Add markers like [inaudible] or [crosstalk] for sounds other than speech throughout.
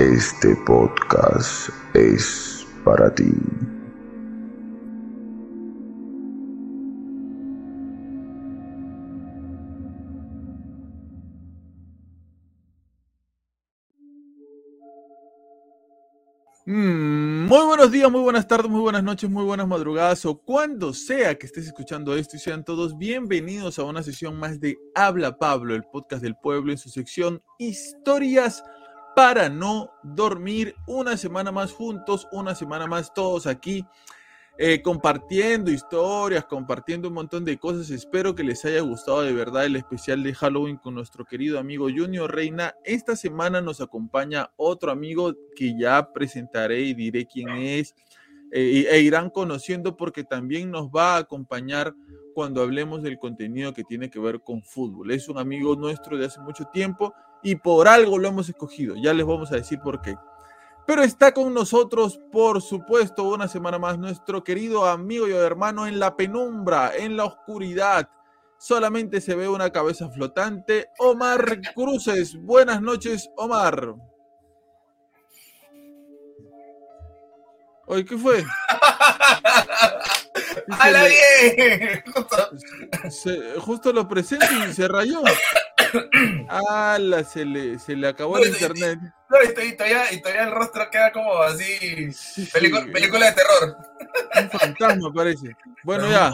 este podcast es para ti. Mm, muy buenos días, muy buenas tardes, muy buenas noches, muy buenas madrugadas o cuando sea que estés escuchando esto y sean todos bienvenidos a una sesión más de Habla Pablo, el podcast del pueblo en su sección Historias para no dormir. Una semana más juntos, una semana más todos aquí eh, compartiendo historias, compartiendo un montón de cosas. Espero que les haya gustado de verdad el especial de Halloween con nuestro querido amigo Junior Reina. Esta semana nos acompaña otro amigo que ya presentaré y diré quién es. Eh, e irán conociendo porque también nos va a acompañar cuando hablemos del contenido que tiene que ver con fútbol. Es un amigo nuestro de hace mucho tiempo y por algo lo hemos escogido. Ya les vamos a decir por qué. Pero está con nosotros, por supuesto, una semana más nuestro querido amigo y hermano en la penumbra, en la oscuridad. Solamente se ve una cabeza flotante. Omar Cruces. Buenas noches, Omar. Oye, ¿qué fue? [laughs] ¡Hala bien! Justo, lo presento y se rayó. ¡Hala! Se le, se le acabó el internet. No, y todavía, y todavía el rostro queda como así. película, de terror. Un fantasma parece. Bueno, ya.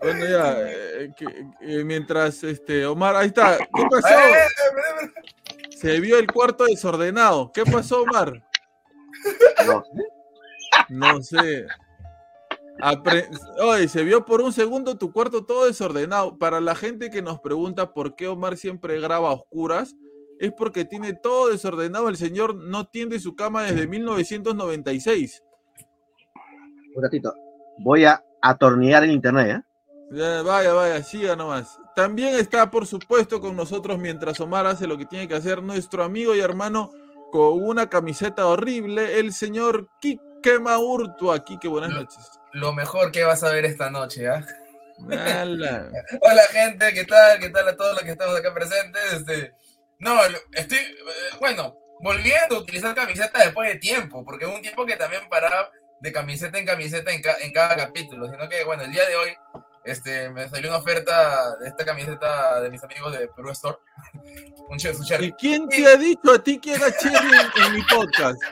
Bueno, ya. Eh, eh, mientras este Omar. Ahí está. ¿Qué pasó? Se vio el cuarto desordenado. ¿Qué pasó, Omar? No sé. No sé. Oye, se vio por un segundo tu cuarto todo desordenado. Para la gente que nos pregunta por qué Omar siempre graba a oscuras, es porque tiene todo desordenado. El señor no tiende su cama desde 1996. Un ratito. Voy a atornillar el internet, ¿eh? vaya, vaya, siga nomás. También está, por supuesto, con nosotros mientras Omar hace lo que tiene que hacer nuestro amigo y hermano con una camiseta horrible, el señor Quique Maurto. Aquí, que buenas noches lo mejor que vas a ver esta noche, ¿ah? [laughs] Hola gente, ¿qué tal? ¿Qué tal a todos los que estamos acá presentes? Este, no, estoy, eh, bueno, volviendo a utilizar camiseta después de tiempo, porque es un tiempo que también paraba de camiseta en camiseta en, en cada capítulo, sino que, bueno, el día de hoy este, me salió una oferta de esta camiseta de mis amigos de Perú Store. [laughs] un ¿Y quién te ha dicho a ti que haga cherry en mi podcast?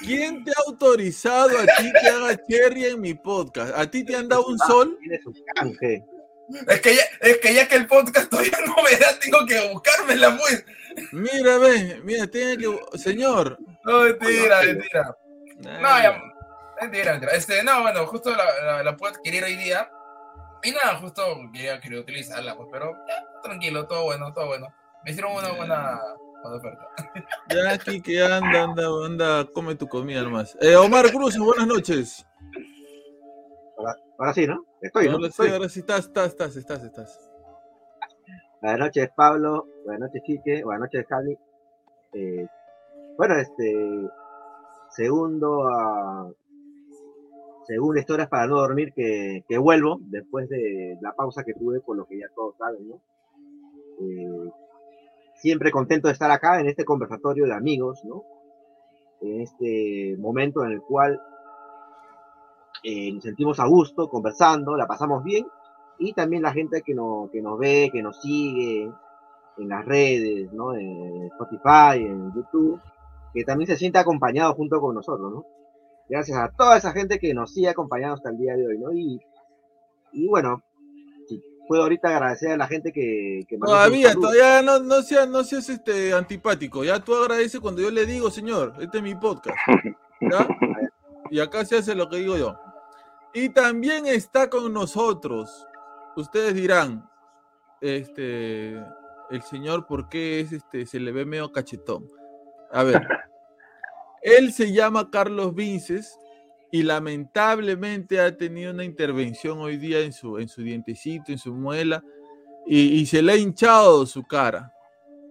¿Quién te ha autorizado a ti que haga cherry en mi podcast? ¿A ti te han dado un sol? Es que, ya, es que ya que el podcast todavía no me da, tengo que buscármela, pues. Mira, ve, mira, tiene que. Señor. No, mentira, mentira. No, ya, mentira, mentira. Este, no, bueno, justo la, la, puedo adquirir hoy día. Y nada, justo quería, quería utilizarla, pues, pero tranquilo, todo bueno, todo bueno. Me hicieron una buena ya aquí que anda, anda, anda, come tu comida nomás. Eh, Omar Cruz, buenas noches. Ahora, sí, ¿no? Estoy, ¿no? Sí, ahora sí, estás, estás, estás, estás, estás. Buenas noches, Pablo. Buenas noches, Quique. Buenas noches, Cali. Eh, bueno, este segundo a según historias para no dormir que, que, vuelvo después de la pausa que tuve con lo que ya todos saben, ¿no? Eh, siempre contento de estar acá en este conversatorio de amigos, ¿no? En este momento en el cual eh, nos sentimos a gusto conversando, la pasamos bien y también la gente que, no, que nos ve, que nos sigue en las redes, ¿no? En Spotify, en YouTube, que también se sienta acompañado junto con nosotros, ¿no? Gracias a toda esa gente que nos sigue acompañando hasta el día de hoy, ¿no? Y, y bueno, puedo ahorita agradecer a la gente que, todavía todavía no, no seas no seas este antipático. Ya tú agradeces cuando yo le digo señor este es mi podcast ¿ya? [laughs] y acá se hace lo que digo yo. Y también está con nosotros ustedes dirán este el señor por qué es este se le ve medio cachetón a ver [laughs] él se llama Carlos Vinces y lamentablemente ha tenido una intervención hoy día en su, en su dientecito, en su muela, y, se le ha hinchado su cara.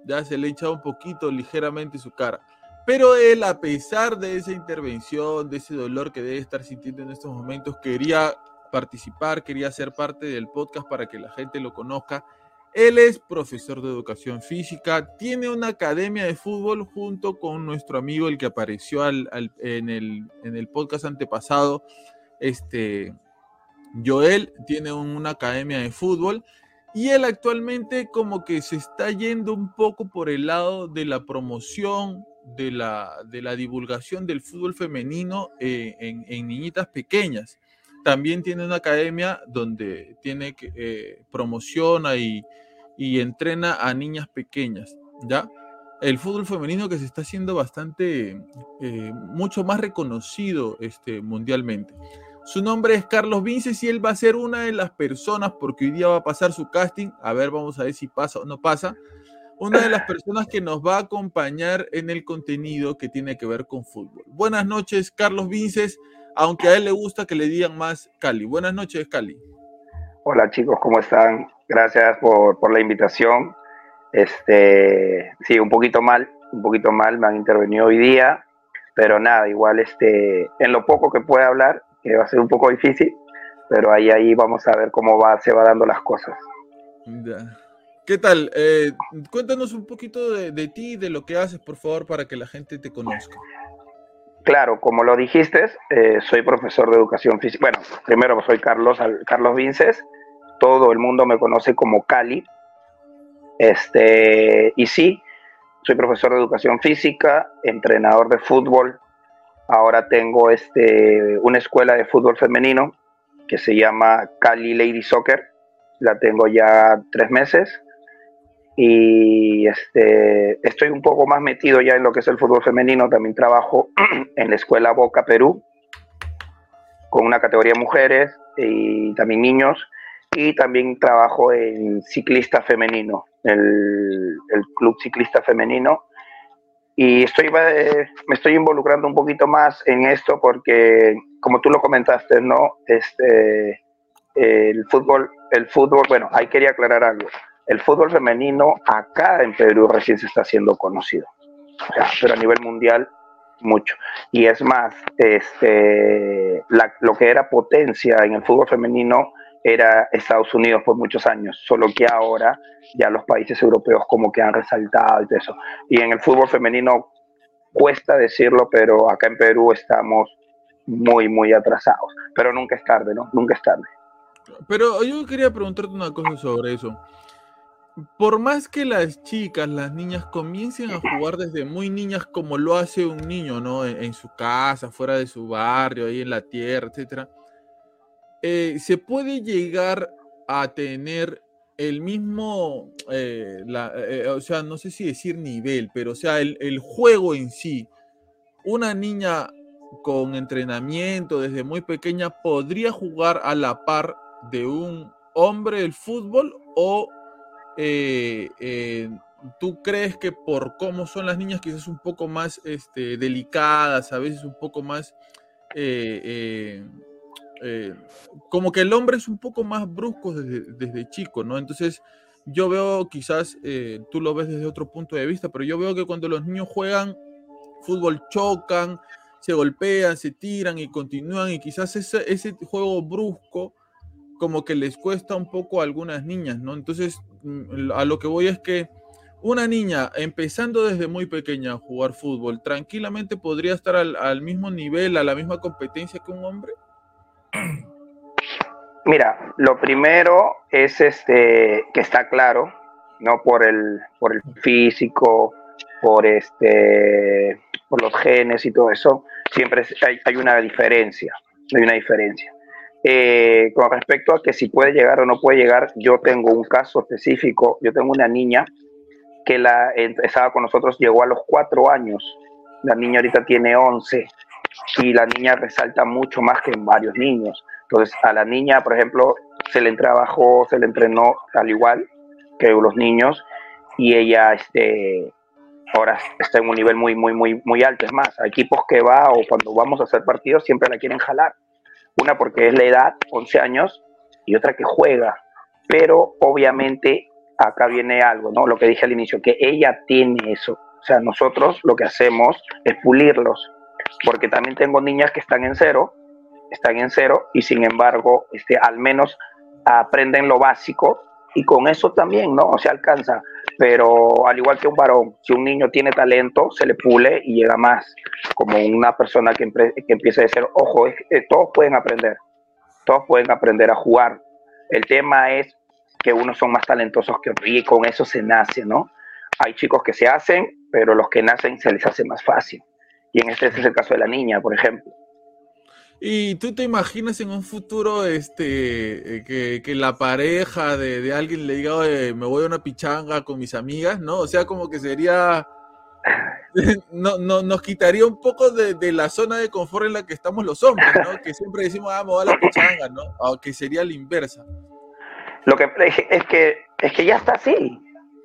Ya se le ha hinchado un poquito, ligeramente su cara. Pero él, a pesar de esa intervención, de ese dolor que debe estar sintiendo en estos momentos, quería participar, quería ser parte del podcast para que la gente lo conozca él es profesor de educación física, tiene una academia de fútbol junto con nuestro amigo, el que apareció en, el, podcast antepasado, este, Joel, tiene una academia de fútbol y él actualmente como que se está yendo un poco por el lado de la promoción, de la, de la divulgación del fútbol femenino eh, en, niñitas pequeñas. También tiene una academia donde tiene que eh, promociona y, y entrena a niñas pequeñas, ¿ya? El fútbol femenino que se está haciendo bastante, eh, mucho más reconocido este, mundialmente. Su nombre es Carlos Vinces y él va a ser una de las personas, porque hoy día va a pasar su casting, a ver, vamos a ver si pasa o no pasa, una de las personas que nos va a acompañar en el contenido que tiene que ver con fútbol. Buenas noches, Carlos Vinces, aunque a él le gusta que le digan más Cali. Buenas noches, Cali. Hola chicos, ¿cómo están? Gracias por, por, la invitación. Este, sí, un poquito mal, un poquito mal, me han intervenido hoy día, pero nada, igual este, en lo poco que pueda hablar, que va a ser un poco difícil, pero ahí, ahí vamos a ver cómo va, se va dando las cosas. ¿Qué tal? Eh, cuéntanos un poquito de, de ti, de lo que haces, por favor, para que la gente te conozca. Claro, como lo dijiste, eh, soy profesor de educación física. Bueno, primero soy Carlos, Carlos Vinces, todo el mundo me conoce como Cali. Este, y sí, soy profesor de educación física, entrenador de fútbol. Ahora tengo este, una escuela de fútbol femenino que se llama Cali Lady Soccer. La tengo ya tres meses y este, estoy un poco más metido ya en lo que es el fútbol femenino. También trabajo [clears throat] en la escuela Boca Perú con una categoría mujeres y también niños. Y también trabajo en ciclista femenino, el, club ciclista femenino. Y estoy, eh, me estoy involucrando un poquito más en esto porque, como tú lo comentaste, ¿no? Este, el fútbol, el fútbol, bueno, ahí quería aclarar algo el fútbol femenino acá en Perú recién se está haciendo conocido, pero a nivel mundial mucho. Y es más, este, lo que era potencia en el fútbol femenino era Estados Unidos por muchos años, solo que ahora ya los países europeos como que han resaltado y eso. Y en el fútbol femenino cuesta decirlo, pero acá en Perú estamos muy, muy atrasados. Pero nunca es tarde, ¿no? Nunca es tarde. Pero yo quería preguntarte una cosa sobre eso por más que las chicas, las niñas comiencen a jugar desde muy niñas como lo hace un niño, ¿no? En, su casa, fuera de su barrio, ahí en la tierra, etcétera, eh, se puede llegar a tener el mismo, eh, eh, o sea, no sé si decir nivel, pero o sea, el, el juego en sí. Una niña con entrenamiento desde muy pequeña podría jugar a la par de un hombre el fútbol o ¿tú crees que por cómo son las niñas quizás un poco más este, delicadas, a veces un poco más... Eh, como que el hombre es un poco más brusco desde, chico, ¿no? Entonces yo veo quizás, tú lo ves desde otro punto de vista, pero yo veo que cuando los niños juegan fútbol chocan, se golpean, se tiran y continúan y quizás ese, ese juego brusco como que les cuesta un poco a algunas niñas, ¿no? Entonces, mm, a lo que voy es que una niña empezando desde muy pequeña a jugar fútbol, tranquilamente podría estar al, mismo nivel, a la misma competencia que un hombre. [clears throat] Mira, lo primero es este que está claro, ¿no? Por el, por el físico, por este por los genes y todo eso, siempre hay, una diferencia, hay una diferencia. Eh, con respecto a que si puede llegar o no puede llegar, yo tengo un caso específico, yo tengo una niña que la estaba con nosotros, llegó a los cuatro años, la niña ahorita tiene 11 y la niña resalta mucho más que en varios niños. Entonces, a la niña, por ejemplo, se le trabajó, se le entrenó al igual que los niños y ella este, ahora está en un nivel muy, muy, muy, muy alto. Es más, a equipos que va o cuando vamos a hacer partidos siempre la quieren jalar. Una porque es la edad, 11 años, y otra que juega. Pero obviamente acá viene algo, ¿no? Lo que dije al inicio, que ella tiene eso. O sea, nosotros lo que hacemos es pulirlos, porque también tengo niñas que están en cero, están en cero y sin embargo, este, al menos aprenden lo básico y con eso también, ¿no? Se alcanza. Pero al igual que un varón, si un niño tiene talento, se le pule y llega más. Como una persona que, que empieza a decir, ojo, todos pueden aprender, todos pueden aprender a jugar. El tema es que unos son más talentosos que otros y con eso se nace, ¿no? Hay chicos que se hacen, pero los que nacen se les hace más fácil. Y en este, es el caso de la niña, por ejemplo. ¿Y tú te imaginas en un futuro este eh, que, la pareja de, alguien le diga, me voy a una pichanga con mis amigas, ¿no? O sea, como que sería... [laughs] No, no, nos quitaría un poco de, la zona de confort en la que estamos los hombres, ¿no? Que siempre decimos, ah, me voy a la pichanga, ¿no? Aunque sería la inversa. Lo que es que, es que ya está así,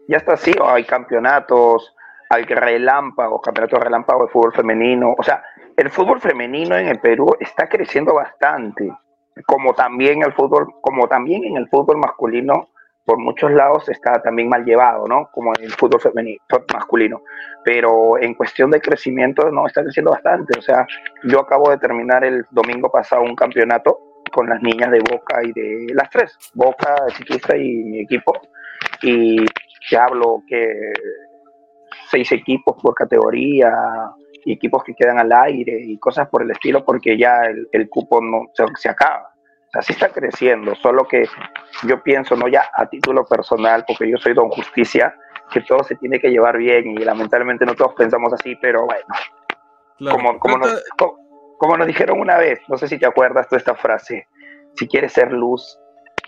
ya está así, hay campeonatos, hay relámpagos, campeonatos relámpagos de fútbol femenino, o sea, el fútbol femenino en el Perú está creciendo bastante, como también el fútbol, como también en el fútbol masculino, por muchos lados está también mal llevado, ¿no? Como en el fútbol femenino, masculino. Pero en cuestión de crecimiento, no, está creciendo bastante. O sea, yo acabo de terminar el domingo pasado un campeonato con las niñas de Boca y de las tres, Boca, Ciclista y mi equipo. Y te hablo que seis equipos por categoría, y equipos que quedan al aire y cosas por el estilo, porque ya el, el cupo no se, acaba. Así está creciendo, solo que yo pienso, no ya a título personal, porque yo soy don justicia, que todo se tiene que llevar bien y lamentablemente no todos pensamos así, pero bueno, como, como, nos, como nos dijeron una vez, no sé si te acuerdas de esta frase, si quieres ser luz,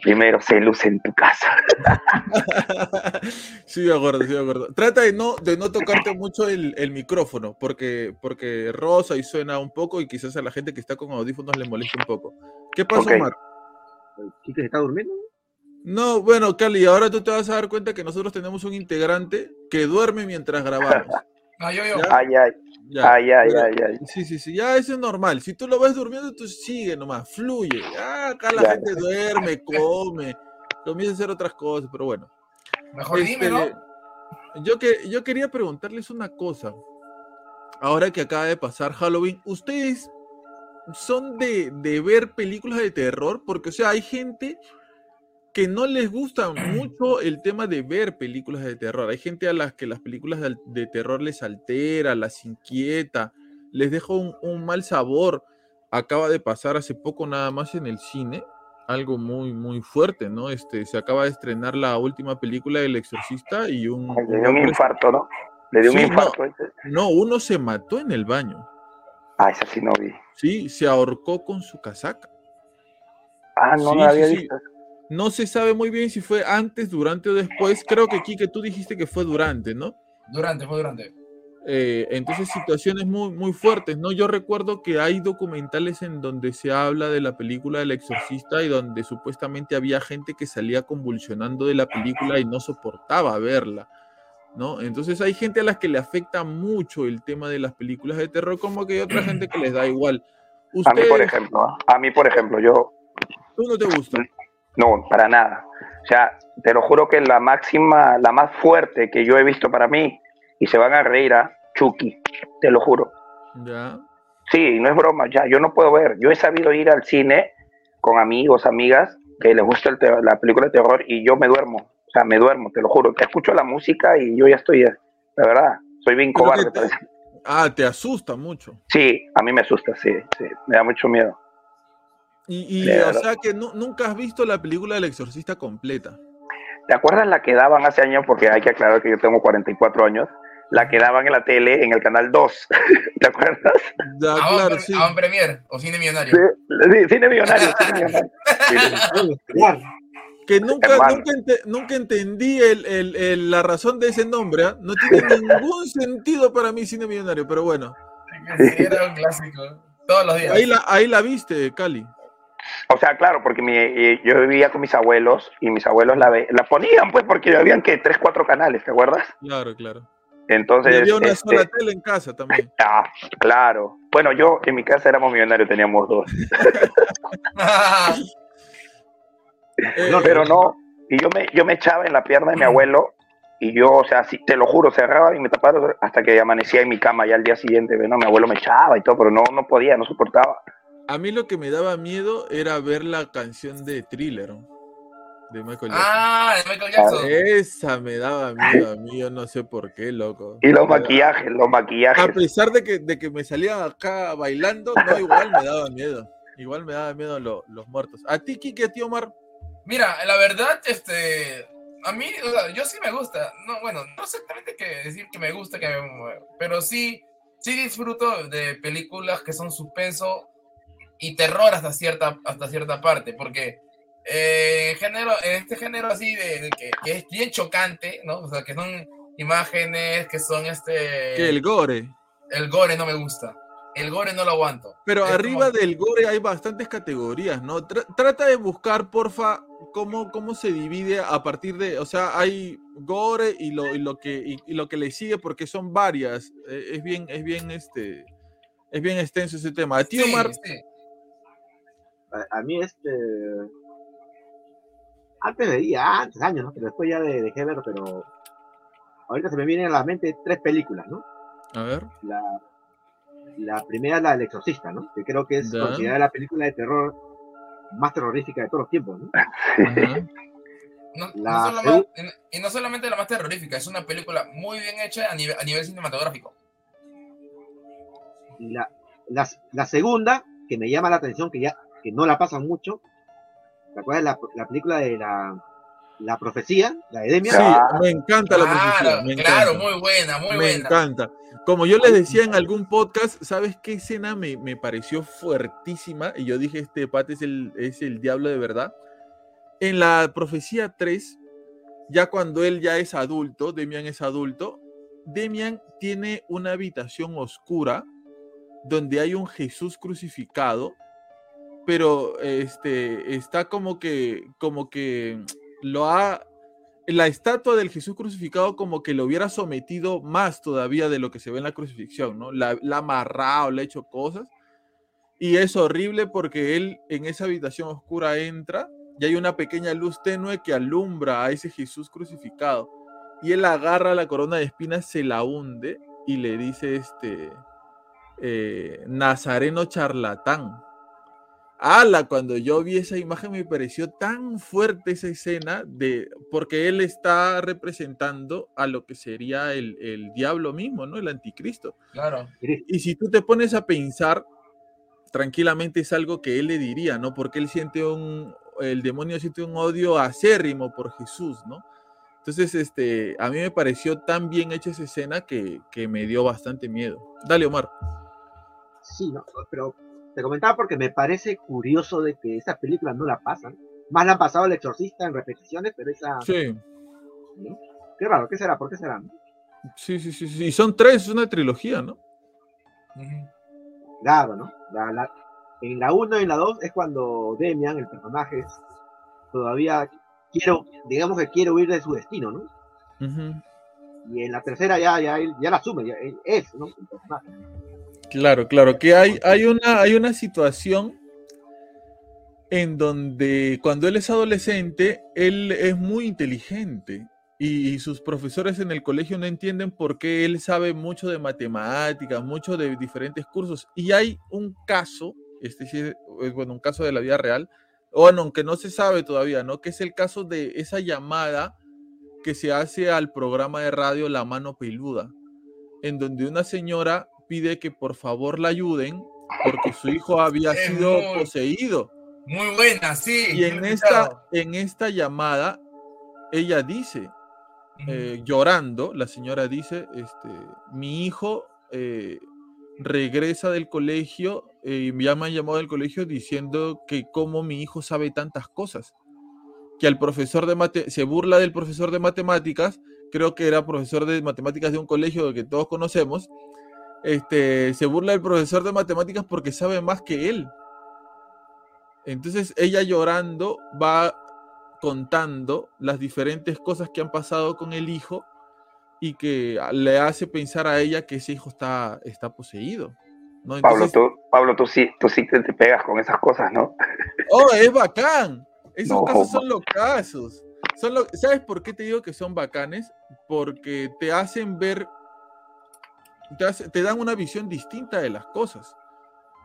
primero se luce en tu casa. [laughs] sí, de acuerdo, sí, de acuerdo. Trata de no, de no tocarte mucho el, el, micrófono, porque, porque rosa y suena un poco y quizás a la gente que está con audífonos le moleste un poco. ¿Qué pasó, okay. Mar? ¿Quique está durmiendo? No, bueno, Cali, ahora tú te vas a dar cuenta que nosotros tenemos un integrante que duerme mientras grabamos. ay, ay, ay. ay, ay, ay, ay, Sí, sí, sí, ya eso es normal. Si tú lo ves durmiendo, tú sigue nomás, fluye. Ah, acá la gente duerme, come, comienza a hacer otras cosas, pero bueno. Mejor dime, ¿no? Este, yo, que, yo quería preguntarles una cosa. Ahora que acaba de pasar Halloween, ¿ustedes son de, de ver películas de terror? Porque, o sea, hay gente que no les gusta [clears throat] mucho el tema de ver películas de terror. Hay gente a las que las películas de, terror les altera, las inquieta, les deja un, mal sabor. Acaba de pasar hace poco nada más en el cine, algo muy, muy fuerte, ¿no? Este, se acaba de estrenar la última película del Exorcista y un... Le dio un infarto, ¿no? Le dio un infarto. No, uno se mató en el baño. Ah, esa sí no vi. Sí, se ahorcó con su casaca. Ah, no lo había visto. No se sabe muy bien si fue antes, durante o después. Creo que aquí que tú dijiste que fue durante, ¿no? Durante, fue durante. Eh, entonces, situaciones muy, muy fuertes, ¿no? Yo recuerdo que hay documentales en donde se habla de la película del exorcista y donde supuestamente había gente que salía convulsionando de la película y no soportaba verla, ¿no? Entonces hay gente a las que le afecta mucho el tema de las películas de terror, como que hay otra gente que les da igual. A mí, por ejemplo, a mí, por ejemplo, yo... ¿Tú no te gusta? No, para nada. O sea, te lo juro que la máxima, la más fuerte que yo he visto para mí, y se van a reír a Chucky, te lo juro. Ya. Sí, no es broma, ya, yo no puedo ver. Yo he sabido ir al cine con amigos, amigas, que les gusta el la película de terror y yo me duermo. O sea, me duermo, te lo juro. Te escucho la música y yo ya estoy, la verdad, soy bien cobarde. Ah, te asusta mucho. Sí, a mí me asusta, sí, sí, me da mucho miedo. Y, o sea que nunca has visto la película del exorcista completa. ¿Te acuerdas la que daban hace años? Porque hay que aclarar que yo tengo 44 años. la que daban en la tele en el canal 2. [laughs] ¿Te acuerdas? Ya, claro, sí. ¿A Premier o Cine Millonario? Sí, Cine Millonario. cine millonario. [laughs] que nunca, nunca, entendí el, el, la razón de ese nombre. ¿eh? No tiene [laughs] ningún sentido para mí Cine Millonario, pero bueno. Era un clásico. Todos los días. Ahí la, ahí la viste, Cali. O sea, claro, porque mi, eh, yo vivía con mis abuelos y mis abuelos la, la ponían, pues, porque habían que tres, cuatro canales, ¿te acuerdas? Claro, claro. Entonces. Y había una este, sola tele en casa también. [laughs] Ah, claro. Bueno, yo en mi casa éramos millonarios, teníamos dos. [laughs] Eh, pero no, y yo me, yo me echaba en la pierna de mi abuelo y yo, o sea, te lo juro, cerraba y me tapaba hasta que amanecía en mi cama ya al día siguiente. ¿no? Mi abuelo me echaba y todo, pero no, no podía, no soportaba. A mí lo que me daba miedo era ver la canción de Thriller de Michael Jackson. Ah, de Michael Jackson. Esa me daba miedo a mí, yo no sé por qué, loco. Y los maquillajes, los maquillajes. A pesar de que, de que me salía acá bailando, no, igual me daba miedo. Igual me daba miedo los muertos. ¿A ti, Kiki, a ti, Omar? Mira, la verdad, este, a mí, yo sí me gusta. No, bueno, no exactamente que decir que me gusta, que pero sí, sí disfruto de películas que son suspenso y terror hasta cierta, hasta cierta parte, porque eh, género, este género así de, que, es bien chocante, ¿no? O sea, que son imágenes, que son este... Que el gore. El gore no me gusta. El gore no lo aguanto. Pero arriba del gore hay bastantes categorías, ¿no? trata de buscar, porfa, cómo, cómo se divide a partir de, o sea, hay gore y lo, y lo que y, lo que le sigue porque son varias. Eh, es bien, es bien este, es bien extenso ese tema. A ti, Omar. A, mí este antes veía, antes años, ¿no? Pero después ya dejé ver, pero ahorita se me vienen a la mente tres películas, ¿no? A ver. La, la primera es la del exorcista, ¿no? Que creo que es considerada la película de terror más terrorífica de todos los tiempos, ¿no? [laughs] y no solamente la más terrorífica, es una película muy bien hecha a nivel, a nivel cinematográfico. Y la, la, segunda, que me llama la atención, que ya que no la pasan mucho, ¿te acuerdas la, la película de la, la profecía, la de Demian? Sí, me encanta la profecía. Me claro, muy buena, muy buena. Me encanta. Como yo les decía en algún podcast, ¿sabes qué escena me, me pareció fuertísima? Y yo dije, este pate es el, es el diablo de verdad. En la profecía 3, ya cuando él ya es adulto, Demian es adulto, Demian tiene una habitación oscura donde hay un Jesús crucificado, pero este, está como que, como que lo ha la estatua del Jesús crucificado como que lo hubiera sometido más todavía de lo que se ve en la crucifixión, ¿no? La, ha amarrado, le ha hecho cosas. Y es horrible porque él en esa habitación oscura entra y hay una pequeña luz tenue que alumbra a ese Jesús crucificado. Y él agarra la corona de espinas, se la hunde y le dice este eh, Nazareno charlatán. Ala, cuando yo vi esa imagen me pareció tan fuerte esa escena de porque él está representando a lo que sería el, el diablo mismo, ¿no? El anticristo. Claro. Y si tú te pones a pensar, tranquilamente es algo que él le diría, ¿no? Porque él siente un, el demonio siente un odio acérrimo por Jesús, ¿no? Entonces, este, a mí me pareció tan bien hecha esa escena que, que me dio bastante miedo. Dale, Omar. Sí, no, pero te comentaba porque me parece curioso de que esa película no la pasan. Más la han pasado el exorcista en repeticiones, pero esa. Sí. Qué raro, ¿qué será? ¿Por qué será? Sí, sí, sí, sí. Son tres, es una trilogía, ¿no? Claro, ¿no? en la 1 y en la 2 es cuando Demian, el personaje, todavía quiero, digamos que quiere huir de su destino, ¿no? Y en la tercera ya, ya, ya la asume, ya es, ¿no? El personaje. Claro, claro, que hay, hay, una, hay una situación en donde cuando él es adolescente, él es muy inteligente y, sus profesores en el colegio no entienden por qué él sabe mucho de matemáticas, mucho de diferentes cursos. Y hay un caso, este sí es bueno, un caso de la vida real, o bueno, aunque no se sabe todavía, ¿no? Que es el caso de esa llamada que se hace al programa de radio La Mano Peluda, en donde una señora pide que por favor la ayuden porque su hijo había sido poseído. Muy buena, sí. Y en esta, en esta llamada, ella dice eh, llorando, la señora dice, este, mi hijo eh, regresa del colegio y ya me han llamado del colegio diciendo que como mi hijo sabe tantas cosas, que al profesor de mate se burla del profesor de matemáticas, creo que era profesor de matemáticas de un colegio que todos conocemos, este, se burla del profesor de matemáticas porque sabe más que él. Entonces ella llorando va contando las diferentes cosas que han pasado con el hijo y que le hace pensar a ella que ese hijo está, está poseído. Pablo, tú, Pablo tú, sí, tú sí te, pegas con esas cosas, ¿no? Oh, es bacán. Esos casos son los casos. Son ¿Sabes por qué te digo que son bacanes? Porque te hacen ver, te, dan una visión distinta de las cosas.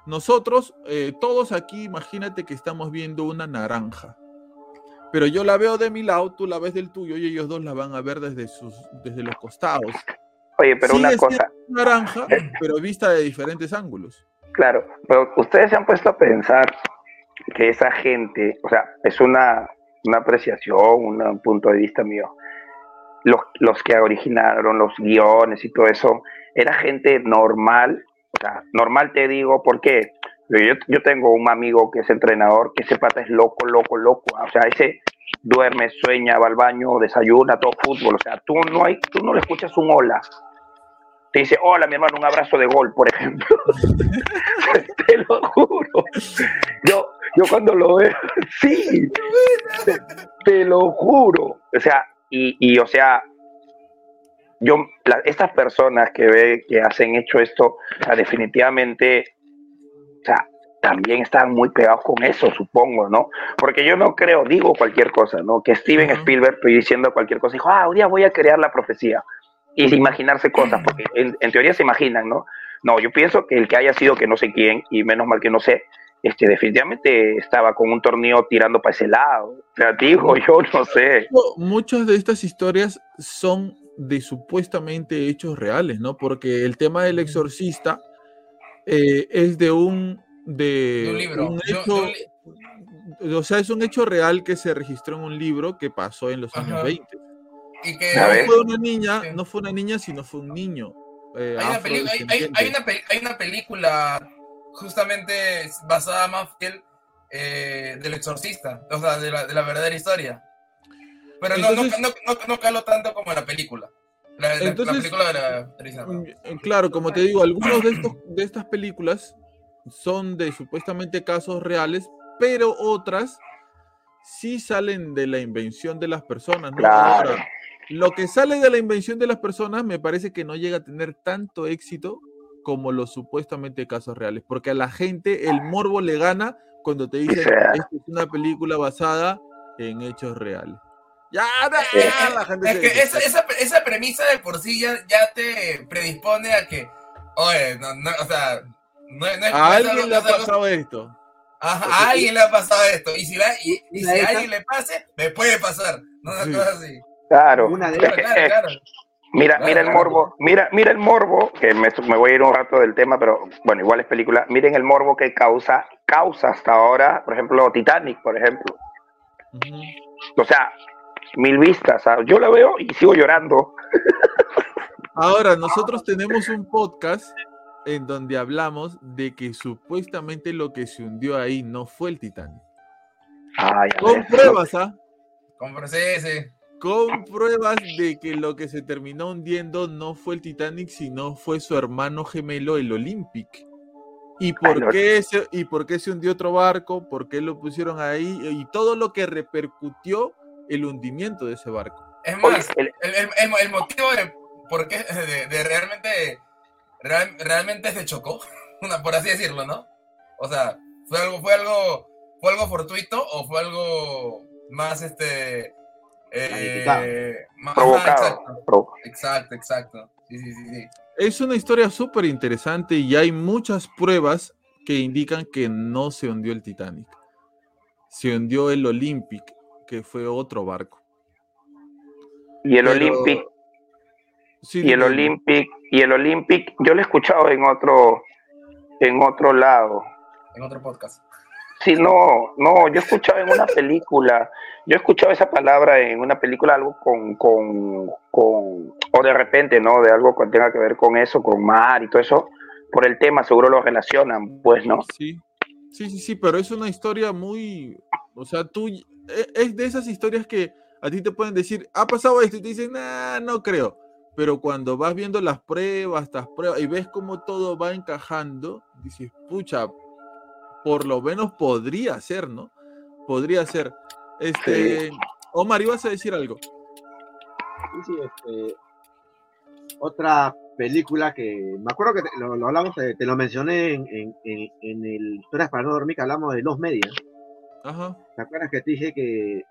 Nosotros, eh, todos aquí, imagínate que estamos viendo una naranja pero yo la veo de mi lado, tú la ves del tuyo y ellos dos la van a ver desde, sus, desde los costados. Oye, pero una cosa. Naranja, pero vista de diferentes ángulos. Claro, pero ustedes se han puesto a pensar que esa gente, o sea, es una, una apreciación, un punto de vista mío. Los, los que originaron los guiones y todo eso, era gente normal, o sea, normal te digo, ¿por qué? Yo, yo tengo un amigo que es entrenador, que ese pata es loco, loco, loco. O sea, ese duerme, sueña, va al baño, desayuna, todo fútbol. O sea, tú no, hay, tú no le escuchas un hola. Te dice, hola, mi hermano, un abrazo de gol, por ejemplo. [laughs] te lo juro. Yo, yo cuando lo veo, [laughs] sí, te, lo juro. O sea, y, y o sea, yo, estas personas que ve que hacen hecho esto, o sea, definitivamente o sea, también están muy pegados con eso, supongo, ¿no? Porque yo no creo, digo cualquier cosa, ¿no? Que Steven Spielberg, estoy diciendo cualquier cosa, dijo, ah, un día voy a crear la profecía. Y imaginarse cosas, porque en, teoría se imaginan, ¿no? No, yo pienso que el que haya sido que no sé quién, y menos mal que no sé, este, definitivamente estaba con un torneo tirando para ese lado. O sea, digo, yo no sé. Muchas de estas historias son de supuestamente hechos reales, ¿no? Porque el tema del exorcista eh, es de un, de, un libro. hecho, o sea, es un hecho real que se registró en un libro que pasó en los años 20. Y que no fue una niña, no fue una niña, sino fue un niño. Eh, hay, una hay, una hay, una película justamente basada más fiel eh, del exorcista, o sea, de la, de la verdadera historia. Pero no, no, no, no, caló tanto como la película. Entonces, mm, claro, como te digo, algunos de, estos, de estas películas son de supuestamente casos reales, pero otras sí salen de la invención de las personas. Ahora, lo que sale de la invención de las personas me parece que no llega a tener tanto éxito como los supuestamente casos reales, porque a la gente el morbo le gana cuando te dicen, [laughs] esta es una película basada en hechos reales. Ya, la gente es que esa, esa, esa, premisa de por sí ya, ya, te predispone a que, oye, no, no, o sea, no, no, a alguien le ha pasado esto. Ajá, a alguien le ha pasado esto. Y si, la, y, y si a alguien le pase, me puede pasar. No una cosa así. Claro. Una de [laughs] claro, claro. Mira, mira el morbo, mira, mira el morbo, que me, me, voy a ir un rato del tema, pero bueno, igual es película. Miren el morbo que causa, causa hasta ahora, por ejemplo, Titanic, por ejemplo. Uh -huh. O sea, mil vistas. Yo la veo y sigo llorando. [laughs] Ahora, nosotros tenemos un podcast en donde hablamos de que supuestamente lo que se hundió ahí no fue el Titanic. con pruebas, ¿ah? Con, con pruebas de que lo que se terminó hundiendo no fue el Titanic, sino fue su hermano gemelo, el Olympic. ¿Y por, qué se, ¿Y por qué se hundió otro barco? ¿Por qué lo pusieron ahí? Y todo lo que repercutió el hundimiento de ese barco. Es más, el, el, motivo de por qué de, realmente realmente se chocó, [laughs] por así decirlo, ¿no? O sea, fue algo, fue algo, fue algo fortuito o fue algo más este eh, provocado. Exacto, exacto, Sí, sí, sí, Es una historia súper interesante y hay muchas pruebas que indican que no se hundió el Titanic. Se hundió el Olympic que fue otro barco. Y el Olympic. y el Olympic. Y el Olympic, yo lo he escuchado en otro, en otro lado. En otro podcast. Sí, no, no, yo he en una película, yo he esa palabra en una película, algo con, con, con, o de repente, ¿no? De algo que tenga que ver con eso, con mar y todo eso, por el tema seguro lo relacionan, pues, ¿no? Sí, sí, sí, sí, pero es una historia muy, o sea, tú, e, es de esas historias que a ti te pueden decir, ha pasado esto, y te dicen, nah, no creo. Pero cuando vas viendo las pruebas, las pruebas, y ves cómo todo va encajando, dices, pucha, por lo menos podría ser, ¿no? Podría ser. Este, Omar, ibas a decir algo. Sí, sí, este, otra película que me acuerdo que lo, hablamos, te, lo mencioné en, en, en, el Historias para no dormir, que hablamos de los medios. Ajá. ¿Te acuerdas que te dije que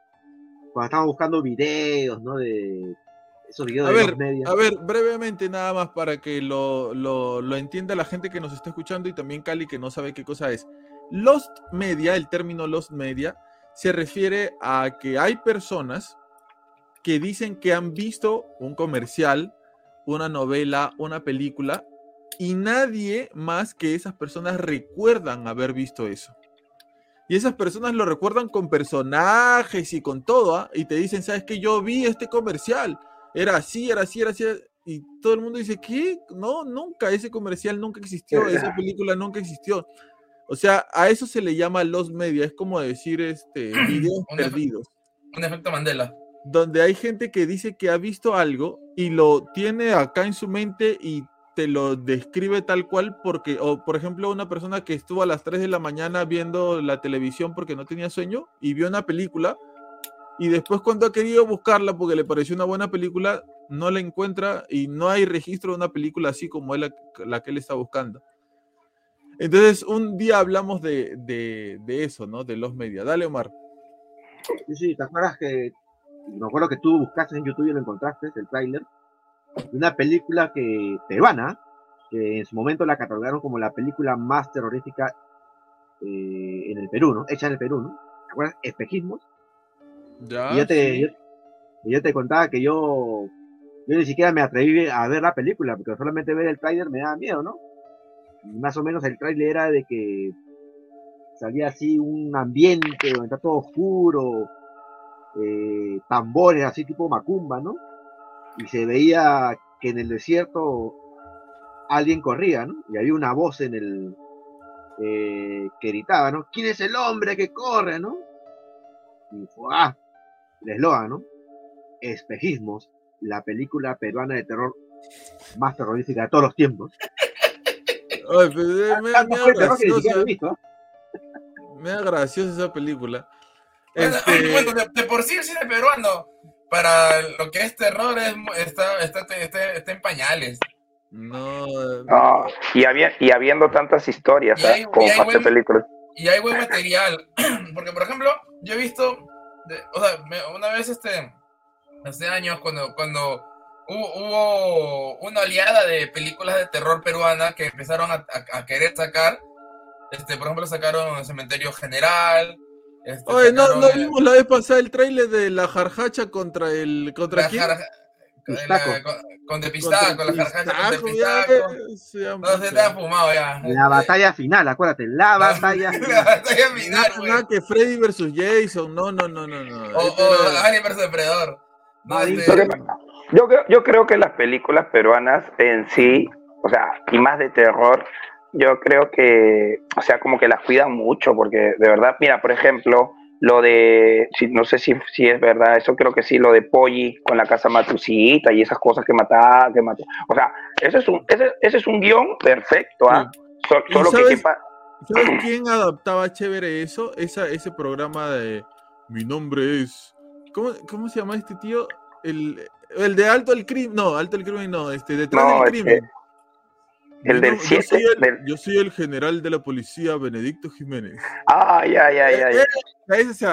cuando estábamos buscando videos, ¿no? De esos videos a de ver, los medios. A ver, brevemente nada más para que lo, lo, lo entienda la gente que nos está escuchando y también Cali que no sabe qué cosa es. Lost Media, el término Lost Media, se refiere a que hay personas que dicen que han visto un comercial una novela, una película, y nadie más que esas personas recuerdan haber visto eso. Y esas personas lo recuerdan con personajes y con todo, ¿ah? y te dicen, ¿sabes qué? Yo vi este comercial, era así, era así, era así, y todo el mundo dice, ¿qué? No, nunca, ese comercial nunca existió, esa película nunca existió. O sea, a eso se le llama los media, es como decir, este, [clears throat] videos perdidos. un efecto Mandela donde hay gente que dice que ha visto algo y lo tiene acá en su mente y te lo describe tal cual porque, o por ejemplo, una persona que estuvo a las 3 de la mañana viendo la televisión porque no tenía sueño y vio una película y después cuando ha querido buscarla porque le pareció una buena película, no la encuentra y no hay registro de una película así como la, la que él está buscando. Entonces, un día hablamos de, de, de eso, ¿no? De los medios. Dale, Omar. Sí, sí, ¿te acuerdas que me acuerdo que tú buscaste en YouTube y lo encontraste, el tráiler, de una película que peruana, que en su momento la catalogaron como la película más terrorífica eh, en el Perú, ¿no? Hecha en el Perú, ¿no? ¿Te acuerdas? Espejismos. Ya, y yo te, yo, te contaba que yo, yo ni siquiera me atreví a ver la película, porque solamente ver el tráiler me daba miedo, ¿no? Y más o menos el tráiler era de que salía así un ambiente donde está todo oscuro, eh, tambores así tipo macumba, ¿no? Y se veía que en el desierto alguien corría, ¿no? Y había una voz en el eh, que gritaba, ¿no? ¿Quién es el hombre que corre, ¿no? Y fue, ah, el eslogan, ¿no? Espejismos, la película peruana de terror más terrorífica de todos los tiempos. Pues, eh, me, da graciosa, me da graciosa esa película. Este, [laughs] bueno, de, por sí el cine peruano, para lo que es terror, está, está, en pañales. No. y, había, y habiendo tantas historias, y hay, como y películas. Y hay buen material. [clears throat] Porque, por ejemplo, yo he visto, o sea, una vez este, hace años, cuando, cuando hubo, una oleada de películas de terror peruana que empezaron a, a querer sacar, este, por ejemplo, sacaron Cementerio General, este, Oye, no, no vimos la vez pasada el trailer de la jarjacha contra el. ¿Contra quién? con, con la jarjacha con Depistaco. No se te ha fumado ya. La batalla final, acuérdate, la batalla final. La batalla [laughs] que Freddy versus Jason, no, no, no, no. no. O, o Alien versus Depredador. No, este... yo, creo, yo creo que las películas peruanas en sí, o sea, y más de terror, yo creo que, o sea, como que las cuidan mucho, porque de verdad, mira, por ejemplo, lo de, no sé si, si es verdad, eso creo que sí, lo de Polly con la casa Matucita y esas cosas que mataba, que mató. O sea, ese es un, ese, ese es un guion perfecto, ¿ah? solo sabes, que ¿Sabes quién adaptaba chévere eso? Esa, ese programa de Mi nombre es. ¿Cómo, cómo se llama este tío? El, el de Alto el Crimen. No, Alto el Crimen no, este, detrás del crimen. El del 7. Yo, soy el general de la policía, Benedicto Jiménez. Ay, ay, ay, ay. Ese se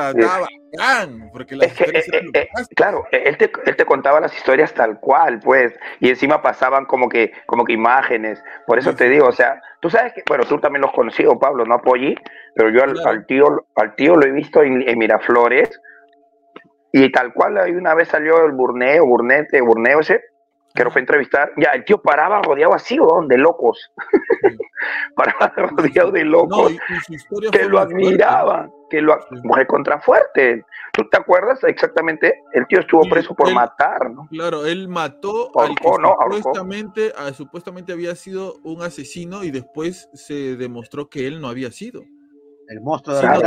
porque las eh, eh, eh, Claro, él te, él te, contaba las historias tal cual, pues, y encima pasaban como que, como que imágenes. Por eso te digo, o sea, tú sabes que, bueno, tú también los conocido, Pablo, no apoyé, pero yo al, tío, al tío lo he visto en, Miraflores, y tal cual, ahí una vez salió el burneo, burnete, burneo ese, que lo fue a entrevistar, ya el tío paraba rodeado así, ¿o de locos. [laughs] paraba rodeado de locos que lo admiraban, que lo mujer contrafuerte. ¿Tú te acuerdas exactamente? El tío estuvo preso por matar, ¿no? Claro, él mató al que supuestamente, supuestamente había sido un asesino y después se demostró que él no había sido. El monstruo de la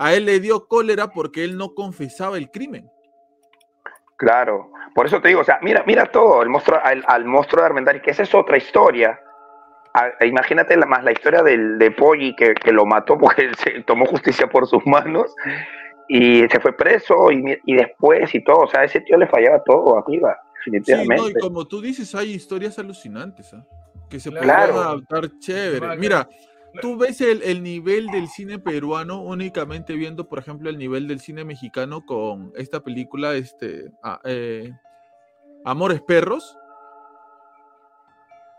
A él le dio cólera porque él no confesaba el crimen. Claro, por eso te digo, o sea, mira, mira todo, el monstruo, al, monstruo de Armendáriz, que esa es otra historia. imagínate la, más la historia del, de Poggi que, lo mató porque [laughs] él se tomó justicia por sus manos y se fue preso y, después y todo, o sea, ese tío le fallaba todo arriba, definitivamente. Sí, y como tú dices, hay historias alucinantes, ¿ah? que se pueden adaptar chévere. Mira, tú ves el, nivel del cine peruano únicamente viendo, por ejemplo, el nivel del cine mexicano con esta película, este, ah, eh, Amores Perros.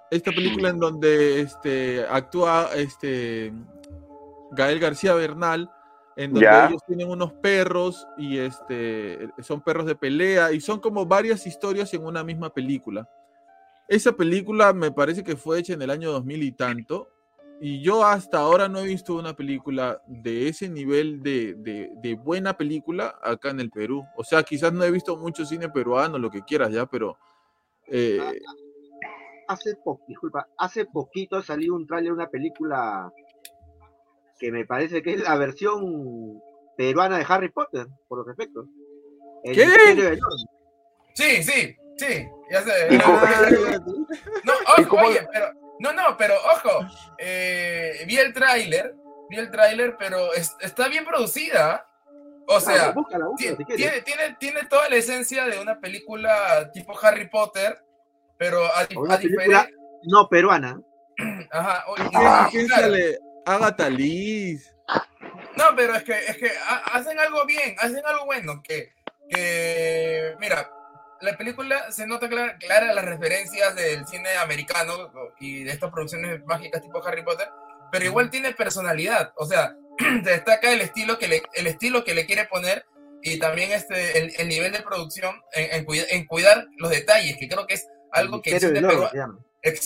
Esta película en donde este, actúa este, Gael García Bernal, en donde ellos tienen unos perros y este, son perros de pelea y son como varias historias en una misma película. Esa película me parece que fue hecha en el año 2000 y tanto y yo hasta ahora no he visto una película de ese nivel de, buena película acá en el Perú. O sea, quizás no he visto mucho cine peruano, lo que quieras ya, pero... Eh, hace, disculpa, hace poquito salió un tráiler de una película que me parece que es la versión peruana de Harry Potter, por los efectos. ¿Qué? Sí, sí, sí, ya sé. no, oye, pero no, no, pero ojo, eh, vi el tráiler, vi el tráiler, pero está bien producida. O sea, tiene, tiene, tiene, toda la esencia de una película tipo Harry Potter, pero a, diferencia... No peruana. [clears throat] Ajá. Ah, sale? Agatha Liz. No, pero es que, es que hacen algo bien, hacen algo bueno, que, que mira, la película se nota clara, clara, las referencias del cine americano y de estas producciones mágicas tipo Harry Potter, pero igual tiene personalidad, o sea, [clears throat] destaca el estilo que le, el estilo que le quiere poner y también este, el, nivel de producción en, en, cuidar los detalles, que creo que es algo que el cine peruano,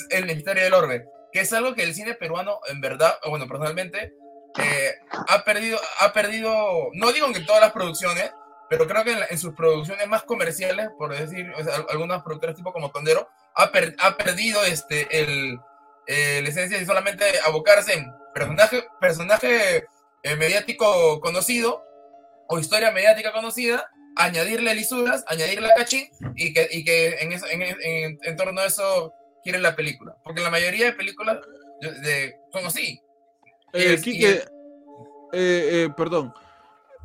el misterio del orbe, que es algo que el cine peruano en verdad, bueno, personalmente, eh, ha perdido, ha perdido, no digo que todas las producciones, pero creo que en, sus producciones más comerciales, por decir, algunas productoras tipo como Tondero, ha, ha perdido este, el, eh, la esencia de solamente abocarse en personaje, personaje eh, mediático conocido o historia mediática conocida, añadirle lisuras, añadirle cachín y que, y que en, en, en, torno a eso quieren la película. Porque la mayoría de películas de, son así. Eh, eh, perdón,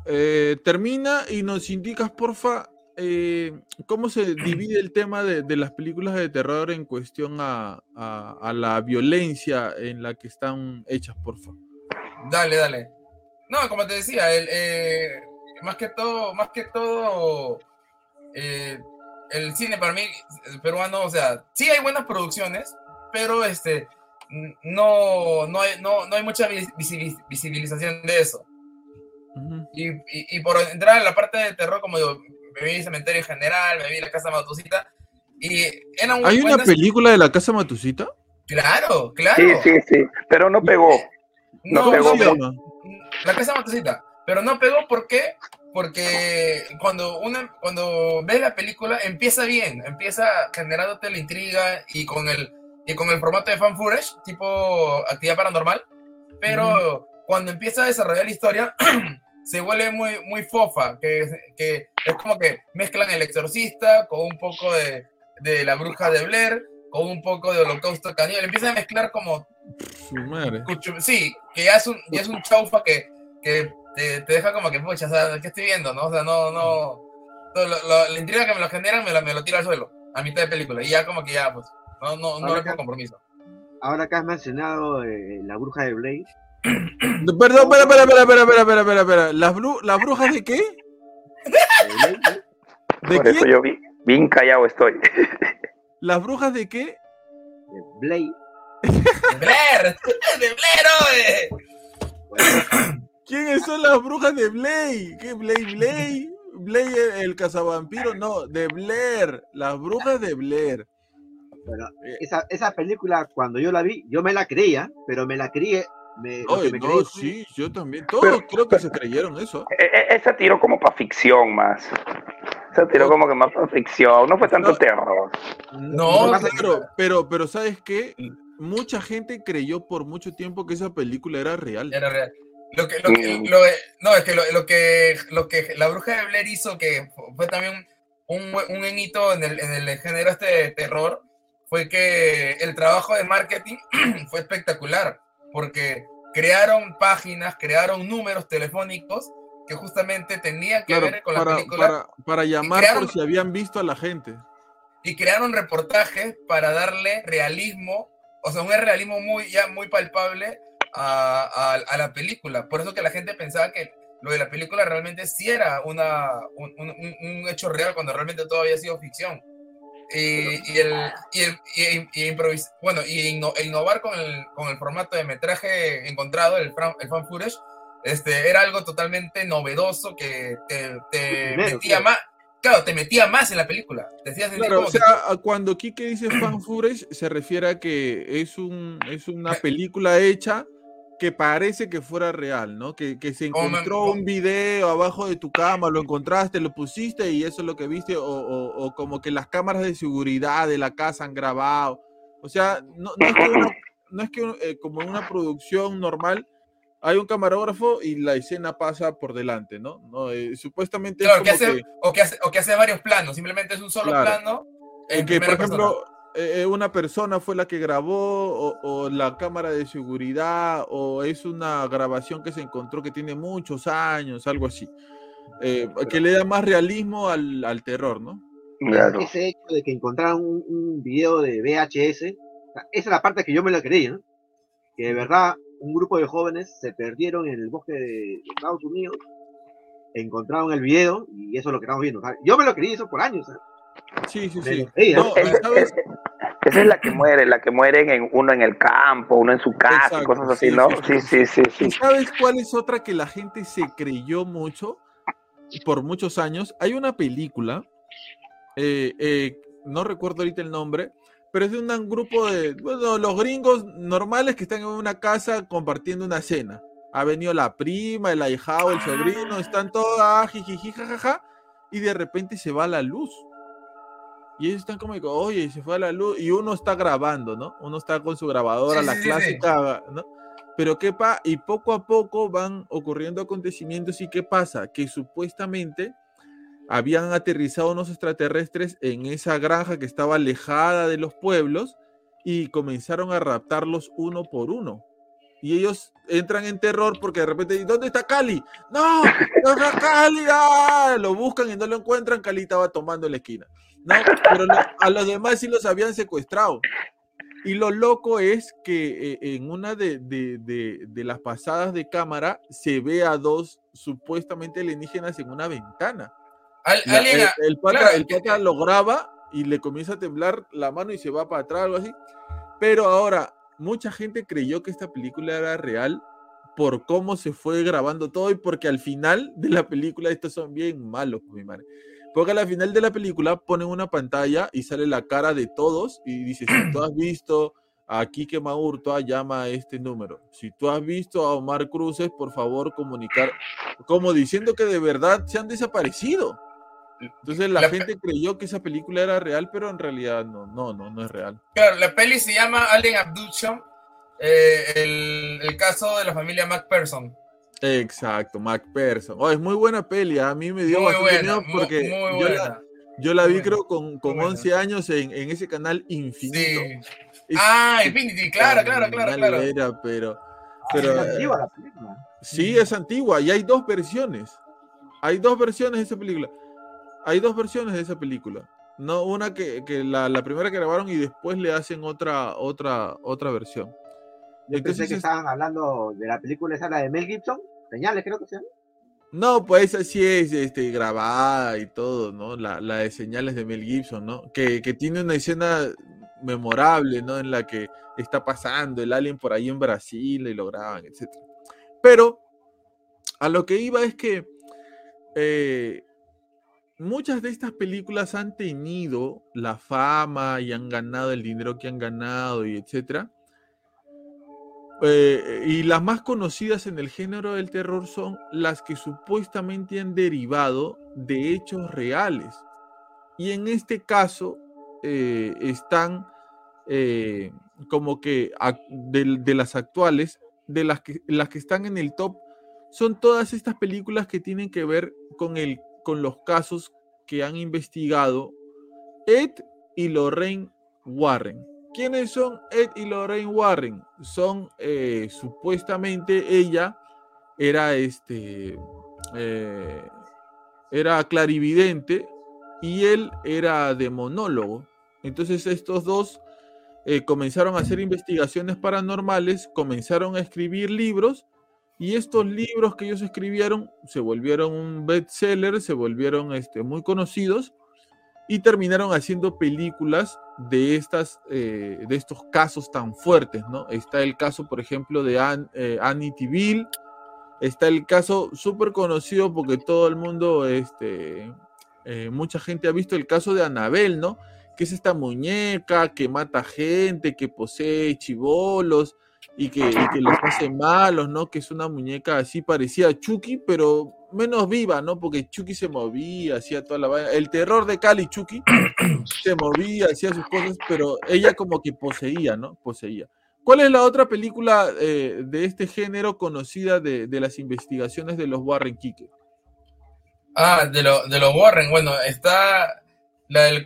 eh, termina y nos indicas, porfa, eh, cómo se [clears throat] divide el tema de, las películas de terror en cuestión a, la violencia en la que están hechas, porfa. Dale, dale. No, como te decía, el, eh, más que todo, más que todo, el cine para mí peruano, o sea, sí hay buenas producciones, pero este no, no, hay, no, no hay mucha visibilización de eso y, por entrar en la parte de terror, como digo, me vi Cementerio en General, me vi La Casa Matusita. Y ¿Hay una película de La Casa Matusita? Claro, claro. Sí, sí, sí, pero no pegó. No, pegó. la Casa Matusita. Pero no pegó, ¿por qué? Porque cuando, una, cuando ves la película empieza bien, empieza generándote la intriga y con el, y con el formato de fan footage, tipo actividad paranormal, pero cuando empieza a desarrollar la historia, [clears throat] se vuelve muy, muy fofa, que, que, es como que mezclan el exorcista con un poco de, de la bruja de Blair, con un poco de holocausto caníbal, empieza a mezclar como... Sí, que ya es un, ya es un chaufa que, que te, te, deja como que, pucha, o sea, ¿qué estoy viendo? ¿no? O sea, no, no... la intriga que me lo generan me, me lo tira al suelo, a mitad de película, y ya como que ya, pues, no, no, no le pongo compromiso. Ahora que has mencionado eh, la bruja de Blair, Perdón, espera, espera, espera, espera, espera, espera, espera. ¿Las, bru ¿Las brujas de qué? ¿De Por quién? eso yo bien, bien callado estoy. [laughs] ¿Las brujas de qué? De Blade. ¡De Blair! ¡De Blair, oye! ¿Quiénes son las brujas de Blade? ¿Qué Blade, Blade? Blade el, cazavampiro, no, de Blair, las brujas de Blair. Bueno, esa, esa película cuando yo la vi, yo me la creía, pero me la creí me, no, sí, yo también. Todos creo que se creyeron eso. [laughs] E, e, esa tiró como para ficción más. Esa tiró como que más para ficción. No fue tanto terror. No, pero, pero, pero ¿sabes qué? Mucha gente creyó por mucho tiempo que esa película era real. Era real. Lo que, lo que, mm. lo, no, es que lo, lo, que lo que la bruja de Blair hizo, que fue también un, un hito en el, en el género este de terror, fue que el trabajo de marketing [clears throat] fue espectacular, porque crearon páginas, crearon números telefónicos que justamente tenían que ver con la película. Para, para llamar por si habían visto a la gente. Y crearon reportajes para darle realismo, o sea, un realismo muy, ya muy palpable a, a, la película. Por eso que la gente pensaba que lo de la película realmente sí era una, un, un, un hecho real cuando realmente todo había sido ficción y, el, y, el, bueno, y innovar con el, con el formato de metraje encontrado, el, el fan footage, este, era algo totalmente novedoso que te, te metía más, claro, te metía más en la película. claro, o sea, cuando Kike dice fan footage, se refiere a que es, un, es una película hecha que parece que fuera real, ¿no? Que, que se encontró un video abajo de tu cama, lo encontraste, lo pusiste y eso es lo que viste, o, o, como que las cámaras de seguridad de la casa han grabado. O sea, no, no es que, no es que eh, como en una producción normal hay un camarógrafo y la escena pasa por delante, ¿no? no eh, supuestamente... Claro, que hace, O, que hace, o que hace varios planos, simplemente es un solo plano. En que, por ejemplo, eh, una persona fue la que grabó o, la cámara de seguridad o es una grabación que se encontró que tiene muchos años, algo así. Eh, que le da más realismo al, al terror, ¿no? Ese hecho de que encontraron un, video de VHS, esa es la parte que yo me la creí, ¿no? Que de verdad un grupo de jóvenes se perdieron en el bosque de Estados Unidos, encontraron el video y eso es lo que estamos viendo. Yo me lo creí eso por años. Sí, sí, sí. esa es la que muere, la que mueren en uno en el campo, uno en su casa, cosas así, ¿no? Sí, sí, sí, sí. ¿Sabes cuál es otra que la gente se creyó mucho por muchos años? Hay una película, eh, eh, no recuerdo ahorita el nombre, pero es de un grupo de, bueno, los gringos normales que están en una casa compartiendo una cena. Ha venido la prima, el ahijado, el sobrino, están todos, ah, jiji, jajaja, y de repente se va la luz y ellos están como, oye, se fue a la luz, y uno está grabando, ¿no? Uno está con su grabadora, la clásica, ¿no? Pero qué pasa, y poco a poco van ocurriendo acontecimientos, y qué pasa, que supuestamente habían aterrizado unos extraterrestres en esa granja que estaba alejada de los pueblos, y comenzaron a raptarlos uno por uno. Y ellos entran en terror porque de repente, ¿dónde está Cali? ¡No! ¡No está Cali! ¡Ah! Lo buscan y no lo encuentran. Cali estaba tomando en la esquina. No, pero a los demás sí los habían secuestrado. Y lo loco es que eh, en una de, las pasadas de cámara se ve a dos supuestamente alienígenas en una ventana. el, pata, lo graba y le comienza a temblar la mano y se va para atrás, algo así. Pero ahora, mucha gente creyó que esta película era real por cómo se fue grabando todo y porque al final de la película estos son bien malos, mi madre. Porque al final de la película ponen una pantalla y sale la cara de todos y dice, si tú has visto a Kike Maurtua, llama a este número. Si tú has visto a Omar Cruces, por favor comunicar, como diciendo que de verdad se han desaparecido. Entonces la, gente creyó que esa película era real, pero en realidad no, no, no, no es real. Claro, la peli se llama Alien Abduction, eh, el, el, caso de la familia McPherson. Exacto, MacPherson. Oh, es muy buena peli, a mí me dio muy bastante miedo porque yo, la, yo, la, vi creo con, con 11 años en, en, ese canal Infinito. Sí. ah, Infinity, claro, claro, claro, claro. Era, pero, pero, es antigua la película. Sí, es antigua y hay dos versiones. Hay dos versiones de esa película. Hay dos versiones de esa película. No, una que, que la, la, primera que grabaron y después le hacen otra, otra, otra versión. Yo Entonces, pensé que estaban hablando de la película esa, la de Mel Gibson, Señales, creo que se llama. No, pues así es este, grabada y todo, ¿no? La, la de señales de Mel Gibson, ¿no? Que, que, tiene una escena memorable, ¿no? En la que está pasando el alien por ahí en Brasil y lo graban, etc. Pero a lo que iba es que eh, muchas de estas películas han tenido la fama y han ganado el dinero que han ganado y etcétera. Eh, y las más conocidas en el género del terror son las que supuestamente han derivado de hechos reales. Y en este caso eh, están eh, como que de, las actuales, de las que, las que están en el top, son todas estas películas que tienen que ver con, el, con los casos que han investigado Ed y Lorraine Warren. ¿Quiénes son Ed y Lorraine Warren? Son eh, supuestamente ella era este eh, era clarividente y él era demonólogo. Entonces estos dos eh, comenzaron a hacer investigaciones paranormales, comenzaron a escribir libros y estos libros que ellos escribieron se volvieron un bestseller, se volvieron este, muy conocidos y terminaron haciendo películas de, estas, eh, de estos casos tan fuertes, ¿no? Está el caso, por ejemplo, de eh, Annie Tiville, está el caso súper conocido porque todo el mundo, este, eh, mucha gente ha visto el caso de Anabel, ¿no? Que es esta muñeca que mata gente, que posee chivolos, y que, y los hace malos, ¿no? Que es una muñeca así parecida a Chucky, pero menos viva, ¿no? Porque Chucky se movía, hacía toda la vaina. El terror de Cali, Chucky, [clears throat] se movía, hacía sus cosas, pero ella como que poseía, ¿no? Poseía. ¿Cuál es la otra película eh, de este género conocida de, las investigaciones de los Warren Kike? Ah, de, de los Warren, bueno, está la del,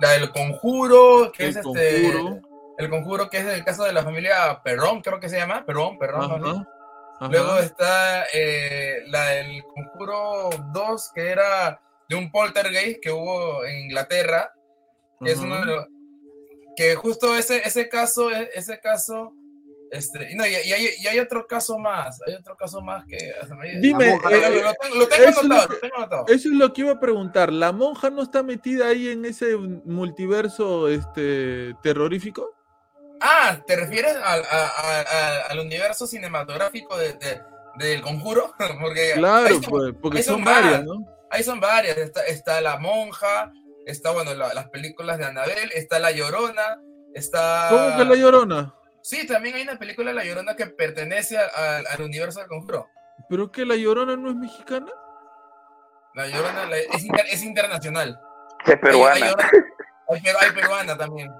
la, del conjuro, que es este el conjuro que es el caso de la familia Perrón, creo que se llama, Perrón, Perrón. Luego está eh, la del conjuro 2, que era de un poltergeist que hubo en Inglaterra, que es uno de los, que justo ese, ese caso, e, ese caso, este, y, no, y, hay, y, hay, otro caso más, hay otro caso más que... Dime. Eso es lo que iba a preguntar, ¿la monja no está metida ahí en ese multiverso este, terrorífico? Ah, ¿te refieres al, al universo cinematográfico de, del conjuro? [laughs] porque claro, pues, porque son, varias, ¿no? Ahí son varias. Está, La Monja, está, bueno, las películas de Anabel, está La Llorona, está... ¿Cómo que La Llorona? Sí, también hay una película de La Llorona que pertenece al universo del conjuro. ¿Pero que La Llorona no es mexicana? La Llorona es, es, internacional. Es peruana. hay [laughs] peruana también.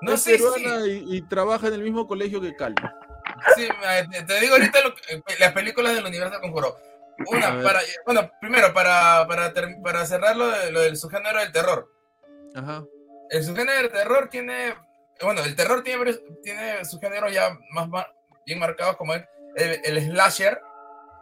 No sé peruana y, trabaja en el mismo colegio que Cali. Sí, te digo ahorita eh, las películas del universo conjuro. Una, para, bueno, primero, para, para, para cerrar lo, de, lo del subgénero del terror. Ajá. El subgénero del terror tiene, bueno, el terror tiene, tiene subgéneros ya más, bien marcados como el, el, slasher,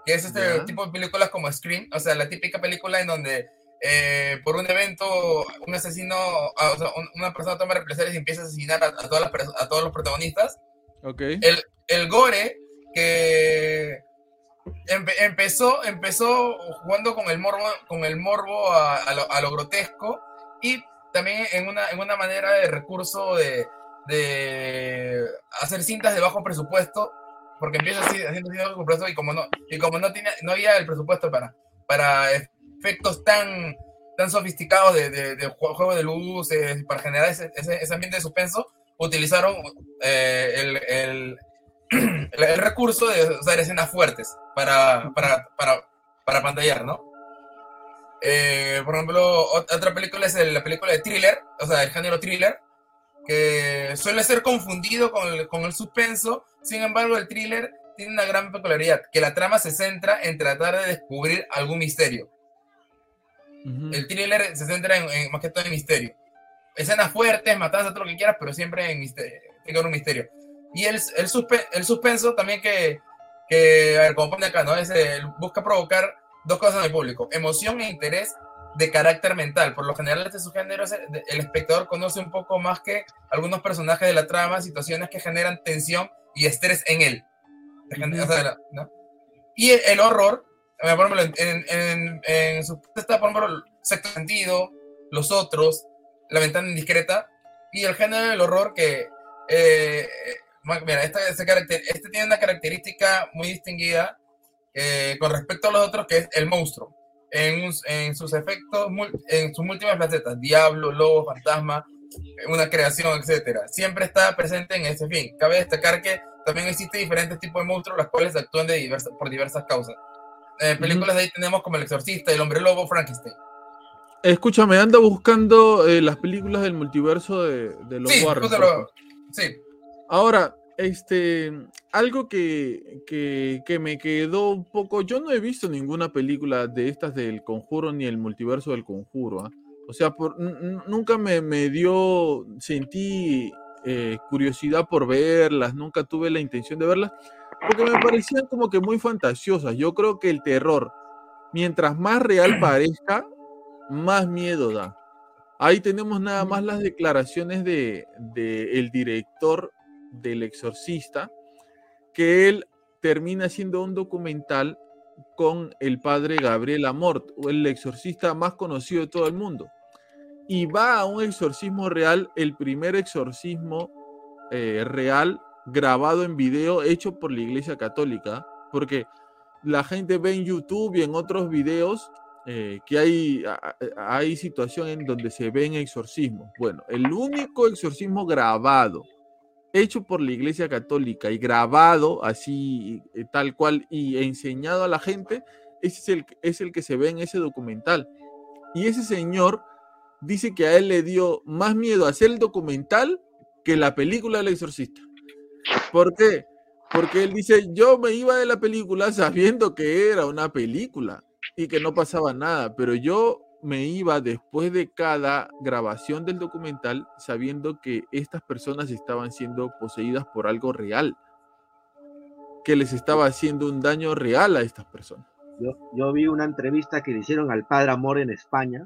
que es este tipo de películas como Scream, o sea, la típica película en donde eh, por un evento, un asesino, ah, o sea, una persona toma represalias y empieza a asesinar a, todas las, a todos los protagonistas. Okay. El, el gore que empezó, empezó jugando con el morbo, con el morbo a, a, lo, grotesco y también en una, en una manera de recurso de, de hacer cintas de bajo presupuesto, porque empieza así, haciendo cintas de bajo presupuesto y como no, y como no, tiene, no había el presupuesto para, para efectos tan, tan sofisticados de, de, juego de luces para generar ese, ese, ambiente de suspenso, utilizaron eh, el, [clears throat] el, el, recurso de usar escenas fuertes para, para, para, para pantallar, ¿no? Eh, por ejemplo, otra película es la película de thriller, o sea, el género thriller, que suele ser confundido con el, con el suspenso, sin embargo, el thriller tiene una gran peculiaridad, que la trama se centra en tratar de descubrir algún misterio. El thriller se centra en, más que todo en misterio. Escenas fuertes, matanzas, todo lo que quieras, pero siempre en misterio, un misterio. Y el, el, el suspenso también que, que, a ver, como pone acá, ¿no? Es, busca provocar dos cosas en el público, emoción e interés de carácter mental. Por lo general, este subgénero, el espectador conoce un poco más que algunos personajes de la trama, situaciones que generan tensión y estrés en él. ¿no? Y el horror por ejemplo, en, en, en, su está, por ejemplo, Sexto Sentido, Los Otros, La Ventana Indiscreta, y el género del horror que, eh, mira, este, este, este, tiene una característica muy distinguida eh, con respecto a los otros, que es el monstruo. en, sus efectos, en sus múltiples facetas, diablo, lobo, fantasma, una creación, etcétera. Siempre está presente en ese fin. Cabe destacar que también existen diferentes tipos de monstruos, las cuales actúan de diversas, por diversas causas. En películas de ahí tenemos como El Exorcista, El Hombre Lobo, Frankenstein. Escúchame, anda buscando eh, las películas del multiverso de, los sí, Warren. Sí. Ahora, este, algo que, que, me quedó un poco, yo no he visto ninguna película de estas del conjuro ni el multiverso del conjuro. ¿ah? O sea, por, nunca me, me, dio, sentí eh, curiosidad por verlas, nunca tuve la intención de verlas, porque me parecían como que muy fantasiosas. Yo creo que el terror, mientras más real parezca, más miedo da. Ahí tenemos nada más las declaraciones de, de el director del exorcista, que él termina haciendo un documental con el padre Gabriel Amort, el exorcista más conocido de todo el mundo. Y va a un exorcismo real, el primer exorcismo eh, real grabado en video hecho por la Iglesia Católica, porque la gente ve en YouTube y en otros videos eh, que hay, hay situación en donde se ven exorcismos. Bueno, el único exorcismo grabado hecho por la Iglesia Católica y grabado así, tal cual, y enseñado a la gente, es el, es el que se ve en ese documental. Y ese señor dice que a él le dio más miedo hacer el documental que la película del exorcista. ¿Por qué? Porque él dice, yo me iba de la película sabiendo que era una película y que no pasaba nada, pero yo me iba después de cada grabación del documental sabiendo que estas personas estaban siendo poseídas por algo real, que les estaba haciendo un daño real a estas personas. Yo, yo vi una entrevista que le hicieron al padre Amor en España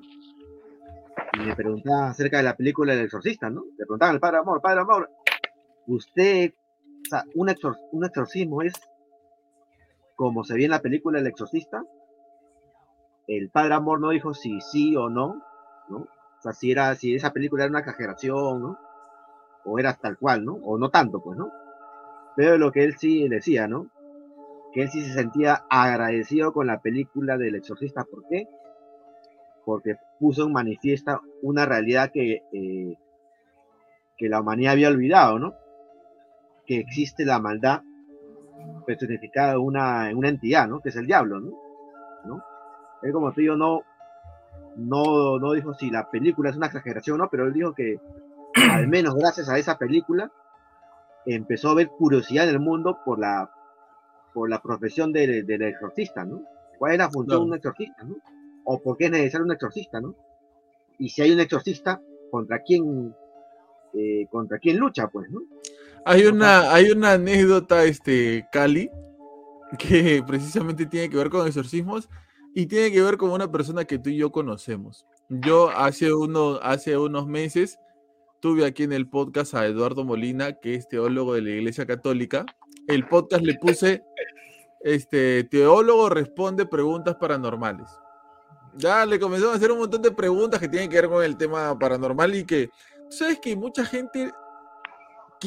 y le preguntaban acerca de la película El Exorcista, ¿no? Le preguntaban al padre Amor, padre Amor, usted, un exorcismo es como se ve en la película El Exorcista, el padre Amor no dijo si sí o no, ¿no? O sea, si, era, si esa película era una exageración, ¿no? O era tal cual, ¿no? O no tanto, pues, ¿no? Pero lo que él sí decía, ¿no? Que él sí se sentía agradecido con la película del exorcista. ¿Por qué? Porque puso en manifiesta una realidad que, eh, que la humanidad había olvidado, ¿no? Que existe la maldad personificada en una, una entidad, ¿no? Que es el diablo, ¿no? ¿no? Él como tú yo no, no, no dijo si la película es una exageración o no, pero él dijo que [clears throat] al menos gracias a esa película empezó a ver curiosidad en el mundo por la, por la profesión del, exorcista, ¿no? ¿Cuál es la función de un exorcista, ¿no? O por qué es necesario un exorcista, ¿no? Y si hay un exorcista, ¿contra quién, eh, contra quién lucha, pues, ¿no? Hay una, hay una anécdota, este, Cali, que precisamente tiene que ver con exorcismos y tiene que ver con una persona que tú y yo conocemos. Yo hace, uno, hace unos meses tuve aquí en el podcast a Eduardo Molina, que es teólogo de la Iglesia Católica. El podcast le puse, este, teólogo responde preguntas paranormales. Ya le comenzó a hacer un montón de preguntas que tienen que ver con el tema paranormal y que, sabes que mucha gente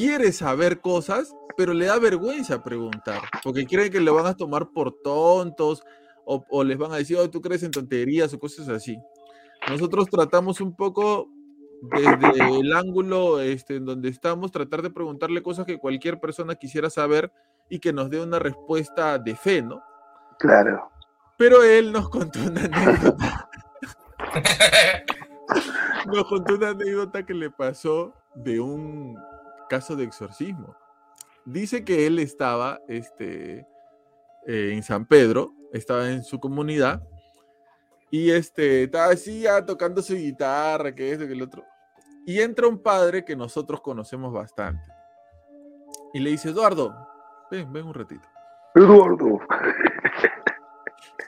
quiere saber cosas, pero le da vergüenza preguntar, porque creen que le van a tomar por tontos, o, les van a decir, oh, tú crees en tonterías o cosas así. Nosotros tratamos un poco desde el ángulo este, en donde estamos, tratar de preguntarle cosas que cualquier persona quisiera saber y que nos dé una respuesta de fe, ¿no? Claro. Pero él nos contó una anécdota. [laughs] nos contó una anécdota que le pasó de un caso de exorcismo. Dice que él estaba este, eh, en San Pedro estaba en su comunidad y este, estaba así ya tocando su guitarra, que esto, que el otro. Y entra un padre que nosotros conocemos bastante. Y le dice, Eduardo, ven, ven un ratito. Eduardo.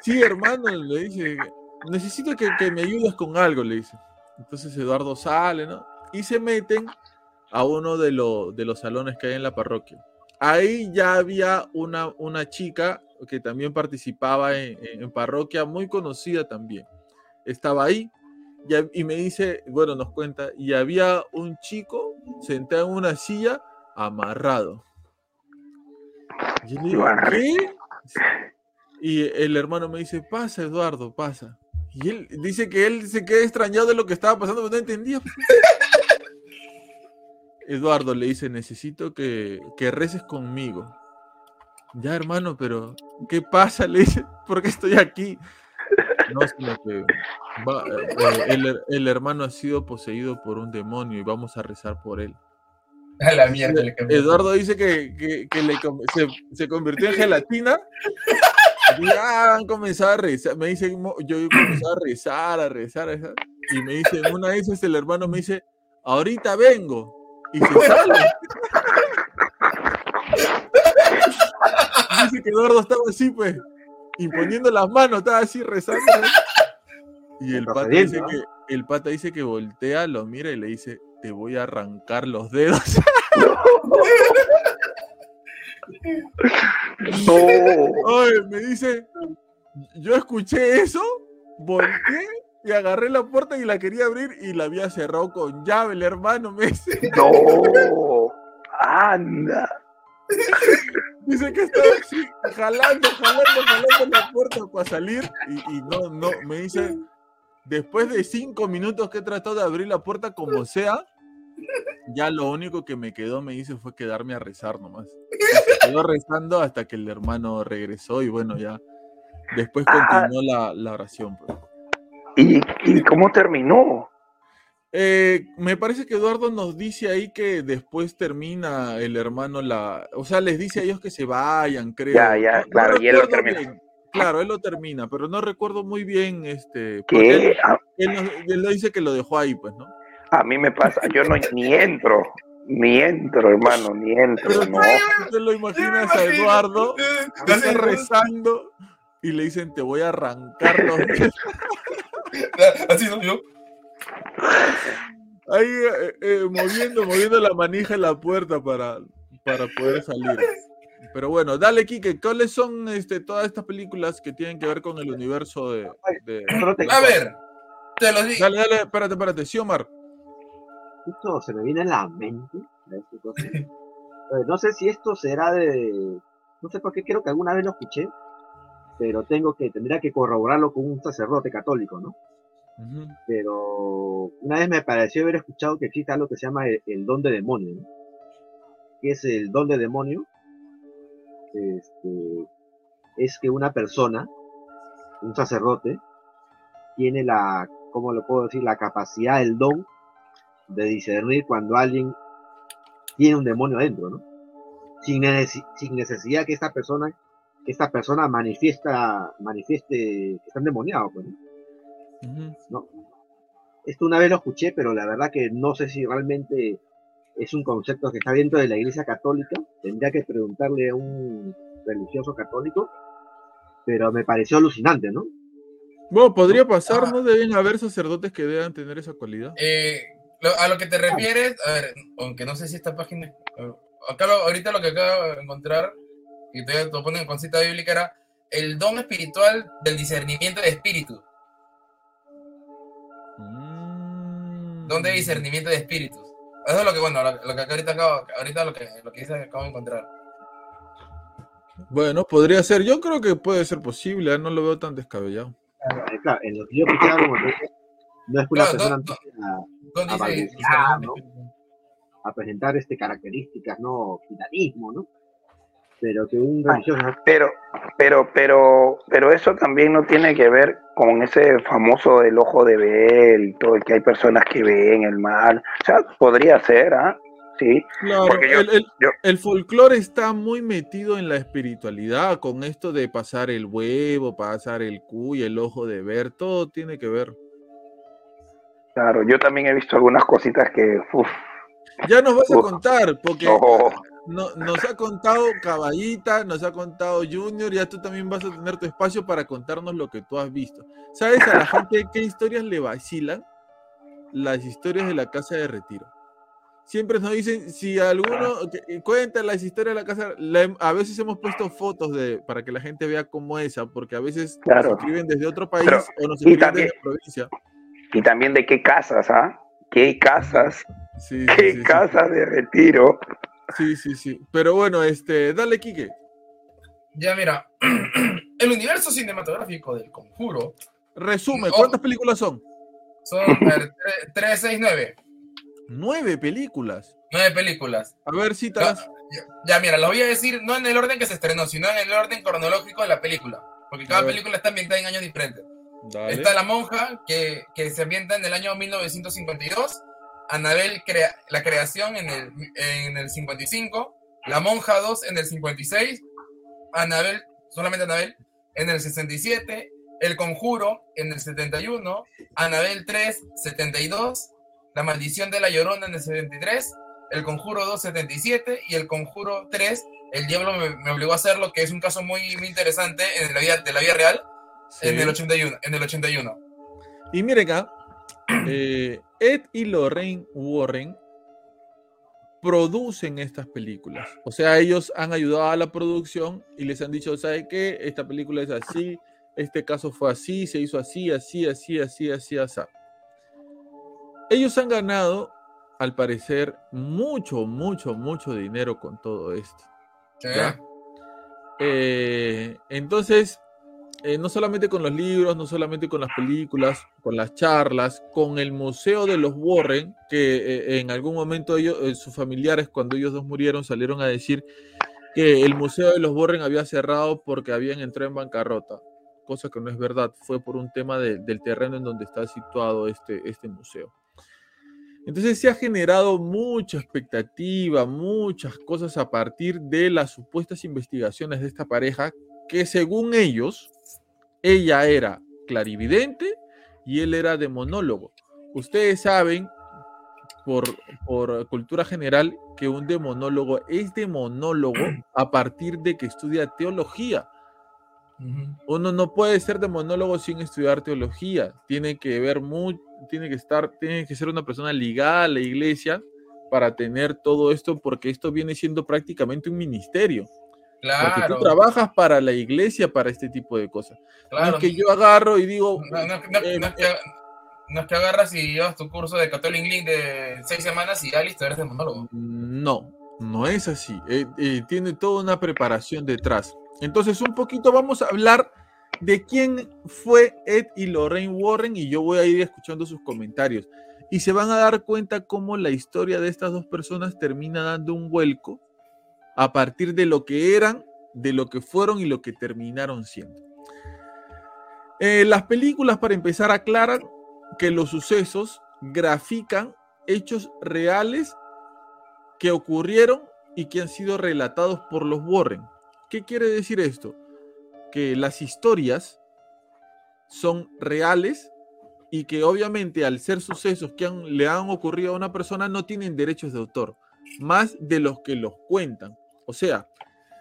Sí, hermano, le dice, necesito que, que me ayudes con algo, le dice. Entonces Eduardo sale, ¿no? Y se meten a uno de, de los salones que hay en la parroquia. Ahí ya había una, una chica que también participaba en, parroquia, muy conocida también. Estaba ahí y, me dice, bueno, nos cuenta, y había un chico sentado en una silla amarrado. Y ¿qué? Y el hermano me dice, pasa Eduardo, pasa. Y él dice que él se queda extrañado de lo que estaba pasando, pero no entendía. Eduardo le dice, necesito que, que reces conmigo. Ya, hermano, pero ¿qué pasa? Le dice, [laughs] ¿por qué estoy aquí? No, sino que eh, el, el, hermano ha sido poseído por un demonio y vamos a rezar por él. A la mierda, Eduardo dice que, que, que le, se, se, convirtió en gelatina. [laughs] Y ya han comenzado a rezar. Me dice, yo he comenzado a rezar, a rezar, a rezar. Y me dice, una vez el hermano me dice, ahorita vengo. Y se sale. dice que Eduardo estaba así, pues, imponiendo las manos, estaba así rezando. Y el pata, dice que, el pata dice que voltea, lo mira y le dice, te voy a arrancar los dedos. [laughs] No. me dice, yo escuché eso, volteé y agarré la puerta y la quería abrir y la había cerrado con llave el hermano, me dice. No, anda. Dice que estaba así, jalando, jalando, jalando la puerta para salir y, y, no, no, me dice, después de cinco minutos que he tratado de abrir la puerta como sea, ya lo único que me quedó, me dice, fue quedarme a rezar nomás. se quedó rezando hasta que el hermano regresó y bueno, ya después ah. continuó la, la, oración. Pues. ¿Y, ¿Y, cómo terminó? Eh, me parece que Eduardo nos dice ahí que después termina el hermano la, o sea, les dice a ellos que se vayan, creo. Ya, ya, claro, y él lo termina. Claro, él lo termina, pero no recuerdo muy bien, este, ¿Qué? Él, ah. él, dice que lo dejó ahí, pues, ¿no? A mí me pasa, yo no ni entro, ni entro, hermano, ni entro, no. Te lo imaginas a Eduardo, está rezando y le dicen, te voy a arrancar los [laughs] [laughs] Así soy yo ahí eh, eh, moviendo, moviendo la manija en la puerta para, para poder salir. Pero bueno, dale, Kike, ¿cuáles son este, todas estas películas que tienen que ver con el universo de. A ver, te lo digo. Dale, dale, espérate, espérate, sí, Omar. Esto se me viene a la mente. no sé si esto será de. No sé por qué, creo que alguna vez lo escuché, pero tengo que, tendría que corroborarlo con un sacerdote católico, ¿no? Pero una vez me pareció haber escuchado que existe algo que se llama el, don de demonio. ¿no? ¿Qué es el don de demonio? Este, es que una persona, un sacerdote, tiene la, ¿cómo lo puedo decir? La capacidad, el don de discernir cuando alguien tiene un demonio adentro, ¿no? Sin, sin necesidad que esta persona, que esta persona manifiesta, manifieste que está endemoniado, pues, ¿no? ¿no? Esto una vez lo escuché, pero la verdad que no sé si realmente es un concepto que está dentro de la Iglesia Católica. Tendría que preguntarle a un religioso católico, pero me pareció alucinante, ¿no? Bueno, podría pasar, ¿no? Deben haber sacerdotes que deban tener esa cualidad. Eh, a lo que te refieres, a ver, aunque no sé si esta página. Acá ahorita lo que acabo de encontrar, y te, te ponen con cita bíblica, era el don espiritual del discernimiento de espíritu. ¿Dónde hay discernimiento de espíritus? Eso es lo que, bueno, lo, que ahorita, acabo, ahorita lo que, lo que dice acabo de encontrar. Bueno, podría ser. Yo creo que puede ser posible, ¿eh? no lo veo tan descabellado. Claro, en lo que yo como no es una persona a, a, presentar este, características, ¿no? Gitanismo, ¿no? Pero que un Pero, pero, pero, pero eso también no tiene que ver con ese famoso del ojo de ver y todo, que hay personas que ven el mal. O sea, podría ser, ¿ah? Sí. Claro, el, el, folclore está muy metido en la espiritualidad, con esto de pasar el huevo, pasar el cuy, el ojo de ver, todo tiene que ver. Claro, yo también he visto algunas cositas que. ya nos vas a contar, porque no, nos ha contado Caballita, nos ha contado Junior, ya tú también vas a tener tu espacio para contarnos lo que tú has visto. ¿Sabes a la gente qué historias le vacilan? Las historias de la casa de retiro. Siempre nos dicen, si alguno cuenta las historias de la casa, a veces hemos puesto fotos de para que la gente vea cómo es, ¿ah? porque a veces nos escriben desde otro país o nos escriben desde provincia. Y también de qué casas, ¿ah? ¿Qué casas? ¿Qué casas de retiro? Sí, sí, sí. Pero bueno, este, dale, Quique. Ya, mira, [clears throat] el universo cinematográfico del conjuro Resume, ¿cuántas películas son? Son 3, 6, 9. Nueve películas. Nueve películas. A ver, cítalas. Ya, ya, mira, lo voy a decir no en el orden que se estrenó, sino en el orden cronológico de la película. Porque cada película está ambientada en años diferentes. Está La Monja, que, que, se ambienta en el año 1952. Anabel, crea, la creación en el, en el 55. La Monja 2 en el 56. Anabel, solamente Anabel, en el 67. El Conjuro en el 71. Anabel 3, 72. La Maldición de la Llorona en el 73. El Conjuro 2, 77. Y El Conjuro 3, El Diablo me, obligó a hacerlo, que es un caso muy, muy interesante en la vida, de la vida real en el 81. En el 81. Y miren acá, eh, Ed y Lorraine Warren producen estas películas. O sea, ellos han ayudado a la producción y les han dicho, ¿sabe qué? Esta película es así, este caso fue así, se hizo así, así, así, así, así, así. Ellos han ganado, al parecer, mucho, mucho, mucho dinero con todo esto. Eh, entonces, eh, no solamente con los libros, no solamente con las películas, con las charlas, con el Museo de los Warren, que eh, en algún momento ellos, eh, sus familiares, cuando ellos dos murieron, salieron a decir que el Museo de los Warren había cerrado porque habían entrado en bancarrota, cosa que no es verdad, fue por un tema del terreno en donde está situado este, este museo. Entonces se ha generado mucha expectativa, muchas cosas a partir de las supuestas investigaciones de esta pareja que según ellos, ella era clarividente y él era demonólogo. Ustedes saben, por, por cultura general, que un demonólogo es demonólogo [clears throat] a partir de que estudia teología. Uno no puede ser demonólogo sin estudiar teología. Tiene que ver muy, tiene que estar, tiene que ser una persona ligada a la iglesia para tener todo esto, porque esto viene siendo prácticamente un ministerio. Claro. Porque tú trabajas para la iglesia para este tipo de cosas. Claro. No es que yo agarro y digo. No, no, no, eh, es que, agarras y llevas tu curso de Catholic Link de seis semanas y ya listo, eres de monólogo. No, no es así. Eh, eh, tiene toda una preparación detrás. Entonces, un poquito vamos a hablar de quién fue Ed y Lorraine Warren y yo voy a ir escuchando sus comentarios. Y se van a dar cuenta cómo la historia de estas dos personas termina dando un vuelco a partir de lo que eran, de lo que fueron y lo que terminaron siendo. Eh, las películas, para empezar, aclaran que los sucesos grafican hechos reales que ocurrieron y que han sido relatados por los Warren. ¿Qué quiere decir esto? Que las historias son reales y que obviamente al ser sucesos que le han ocurrido a una persona no tienen derechos de autor, más de los que los cuentan. O sea,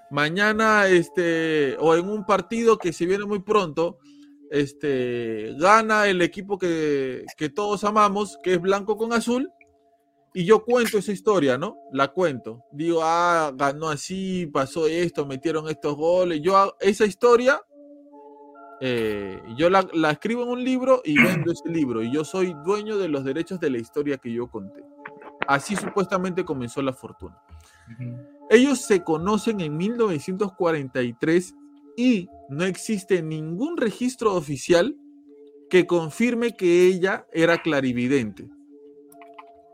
mañana, este, o en un partido que se viene muy pronto, este, gana el equipo que, que todos amamos, que es blanco con azul, y yo cuento esa historia, ¿no? La cuento. Digo, ah, ganó así, pasó esto, metieron estos goles. Yo esa historia, eh, yo la, la, escribo en un libro y vendo ese libro. Y yo soy dueño de los derechos de la historia que yo conté. Así supuestamente comenzó la fortuna. Ellos se conocen en 1943 y no existe ningún registro oficial que confirme que ella era clarividente.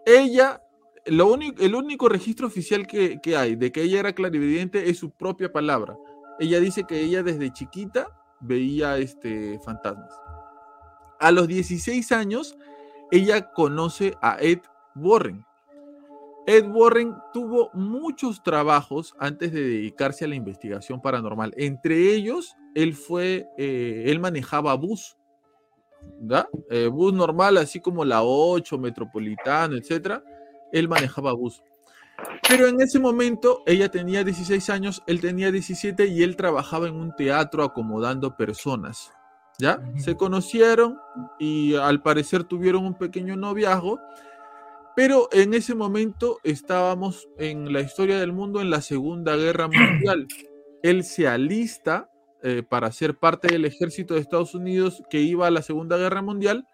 Ella, el único registro oficial que, hay de que ella era clarividente es su propia palabra. Ella dice que ella desde chiquita veía este, fantasmas. A los 16 años, ella conoce a Ed Warren, Ed Warren tuvo muchos trabajos antes de dedicarse a la investigación paranormal. Entre ellos, él fue, eh, él manejaba bus, eh, bus normal, así como la 8, metropolitano, etc. Él manejaba bus. Pero en ese momento ella tenía 16 años, él tenía 17 y él trabajaba en un teatro acomodando personas. ¿Ya? Se conocieron y al parecer tuvieron un pequeño noviazgo pero en ese momento estábamos en la historia del mundo en la Segunda Guerra [clears throat] Mundial. Él se alista eh, para ser parte del ejército de Estados Unidos que iba a la Segunda Guerra Mundial.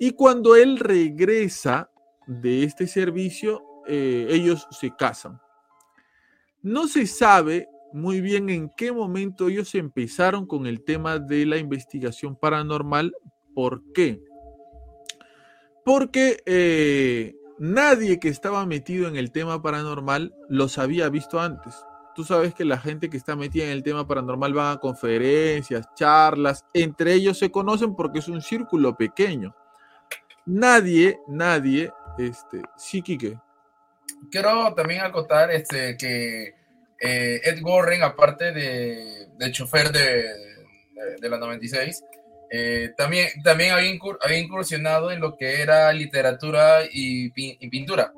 Y cuando él regresa de este servicio, eh, ellos se casan. No se sabe muy bien en qué momento ellos empezaron con el tema de la investigación paranormal. ¿Por qué? Porque eh, nadie que estaba metido en el tema paranormal los había visto antes. Tú sabes que la gente que está metida en el tema paranormal va a conferencias, charlas, entre ellos se conocen porque es un círculo pequeño. Nadie, nadie, este, sí, Quique. Quiero también acotar este, que eh, Ed Warren, aparte de, de chofer de, de, la 96, eh, también, también había, incursionado en lo que era literatura y, pintura.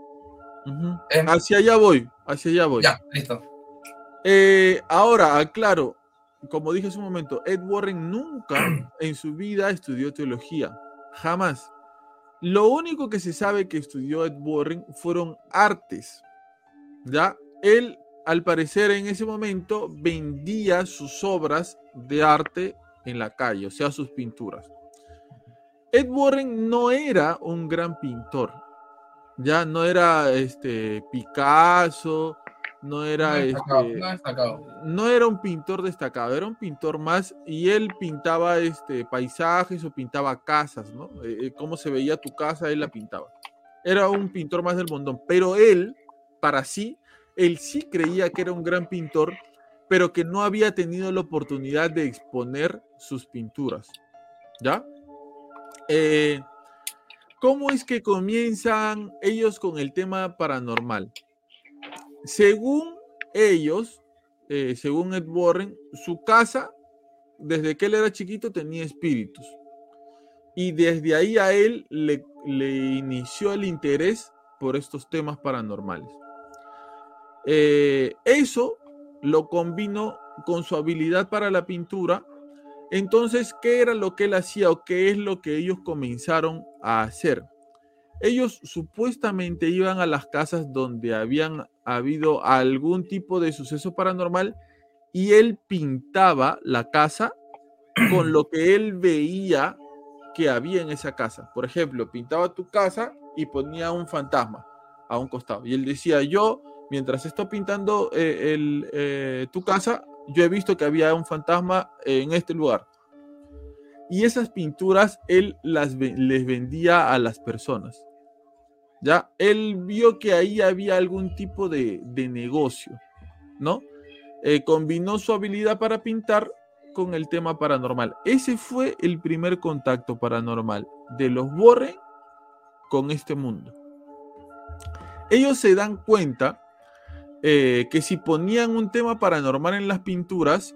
hacia allá voy, hacia allá voy. Ya, listo. Eh, ahora, aclaro, como dije hace un momento, Ed Warren nunca [clears throat] en su vida estudió teología, jamás. Lo único que se sabe que estudió Ed Warren fueron artes. ¿Ya? Él al parecer en ese momento vendía sus obras de arte en la calle, o sea, sus pinturas. Ed Warren no era un gran pintor, ya no era este Picasso, no era este, no, era un pintor destacado, era un pintor más y él pintaba este paisajes o pintaba casas, ¿no? Eh, eh, cómo se veía tu casa, él la pintaba. Era un pintor más del montón, pero él para sí él sí creía que era un gran pintor, pero que no había tenido la oportunidad de exponer sus pinturas. ¿Ya? Eh, ¿Cómo es que comienzan ellos con el tema paranormal? Según ellos, eh, según Ed Warren, su casa, desde que él era chiquito, tenía espíritus. Y desde ahí a él le, inició el interés por estos temas paranormales. Eh, eso lo combinó con su habilidad para la pintura. Entonces, ¿qué era lo que él hacía o qué es lo que ellos comenzaron a hacer? Ellos supuestamente iban a las casas donde habían habido algún tipo de suceso paranormal y él pintaba la casa con lo que él veía que había en esa casa. Por ejemplo, pintaba tu casa y ponía un fantasma a un costado. Y él decía, yo mientras estoy pintando eh, eh, tu casa, yo he visto que había un fantasma en este lugar. Y esas pinturas él las les vendía a las personas. Ya, él vio que ahí había algún tipo de, negocio, ¿no? Eh, combinó su habilidad para pintar con el tema paranormal. Ese fue el primer contacto paranormal de los Warren con este mundo. Ellos se dan cuenta eh, que si ponían un tema paranormal en las pinturas,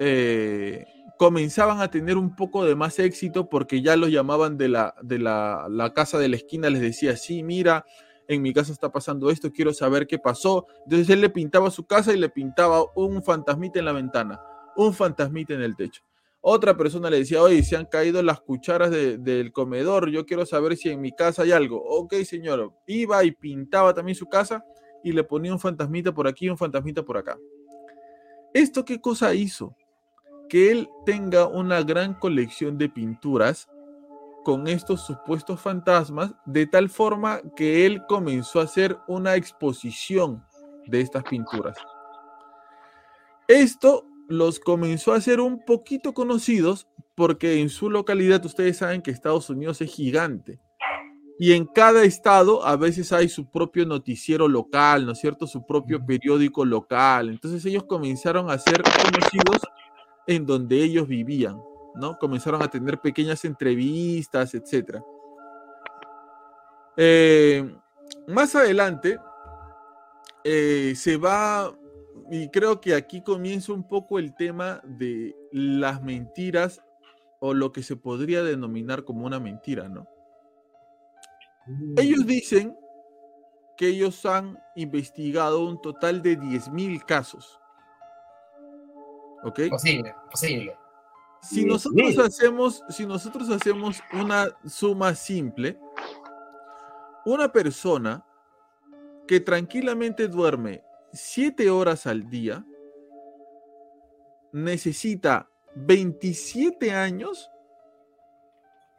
eh, comenzaban a tener un poco de más éxito porque ya los llamaban de, la, de la, casa de la esquina, les decía, sí, mira, en mi casa está pasando esto, quiero saber qué pasó. Entonces él le pintaba su casa y le pintaba un fantasmita en la ventana, un fantasmita en el techo. Otra persona le decía, oye, se han caído las cucharas del comedor, yo quiero saber si en mi casa hay algo. Ok, señor. Iba y pintaba también su casa y le ponía un fantasmita por aquí y un fantasmita por acá. ¿Esto qué cosa hizo? Que él tenga una gran colección de pinturas con estos supuestos fantasmas, de tal forma que él comenzó a hacer una exposición de estas pinturas. Esto los comenzó a hacer un poquito conocidos porque en su localidad ustedes saben que Estados Unidos es gigante y en cada estado a veces hay su propio noticiero local, ¿no es cierto? Su propio periódico local. Entonces ellos comenzaron a ser conocidos en donde ellos vivían, ¿no? Comenzaron a tener pequeñas entrevistas, etc. Eh, más adelante eh, se va, y creo que aquí comienza un poco el tema de las mentiras o lo que se podría denominar como una mentira, ¿no? Ellos dicen que ellos han investigado un total de 10.000 casos. ¿Ok? Posible, posible. Si nosotros hacemos, si nosotros hacemos una suma simple, una persona que tranquilamente duerme 7 horas al día necesita 27 años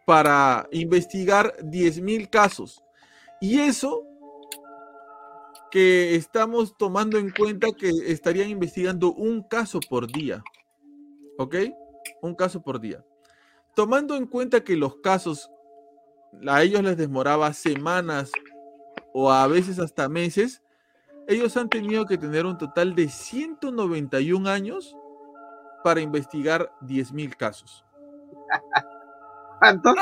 para investigar 10.000 casos. Y eso que estamos tomando en cuenta que estarían investigando un caso por día. ¿Ok? Un caso por día. Tomando en cuenta que los casos a ellos les demoraba semanas o a veces hasta meses, ellos han tenido que tener un total de 191 años para investigar 10.000 casos. [laughs] ¿Cuánto?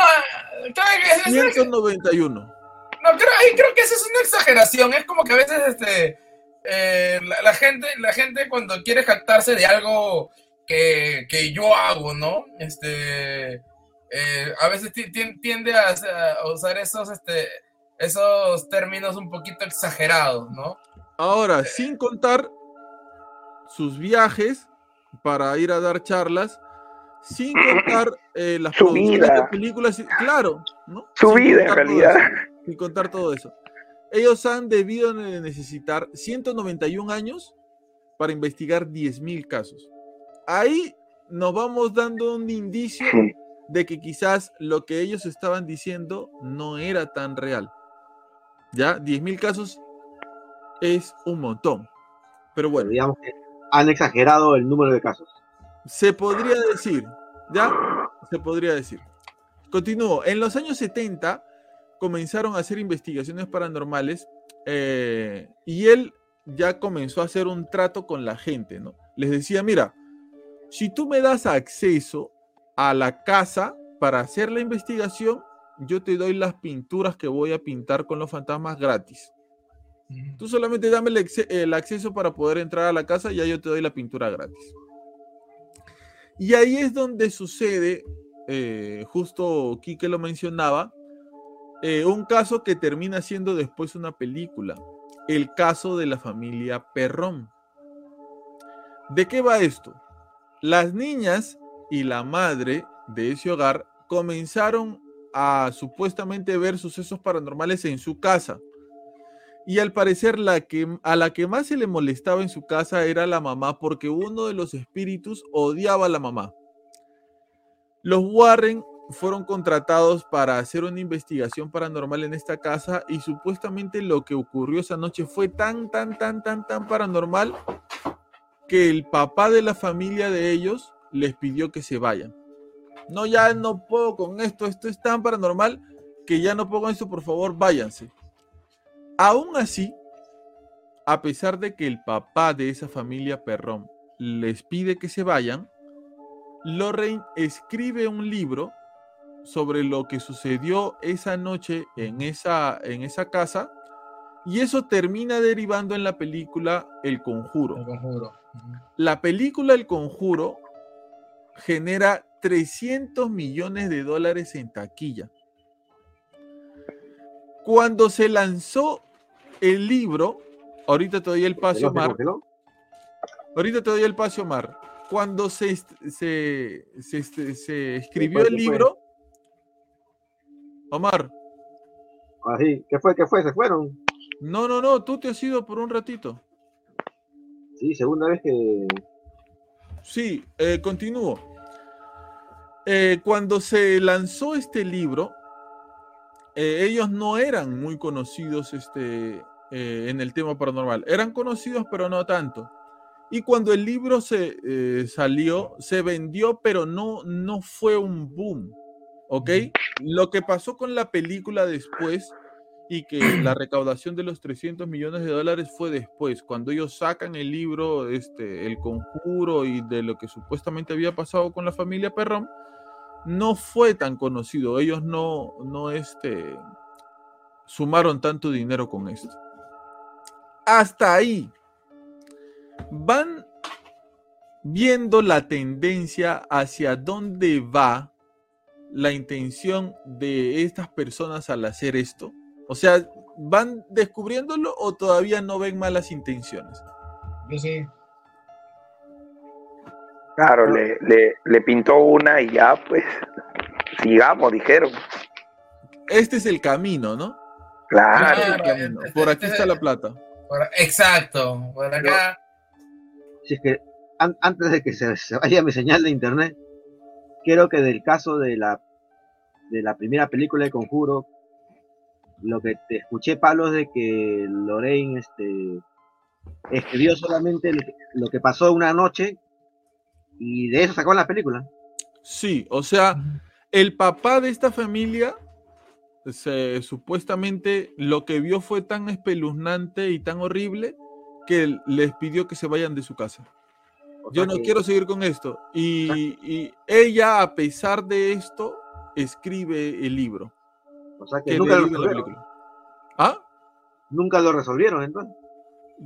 191. No, creo, creo que esa es una exageración. Es como que a veces este, eh, la, gente, la gente cuando quiere jactarse de algo que, yo hago, ¿no? Este, eh, a veces tiende a, usar esos, este, esos términos un poquito exagerados, ¿no? Ahora, eh, sin contar sus viajes para ir a dar charlas, sin contar eh, las de películas, claro, ¿no? Su vida en realidad. sin contar todo eso. Ellos han debido necesitar 191 años para investigar 10.000 casos. Ahí nos vamos dando un indicio de que quizás lo que ellos estaban diciendo no era tan real. Ya, 10.000 casos es un montón. Pero bueno. Digamos que han exagerado el número de casos. Se podría decir, ¿ya? Se podría decir. Continúo. En los años 70 comenzaron a hacer investigaciones paranormales eh, y él ya comenzó a hacer un trato con la gente, ¿no? Les decía, mira, si tú me das acceso a la casa para hacer la investigación, yo te doy las pinturas que voy a pintar con los fantasmas gratis. Tú solamente dame el, acceso para poder entrar a la casa y ya yo te doy la pintura gratis. Y ahí es donde sucede, eh, justo Quique lo mencionaba, eh, un caso que termina siendo después una película, el caso de la familia Perrón. ¿De qué va esto? Las niñas y la madre de ese hogar comenzaron a supuestamente ver sucesos paranormales en su casa y al parecer la que, a la que más se le molestaba en su casa era la mamá porque uno de los espíritus odiaba a la mamá. Los Warren fueron contratados para hacer una investigación paranormal en esta casa y supuestamente lo que ocurrió esa noche fue tan, tan, tan, tan, tan paranormal que el papá de la familia de ellos les pidió que se vayan. No, ya no puedo con esto, esto es tan paranormal que ya no puedo con esto, por favor, váyanse. Aún así, a pesar de que el papá de esa familia Perrón les pide que se vayan, Lorraine escribe un libro sobre lo que sucedió esa noche en esa, en esa casa y eso termina derivando en la película El Conjuro. El Conjuro. La película El Conjuro genera 300 millones de dólares en taquilla. Cuando se lanzó el libro, ahorita te doy el paso, Omar. Ahorita te doy el paso, Omar. Cuando se, se, se, escribió el libro, Omar. Así, ¿qué fue? ¿Qué fue? ¿Se fueron? No, no, no, tú te has ido por un ratito. Sí, segunda vez que. Sí, eh, continúo. Eh, cuando se lanzó este libro, eh, ellos no eran muy conocidos este, eh, en el tema paranormal. Eran conocidos, pero no tanto. Y cuando el libro se eh, salió, se vendió, pero no, no fue un boom. ¿Ok? Lo que pasó con la película después y que la recaudación de los 300 millones de dólares fue después, cuando ellos sacan el libro, este, El Conjuro y de lo que supuestamente había pasado con la familia Perrón, no fue tan conocido. Ellos no, no este, sumaron tanto dinero con esto. Hasta ahí. Van viendo la tendencia hacia dónde va la intención de estas personas al hacer esto. O sea, ¿van descubriéndolo o todavía no ven malas intenciones? Yo sí. Claro, le, le, pintó una y ya, pues, sigamos, dijeron. Este es el camino, ¿no? Claro. Por aquí está la plata. exacto, por acá. Si es que antes de que se, vaya mi señal de internet, quiero que del caso de la, de la primera película de Conjuro, lo que te escuché, Pablo, es de que Lorraine este, escribió solamente lo que pasó una noche y de eso sacó la película. Sí, o sea, el papá de esta familia supuestamente lo que vio fue tan espeluznante y tan horrible que les pidió que se vayan de su casa. Yo no quiero seguir con esto. Y, ella, a pesar de esto, escribe el libro. O sea que, nunca lo resolvieron. ¿Ah? Nunca lo resolvieron entonces.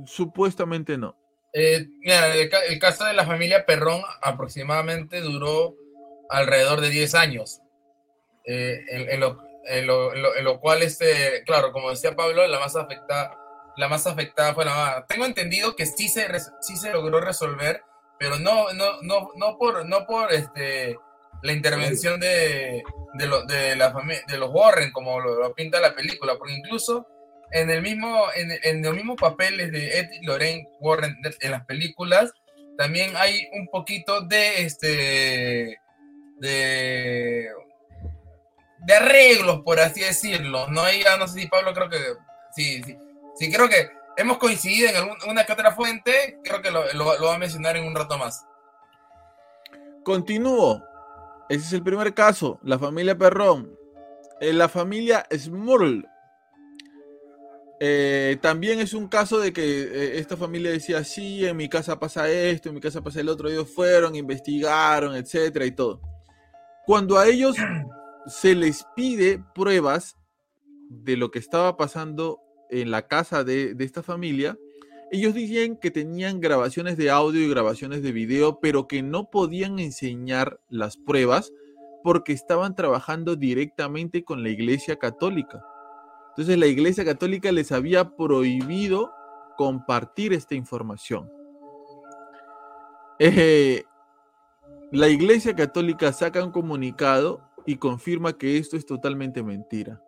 Supuestamente no. Eh, mira, el, caso de la familia Perrón aproximadamente duró alrededor de 10 años. Eh, en, lo, en, lo, cual, este, claro, como decía Pablo, la más afectada, la más afectada fue la mamá. Tengo entendido que sí se, sí se logró resolver, pero no, no, no, no por, no por este, la intervención de, de, de, la de los Warren, como lo, pinta la película, porque incluso en el mismo, en, los mismos papeles de Ed y Lorraine Warren en las películas, también hay un poquito de este de arreglos, por así decirlo. No hay, no sé si Pablo creo que sí, sí, creo que hemos coincidido en alguna que otra fuente, creo que lo, va a mencionar en un rato más. Continúo. Ese es el primer caso, la familia Perrón. Eh, la familia Smurl. Eh, también es un caso de que eh, esta familia decía, sí, en mi casa pasa esto, en mi casa pasa el otro, ellos fueron, investigaron, etcétera y todo. Cuando a ellos se les pide pruebas de lo que estaba pasando en la casa de, esta familia. Ellos decían que tenían grabaciones de audio y grabaciones de video, pero que no podían enseñar las pruebas porque estaban trabajando directamente con la Iglesia Católica. Entonces la Iglesia Católica les había prohibido compartir esta información. Eh, la Iglesia Católica saca un comunicado y confirma que esto es totalmente mentira.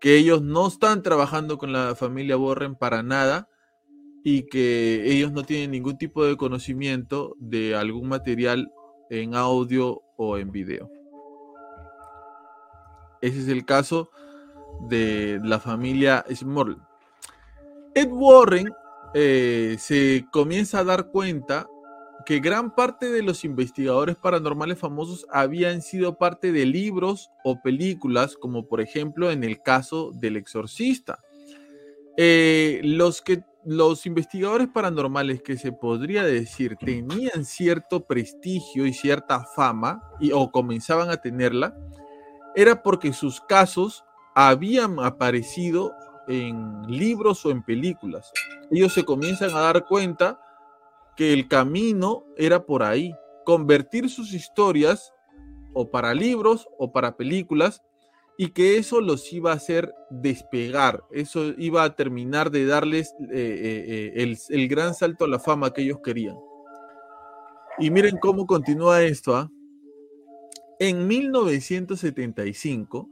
Que ellos no están trabajando con la familia Borren para nada y que ellos no tienen ningún tipo de conocimiento de algún material en audio o en video. Ese es el caso de la familia Small. Ed Warren eh, se comienza a dar cuenta que gran parte de los investigadores paranormales famosos habían sido parte de libros o películas, como por ejemplo en el caso del exorcista. Eh, los, que, los investigadores paranormales que se podría decir tenían cierto prestigio y cierta fama, y, o comenzaban a tenerla, era porque sus casos habían aparecido en libros o en películas. Ellos se comienzan a dar cuenta que el camino era por ahí, convertir sus historias o para libros o para películas y que eso los iba a hacer despegar, eso iba a terminar de darles eh, eh, eh, el, gran salto a la fama que ellos querían. Y miren cómo continúa esto. ¿ah? En 1975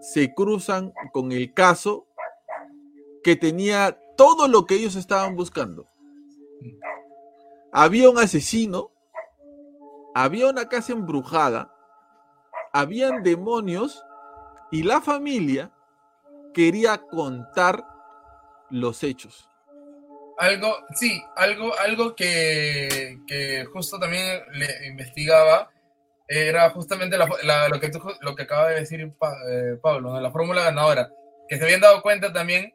se cruzan con el caso que tenía todo lo que ellos estaban buscando había un asesino, había una casa embrujada, habían demonios y la familia quería contar los hechos. Algo, sí, algo, algo que, justo también le investigaba era justamente lo, que lo que acaba de decir eh, Pablo, la fórmula ganadora, que se habían dado cuenta también,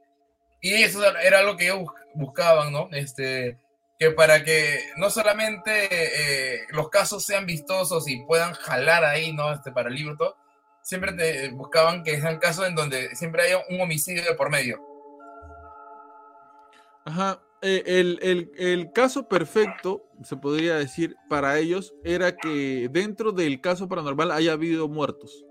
y eso era algo que ellos buscaban, ¿no? Este, que para que no solamente eh, los casos sean vistosos y puedan jalar ahí, ¿no? Este, para el libro, todo, siempre te buscaban que sean casos en donde siempre haya un homicidio de por medio. Ajá. Eh, el, el, caso perfecto, se podría decir, para ellos era que dentro del caso paranormal haya habido muertos.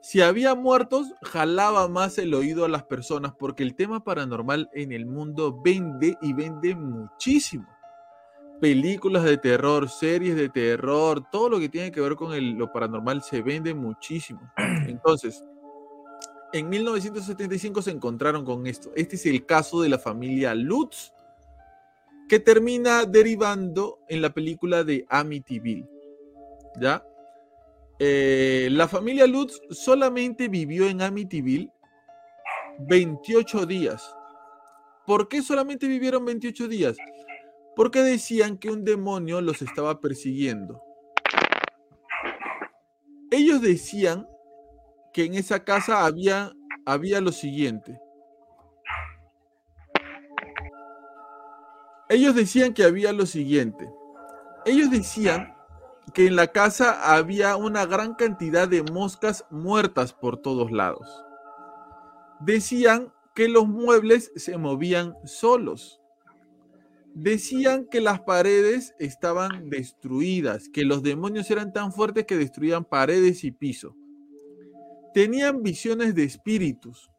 Si había muertos, jalaba más el oído a las personas porque el tema paranormal en el mundo vende y vende muchísimo. Películas de terror, series de terror, todo lo que tiene que ver con lo paranormal se vende muchísimo. [clears throat] Entonces, en 1975 se encontraron con esto. Este es el caso de la familia Lutz, que termina derivando en la película de Amityville. ¿Ya? Eh, la familia Lutz solamente vivió en Amityville 28 días. ¿Por qué solamente vivieron 28 días? Porque decían que un demonio los estaba persiguiendo. Ellos decían que en esa casa había, había lo siguiente. Ellos decían que había lo siguiente. Ellos decían que en la casa había una gran cantidad de moscas muertas por todos lados. Decían que los muebles se movían solos. Decían que las paredes estaban destruidas, que los demonios eran tan fuertes que destruían paredes y piso. Tenían visiones de espíritus.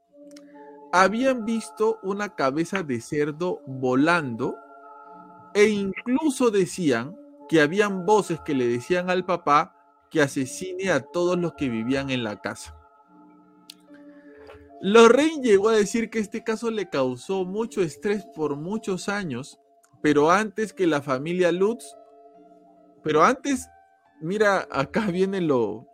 Habían visto una cabeza de cerdo volando e incluso decían que habían voces que le decían al papá que asesine a todos los que vivían en la casa. Lorraine llegó a decir que este caso le causó mucho estrés por muchos años, pero antes que la familia Lutz, pero antes, mira, acá viene lo,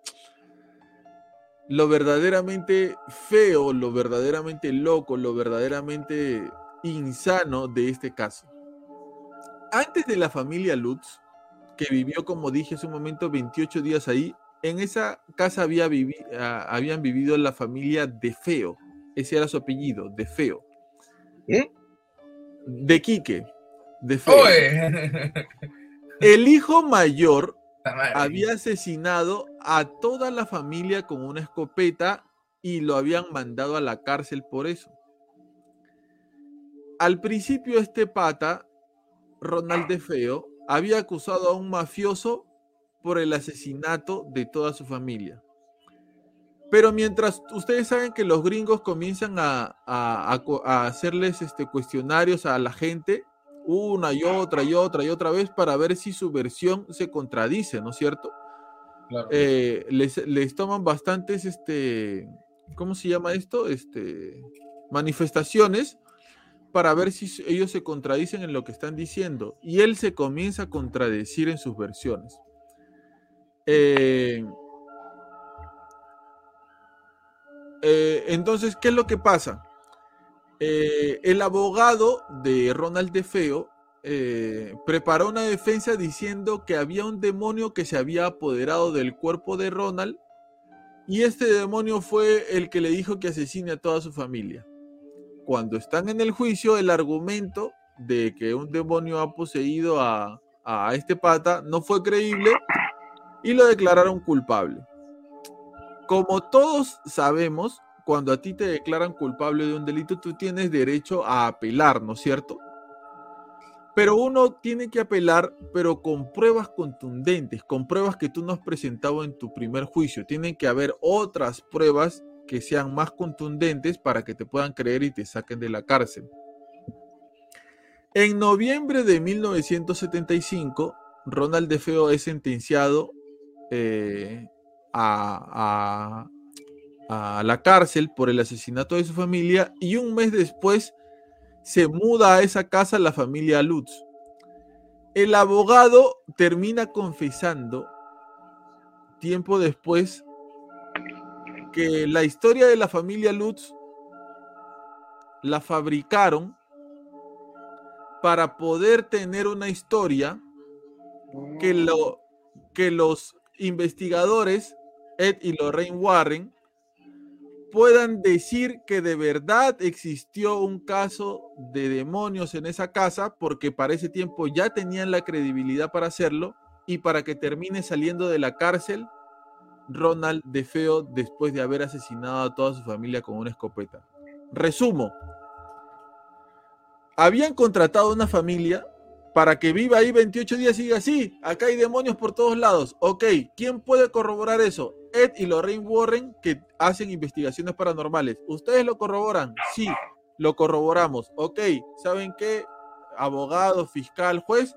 lo verdaderamente feo, lo verdaderamente loco, lo verdaderamente insano de este caso. Antes de la familia Lutz, que vivió, como dije hace un momento, 28 días ahí. En esa casa había ah, habían vivido la familia de Feo. Ese era su apellido, de Feo. ¿Eh? De Quique, de Feo. El hijo mayor había asesinado a toda la familia con una escopeta y lo habían mandado a la cárcel por eso. Al principio este pata, Ronald de Feo, había acusado a un mafioso por el asesinato de toda su familia. Pero mientras ustedes saben que los gringos comienzan a, hacerles este, cuestionarios a la gente, una y otra y otra y otra vez para ver si su versión se contradice, ¿no es cierto? Eh, les, toman bastantes, este, ¿cómo se llama esto? Este, manifestaciones para ver si ellos se contradicen en lo que están diciendo. Y él se comienza a contradecir en sus versiones. Eh, eh, entonces, ¿qué es lo que pasa? El abogado de Ronald De Feo preparó una defensa diciendo que había un demonio que se había apoderado del cuerpo de Ronald y este demonio fue el que le dijo que asesine a toda su familia cuando están en el juicio, el argumento de que un demonio ha poseído a, este pata no fue creíble y lo declararon culpable. Como todos sabemos, cuando a ti te declaran culpable de un delito, tú tienes derecho a apelar, ¿no es cierto? Pero uno tiene que apelar, pero con pruebas contundentes, con pruebas que tú no has presentado en tu primer juicio. Tienen que haber otras pruebas que sean más contundentes para que te puedan creer y te saquen de la cárcel. En noviembre de 1975, Ronald De Feo es sentenciado eh, a, a, la cárcel por el asesinato de su familia y un mes después se muda a esa casa la familia Lutz. El abogado termina confesando tiempo después que la historia de la familia Lutz la fabricaron para poder tener una historia que, mm. lo, que los investigadores, Ed y Lorraine Warren, puedan decir que de verdad existió un caso de demonios en esa casa, porque para ese tiempo ya tenían la credibilidad para hacerlo, y para que termine saliendo de la cárcel Ronald de Feo después de haber asesinado a toda su familia con una escopeta. Resumo. Habían contratado una familia para que viva ahí 28 días y diga, sí, acá hay demonios por todos lados. Ok, ¿quién puede corroborar eso? Ed y Lorraine Warren, que hacen investigaciones paranormales. ¿Ustedes lo corroboran? Sí, lo corroboramos. Ok, ¿saben qué? Abogado, fiscal, juez,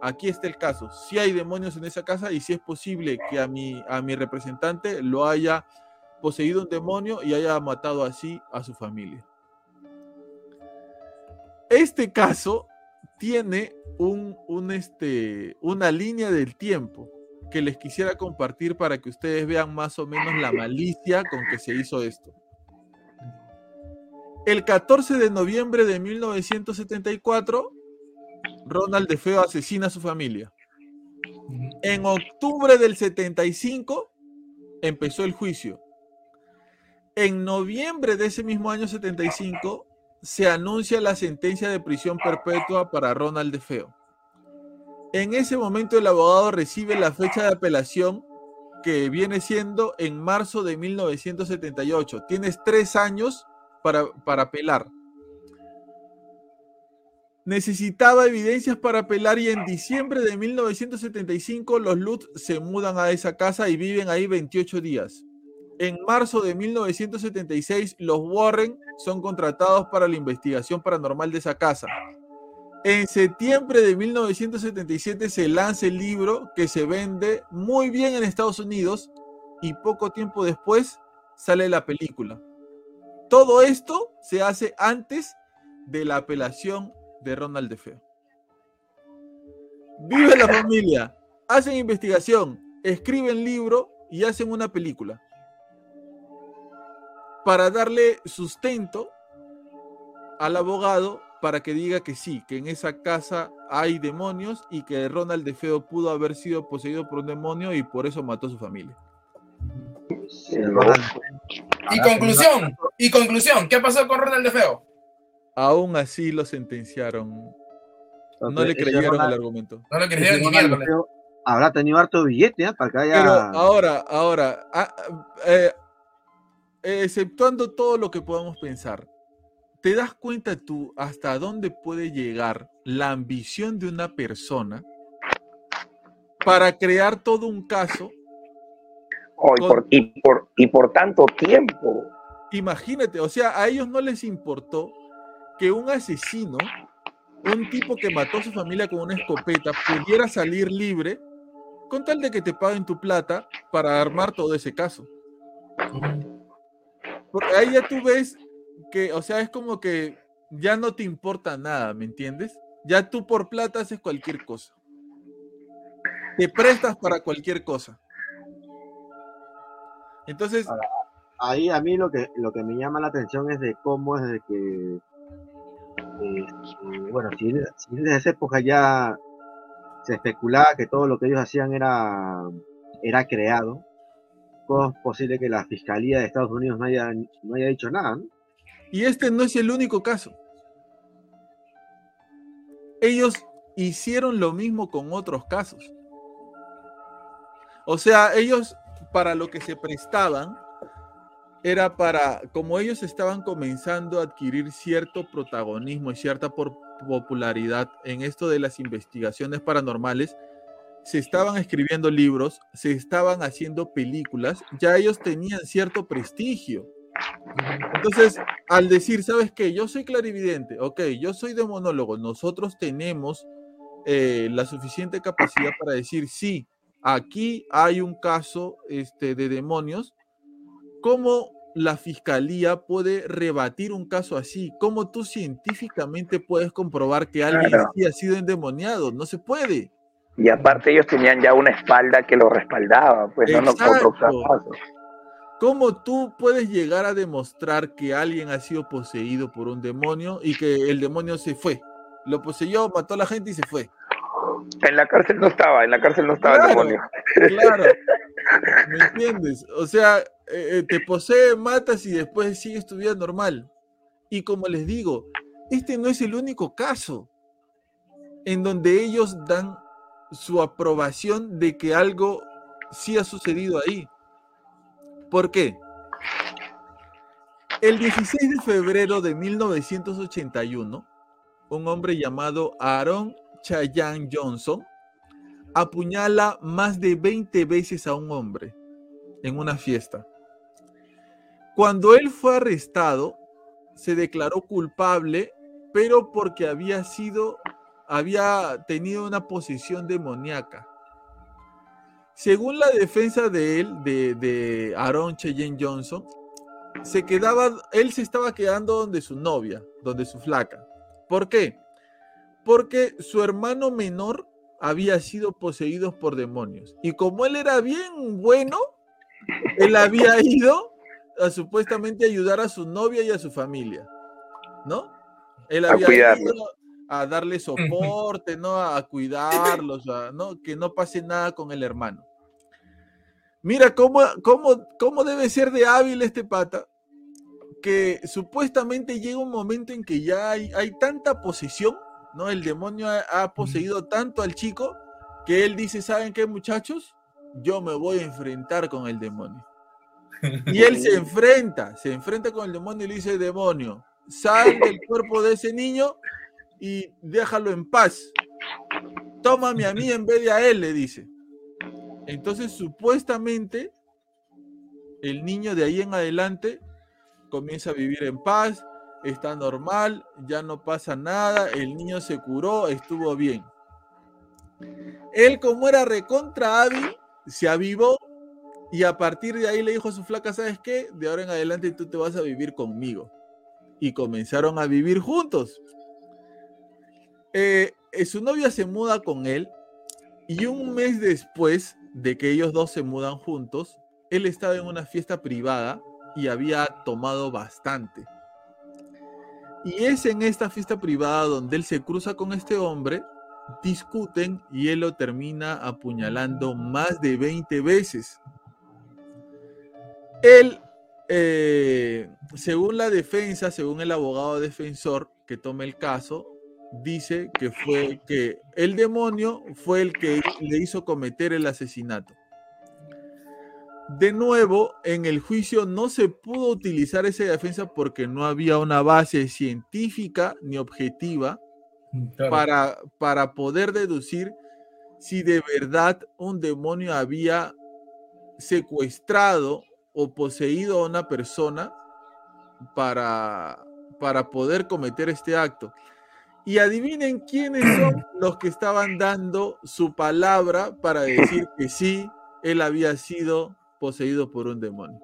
aquí está el caso. Si hay demonios en esa casa y si es posible que a mi, a mi representante lo haya poseído un demonio y haya matado así a su familia. Este caso tiene un, este, una línea del tiempo que les quisiera compartir para que ustedes vean más o menos la malicia con que se hizo esto. El 14 de noviembre de 1974, Ronald DeFeo asesina a su familia. En octubre del 75 empezó el juicio. En noviembre de ese mismo año 75 se anuncia la sentencia de prisión perpetua para Ronald DeFeo. En ese momento el abogado recibe la fecha de apelación que viene siendo en marzo de 1978. Tienes tres años para, para apelar. Necesitaba evidencias para apelar y en diciembre de 1975 los Lutz se mudan a esa casa y viven ahí 28 días. En marzo de 1976 los Warren son contratados para la investigación paranormal de esa casa. En septiembre de 1977 se lanza el libro que se vende muy bien en Estados Unidos y poco tiempo después sale la película. Todo esto se hace antes de la apelación de Ronald DeFeo. Vive la familia, hacen investigación, escriben libro y hacen una película. Para darle sustento al abogado para que diga que sí, que en esa casa hay demonios y que Ronald DeFeo pudo haber sido poseído por un demonio y por eso mató a su familia. Y conclusión, y conclusión, ¿qué pasó con Ronald DeFeo? Aún así lo sentenciaron. No le creyeron el argumento. No le creyeron ni Habrá tenido harto billete ¿eh? para que haya... Pero ahora, ahora, ah, eh, exceptuando todo lo que podamos pensar, ¿te das cuenta tú hasta dónde puede llegar la ambición de una persona para crear todo un caso? y, por, y por tanto tiempo. Imagínate, o sea, a ellos no les importó que un asesino, un tipo que mató a su familia con una escopeta, pudiera salir libre con tal de que te paguen tu plata para armar todo ese caso. Porque ahí ya tú ves que, o sea, es como que ya no te importa nada, ¿me entiendes? Ya tú por plata haces cualquier cosa. Te prestas para cualquier cosa. Entonces. ahí a mí lo que, lo que me llama la atención es de cómo es de que. Este, bueno, si, si desde esa época ya se especulaba que todo lo que ellos hacían era, era creado, ¿cómo es posible que la Fiscalía de Estados Unidos no haya, no haya dicho nada? Y este no es el único caso. Ellos hicieron lo mismo con otros casos. O sea, ellos para lo que se prestaban era para, como ellos estaban comenzando a adquirir cierto protagonismo y cierta popularidad en esto de las investigaciones paranormales, se estaban escribiendo libros, se estaban haciendo películas, ya ellos tenían cierto prestigio. Entonces, al decir, ¿sabes qué? Yo soy clarividente, ok, yo soy demonólogo, nosotros tenemos eh, la suficiente capacidad para decir, sí, aquí hay un caso este, de demonios, ¿cómo la fiscalía puede rebatir un caso así? ¿Cómo tú científicamente puedes comprobar que alguien ha sido endemoniado? No se puede. Y aparte ellos tenían ya una espalda que lo respaldaba, pues no, ¿Cómo tú puedes llegar a demostrar que alguien ha sido poseído por un demonio y que el demonio se fue? Lo poseyó, mató a la gente y se fue. En la cárcel no estaba, en la cárcel no estaba el demonio. Claro. [laughs] ¿Me entiendes? O sea, eh, eh, te posee, matas y después sigues tu vida normal. Y como les digo, este no es el único caso en donde ellos dan su aprobación de que algo sí ha sucedido ahí. ¿Por qué? El 16 de febrero de 1981, un hombre llamado Aaron Chayanne Johnson apuñala más de 20 veces a un hombre en una fiesta. Cuando él fue arrestado, se declaró culpable, pero porque había sido, había tenido una posición demoníaca. Según la defensa de él, de, de Aaron Cheyenne Johnson, se quedaba, él se estaba quedando donde su novia, donde su flaca. ¿Por qué? Porque su hermano menor había sido poseído por demonios. Y como él era bien bueno, él había [laughs] ido a supuestamente ayudar a su novia y a su familia. ¿no? Él había ido a darle soporte, ¿no? A cuidarlos, ¿no? Que no pase nada con el hermano. Mira cómo, cómo, cómo debe ser de hábil este pata, que supuestamente llega un momento en que ya hay, hay tanta posesión, ¿no? El demonio ha, poseído tanto al chico que él dice, ¿saben qué muchachos? Yo me voy a enfrentar con el demonio. Y él se [laughs] enfrenta, se enfrenta con el demonio y le dice, demonio, sal del cuerpo de ese niño y déjalo en paz. Tómame a mí en vez de a él, le dice. Entonces, supuestamente, el niño de ahí en adelante comienza a vivir en paz, está normal, ya no pasa nada, el niño se curó, estuvo bien. Él, como era recontra hábil, se avivó y a partir de ahí le dijo a su flaca, ¿sabes qué? De ahora en adelante tú te vas a vivir conmigo. Y comenzaron a vivir juntos. Eh, eh, su novia se muda con él y un mes después de que ellos dos se mudan juntos, él estaba en una fiesta privada y había tomado bastante. Y es en esta fiesta privada donde él se cruza con este hombre, discuten y él lo termina apuñalando más de 20 veces. Él, eh, según la defensa, según el abogado defensor que toma el caso, dice que fue que el demonio fue el que le hizo cometer el asesinato. De nuevo, en el juicio no se pudo utilizar esa defensa porque no había una base científica ni objetiva mm, para, para poder deducir si de verdad un demonio había secuestrado o poseído a una persona para, para poder cometer este acto. Y adivinen quiénes son los que estaban dando su palabra para decir que sí, él había sido poseído por un demonio.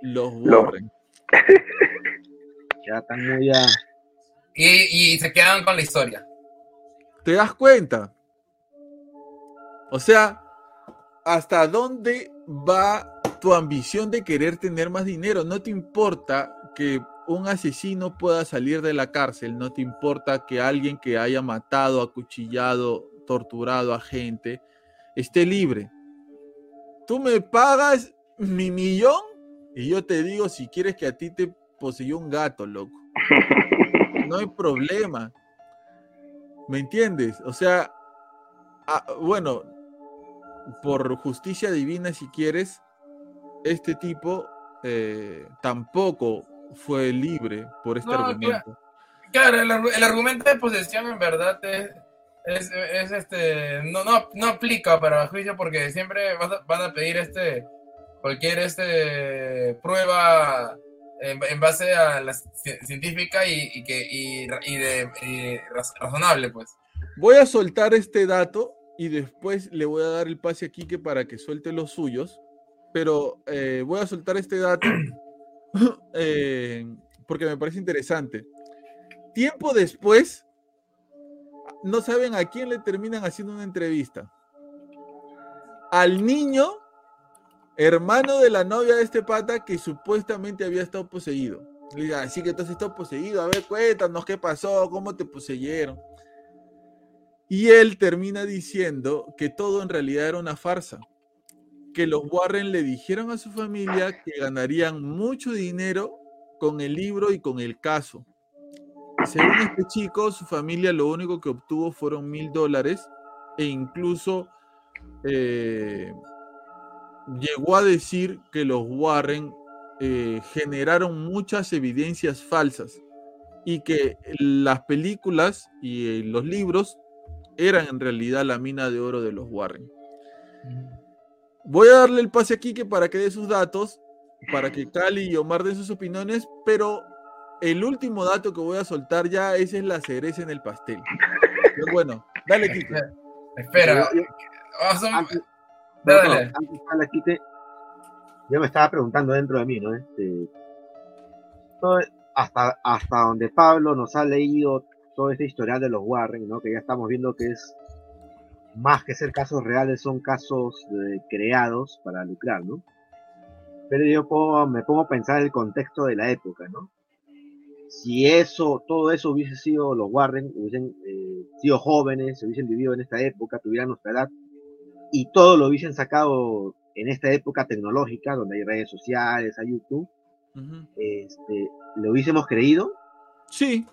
Los Warren. ya están muy ya. Y, y se quedan con la historia. ¿Te das cuenta? O sea, ¿hasta dónde va tu ambición de querer tener más dinero? No te importa que un asesino pueda salir de la cárcel, no te importa que alguien que haya matado, acuchillado, torturado a gente, esté libre. Tú me pagas mi millón y yo te digo si quieres que a ti te poseyó un gato, loco. [laughs] No hay problema. ¿Me entiendes? O sea, ah, bueno, por justicia divina, si quieres, este tipo eh, tampoco fue libre por este argumento. Claro, el, argumento de posesión en verdad es, este no, no, no aplica para juicio porque siempre van a pedir este cualquier este prueba en, base a la científica y, que y, de, razonable pues. Voy a soltar este dato y después le voy a dar el pase a Kike para que suelte los suyos, pero eh, voy a soltar este dato [clears throat] [laughs] Eh, porque me parece interesante. Tiempo después, no saben a quién le terminan haciendo una entrevista. Al niño, hermano de la novia de este pata que supuestamente había estado poseído. Le dice, así que entonces estás poseído. A ver, cuéntanos qué pasó, cómo te poseyeron. Y él termina diciendo que todo en realidad era una farsa que los Warren le dijeron a su familia que ganarían mucho dinero con el libro y con el caso. Según este chico, su familia lo único que obtuvo fueron mil dólares e incluso eh, llegó a decir que los Warren eh, generaron muchas evidencias falsas y que las películas y eh, los libros eran en realidad la mina de oro de los Warren. Voy a darle el pase a Kike para que dé sus datos, para que Cali y Omar den sus opiniones, pero el último dato que voy a soltar ya, esa es la cereza en el pastel. Pero bueno, dale, Kike. Espera. Antes, dale. Antes, Kike, yo me estaba preguntando dentro de mí, ¿no? Este, hasta, hasta donde Pablo nos ha leído todo este historial de los Warren, ¿no? Que ya estamos viendo que es más que ser casos reales, son casos eh, creados para lucrar, ¿no? pero yo me pongo a pensar el contexto de la época, ¿no? Si eso, todo eso hubiese sido los Warren, hubiesen eh, sido jóvenes, hubiesen vivido en esta época, tuvieran nuestra edad, y todo lo hubiesen sacado en esta época tecnológica, donde hay redes sociales, hay YouTube, este, ¿lo hubiésemos creído? Sí.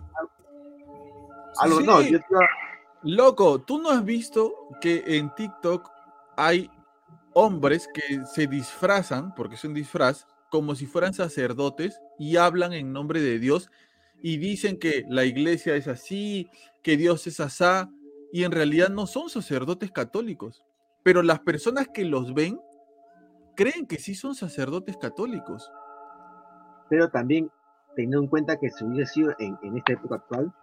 Algo, no, yo Loco, ¿tú no has visto que en TikTok hay hombres que se disfrazan, porque es un disfraz, como si fueran sacerdotes y hablan en nombre de Dios y dicen que la iglesia es así, que Dios es asá, y en realidad no son sacerdotes católicos. Pero las personas que los ven creen que sí son sacerdotes católicos. Pero también, teniendo en cuenta que si hubiese sido en, en esta época actual,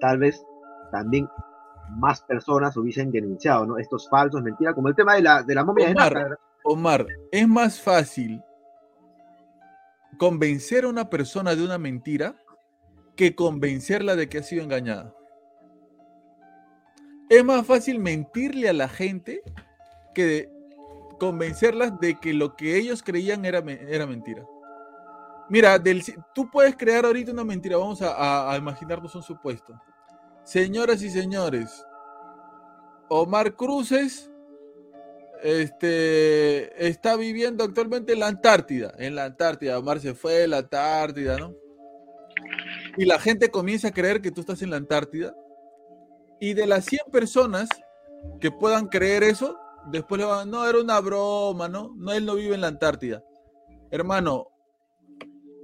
tal vez también más personas hubiesen denunciado, ¿no? Estos falsos, mentiras, como el tema de la, de la momia Omar, Omar, es más fácil convencer a una persona de una mentira que convencerla de que ha sido engañada. Es más fácil mentirle a la gente que convencerlas de que lo que ellos creían era, era mentira. Mira, del, tú puedes crear ahorita una mentira, vamos a, a imaginarnos un supuesto. Señoras y señores, Omar Cruces este, está viviendo actualmente en la Antártida. En la Antártida, Omar se fue a la Antártida, ¿no? Y la gente comienza a creer que tú estás en la Antártida. Y de las 100 personas que puedan creer eso, después le van, no, era una broma, ¿no? No, él no vive en la Antártida. Hermano,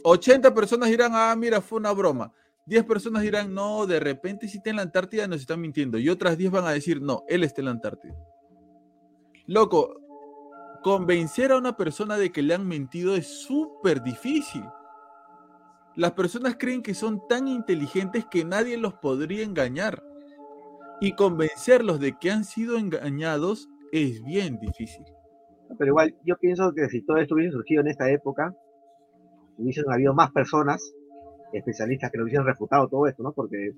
80 personas dirán, ah, mira, fue una broma. 10 personas dirán, no, de repente si está en la Antártida nos están mintiendo. Y otras 10 van a decir, no, él está en la Antártida. Loco, convencer a una persona de que le han mentido es súper difícil. Las personas creen que son tan inteligentes que nadie los podría engañar. Y convencerlos de que han sido engañados es bien difícil. Pero igual, yo pienso que si todo esto hubiese surgido en esta época, hubiesen habido más personas especialistas que lo hubiesen refutado todo esto, ¿no? Porque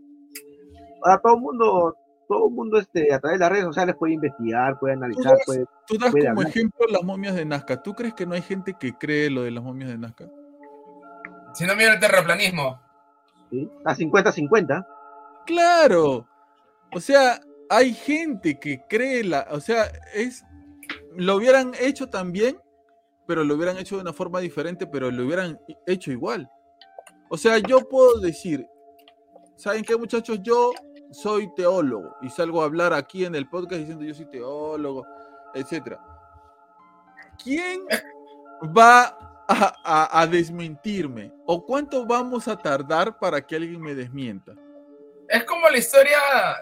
ahora todo el mundo, todo el mundo este, a través de las redes sociales puede investigar, puede analizar, puede. Tú das como ejemplo las momias de Nazca. ¿Tú crees que no hay gente que cree lo de las momias de Nazca? Si no mira el terraplanismo. ¿Sí? A 50-50. Claro. O sea, hay gente que cree la. O sea, es. Lo hubieran hecho también, pero lo hubieran hecho de una forma diferente, pero lo hubieran hecho igual. O sea, yo puedo decir, ¿saben qué muchachos? Yo soy teólogo y salgo a hablar aquí en el podcast diciendo yo soy teólogo, etcétera. ¿Quién va a, desmentirme? ¿O cuánto vamos a tardar para que alguien me desmienta? Es como la historia,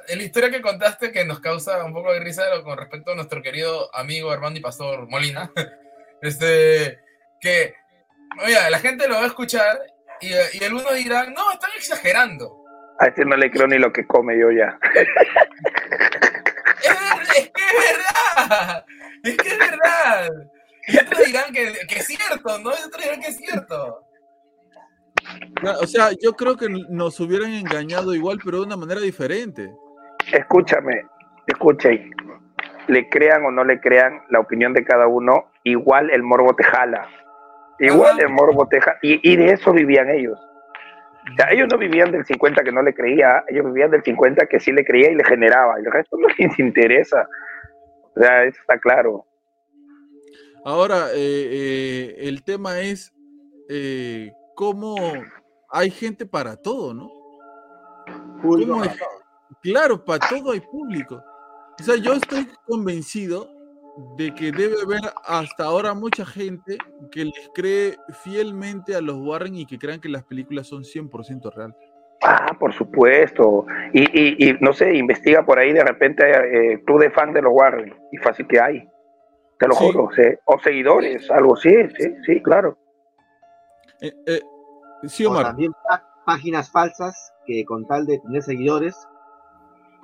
la historia que contaste que nos causa un poco de risa con respecto a nuestro querido amigo hermano y pastor Molina. [laughs] Este, que, oye, la gente lo va a escuchar y, y algunos dirán, no, están exagerando. A este no le creo ni lo que come yo ya. es, que es verdad. Es que es verdad. Y otros dirán que, que es cierto, ¿no? Y otros dirán que es cierto. O sea, yo creo que nos hubieran engañado igual, pero de una manera diferente. Escúchame, escuchen. Le crean o no le crean la opinión de cada uno, igual el morbo te jala. Igual de morbo y, y, de eso vivían ellos. O sea, ellos no vivían del 50 que no le creía, ellos vivían del 50 que sí le creía y le generaba, y el resto no [laughs] les interesa. O sea, eso está claro. Ahora, eh, eh, el tema es eh, cómo hay gente para todo, ¿no? Claro, para todo hay público. O sea, yo estoy convencido de que debe haber hasta ahora mucha gente que les cree fielmente a los Warren y que crean que las películas son 100% real. Ah, por supuesto. Y, y, no sé, investiga por ahí de repente eh, tú de fan de los Warren y fácil que hay. Te lo juro. O seguidores, algo así, sí, sí, claro. Eh, eh, sí, Omar. también páginas falsas que con tal de tener seguidores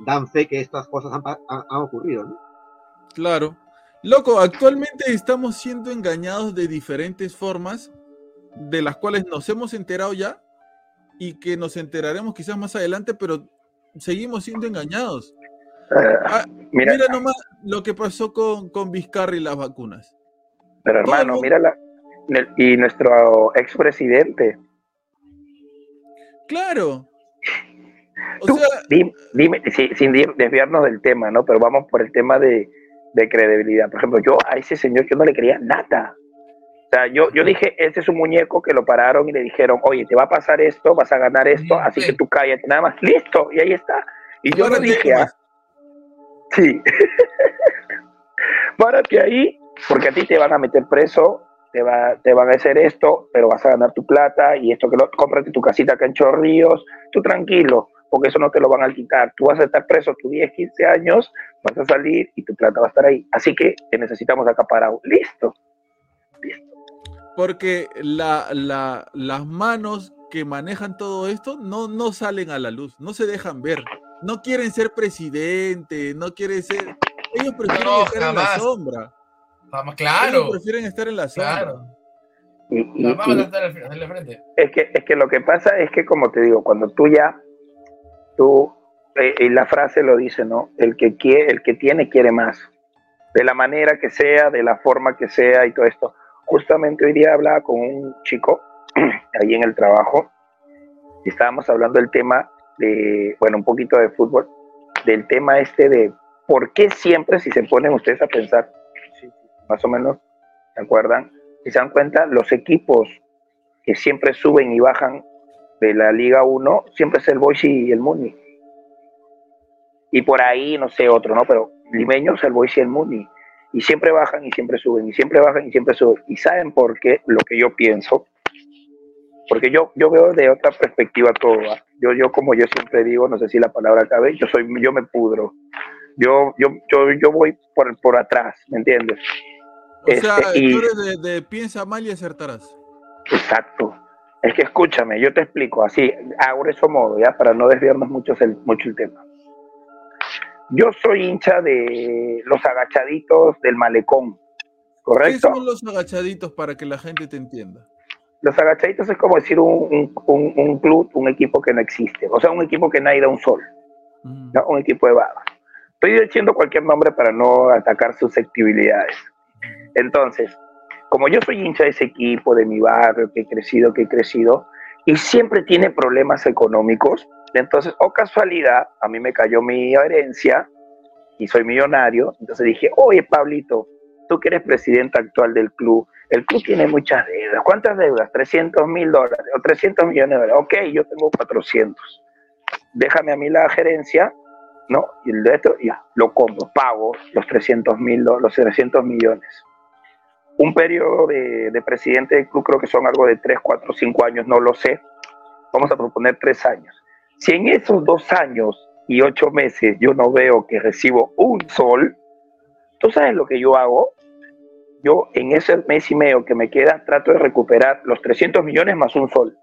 dan fe que estas cosas han, han ocurrido, ¿no? Claro. Loco, actualmente estamos siendo engañados de diferentes formas, de las cuales nos hemos enterado ya y que nos enteraremos quizás más adelante, pero seguimos siendo engañados. Ah, mira, nomás lo que pasó con, con Vizcarra y las vacunas. Pero hermano, mira, la, y nuestro expresidente. Claro. dime, sin desviarnos del tema, ¿no? Pero vamos por el tema de, de credibilidad. Por ejemplo, yo a ese señor yo no le creía nada. O sea, yo, yo dije, ese es un muñeco que lo pararon y le dijeron, oye, te va a pasar esto, vas a ganar esto, así que tú cállate nada más. Listo, y ahí está. Y yo le dije, ah, sí, [laughs] párate ahí, porque a ti te van a meter preso, te, va, te van a hacer esto, pero vas a ganar tu plata y esto que lo, cómprate tu casita acá en Chorrillos, tú tranquilo, porque eso no te lo van a quitar. Tú vas a estar preso tus 10, 15 años, vas a salir y tu plata va a estar ahí. Así que te necesitamos acá parado. Listo. Listo porque la, las manos que manejan todo esto no, no salen a la luz, no se dejan ver. No quieren ser presidente, no quieren ser. Ellos prefieren estar en la sombra. Vamos, claro. Ellos prefieren estar en la sombra. Claro. Es que, es que lo que pasa es que, como te digo, cuando tú ya, tú, eh, y la frase lo dice, ¿no? El que, quiere, el que tiene quiere más. De la manera que sea, de la forma que sea y todo esto justamente hoy día hablaba con un chico [clears throat] ahí en el trabajo y estábamos hablando del tema de, bueno, un poquito de fútbol, del tema este de por qué siempre, si se ponen ustedes a pensar, más o menos, ¿se acuerdan? Si se dan cuenta, los equipos que siempre suben y bajan de la Liga 1, siempre es el Boise y el Muni. Y por ahí, no sé, otro, ¿no? Pero limeños, el Boise y el Muni y siempre bajan y siempre suben y siempre bajan y siempre suben. Y saben por qué lo que yo pienso, porque yo, yo veo de otra perspectiva todo. Yo, yo como yo siempre digo, no sé si la palabra cabe, yo soy, yo me pudro. Yo, yo, yo, yo voy por, por atrás, ¿me entiendes? O sea, este, tú eres de, piensa mal y acertarás. Exacto. Es que escúchame, yo te explico así, a grueso modo, ya, para no desviarnos mucho el, mucho el tema. Yo soy hincha de los agachaditos del malecón, ¿correcto? ¿Qué son los agachaditos para que la gente te entienda? Los agachaditos es como decir un, club, un equipo que no existe, o sea, un equipo que no ha ido a un sol, mm. un equipo de baba. Estoy diciendo cualquier nombre para no atacar susceptibilidades. Entonces, como yo soy hincha de ese equipo, de mi barrio, que he crecido, que he crecido, y siempre tiene problemas económicos, entonces, o casualidad, a mí me cayó mi herencia y soy millonario. Entonces dije, oye, Pablito, tú que eres presidente actual del club, el club tiene muchas deudas. ¿Cuántas deudas? 300 mil dólares o 300 millones de dólares. Ok, yo tengo 400. Déjame a mí la gerencia, ¿no? Y el resto, ya, lo compro, pago los 300 mil, los 300 millones. Un periodo de, de presidente del club creo que son algo de 3, 4, 5 años, no lo sé. Vamos a proponer 3 años si en esos dos años y ocho meses yo no veo que recibo un sol, ¿tú sabes lo que yo hago? Yo en ese mes y medio que me queda trato de recuperar los 300 millones más un sol.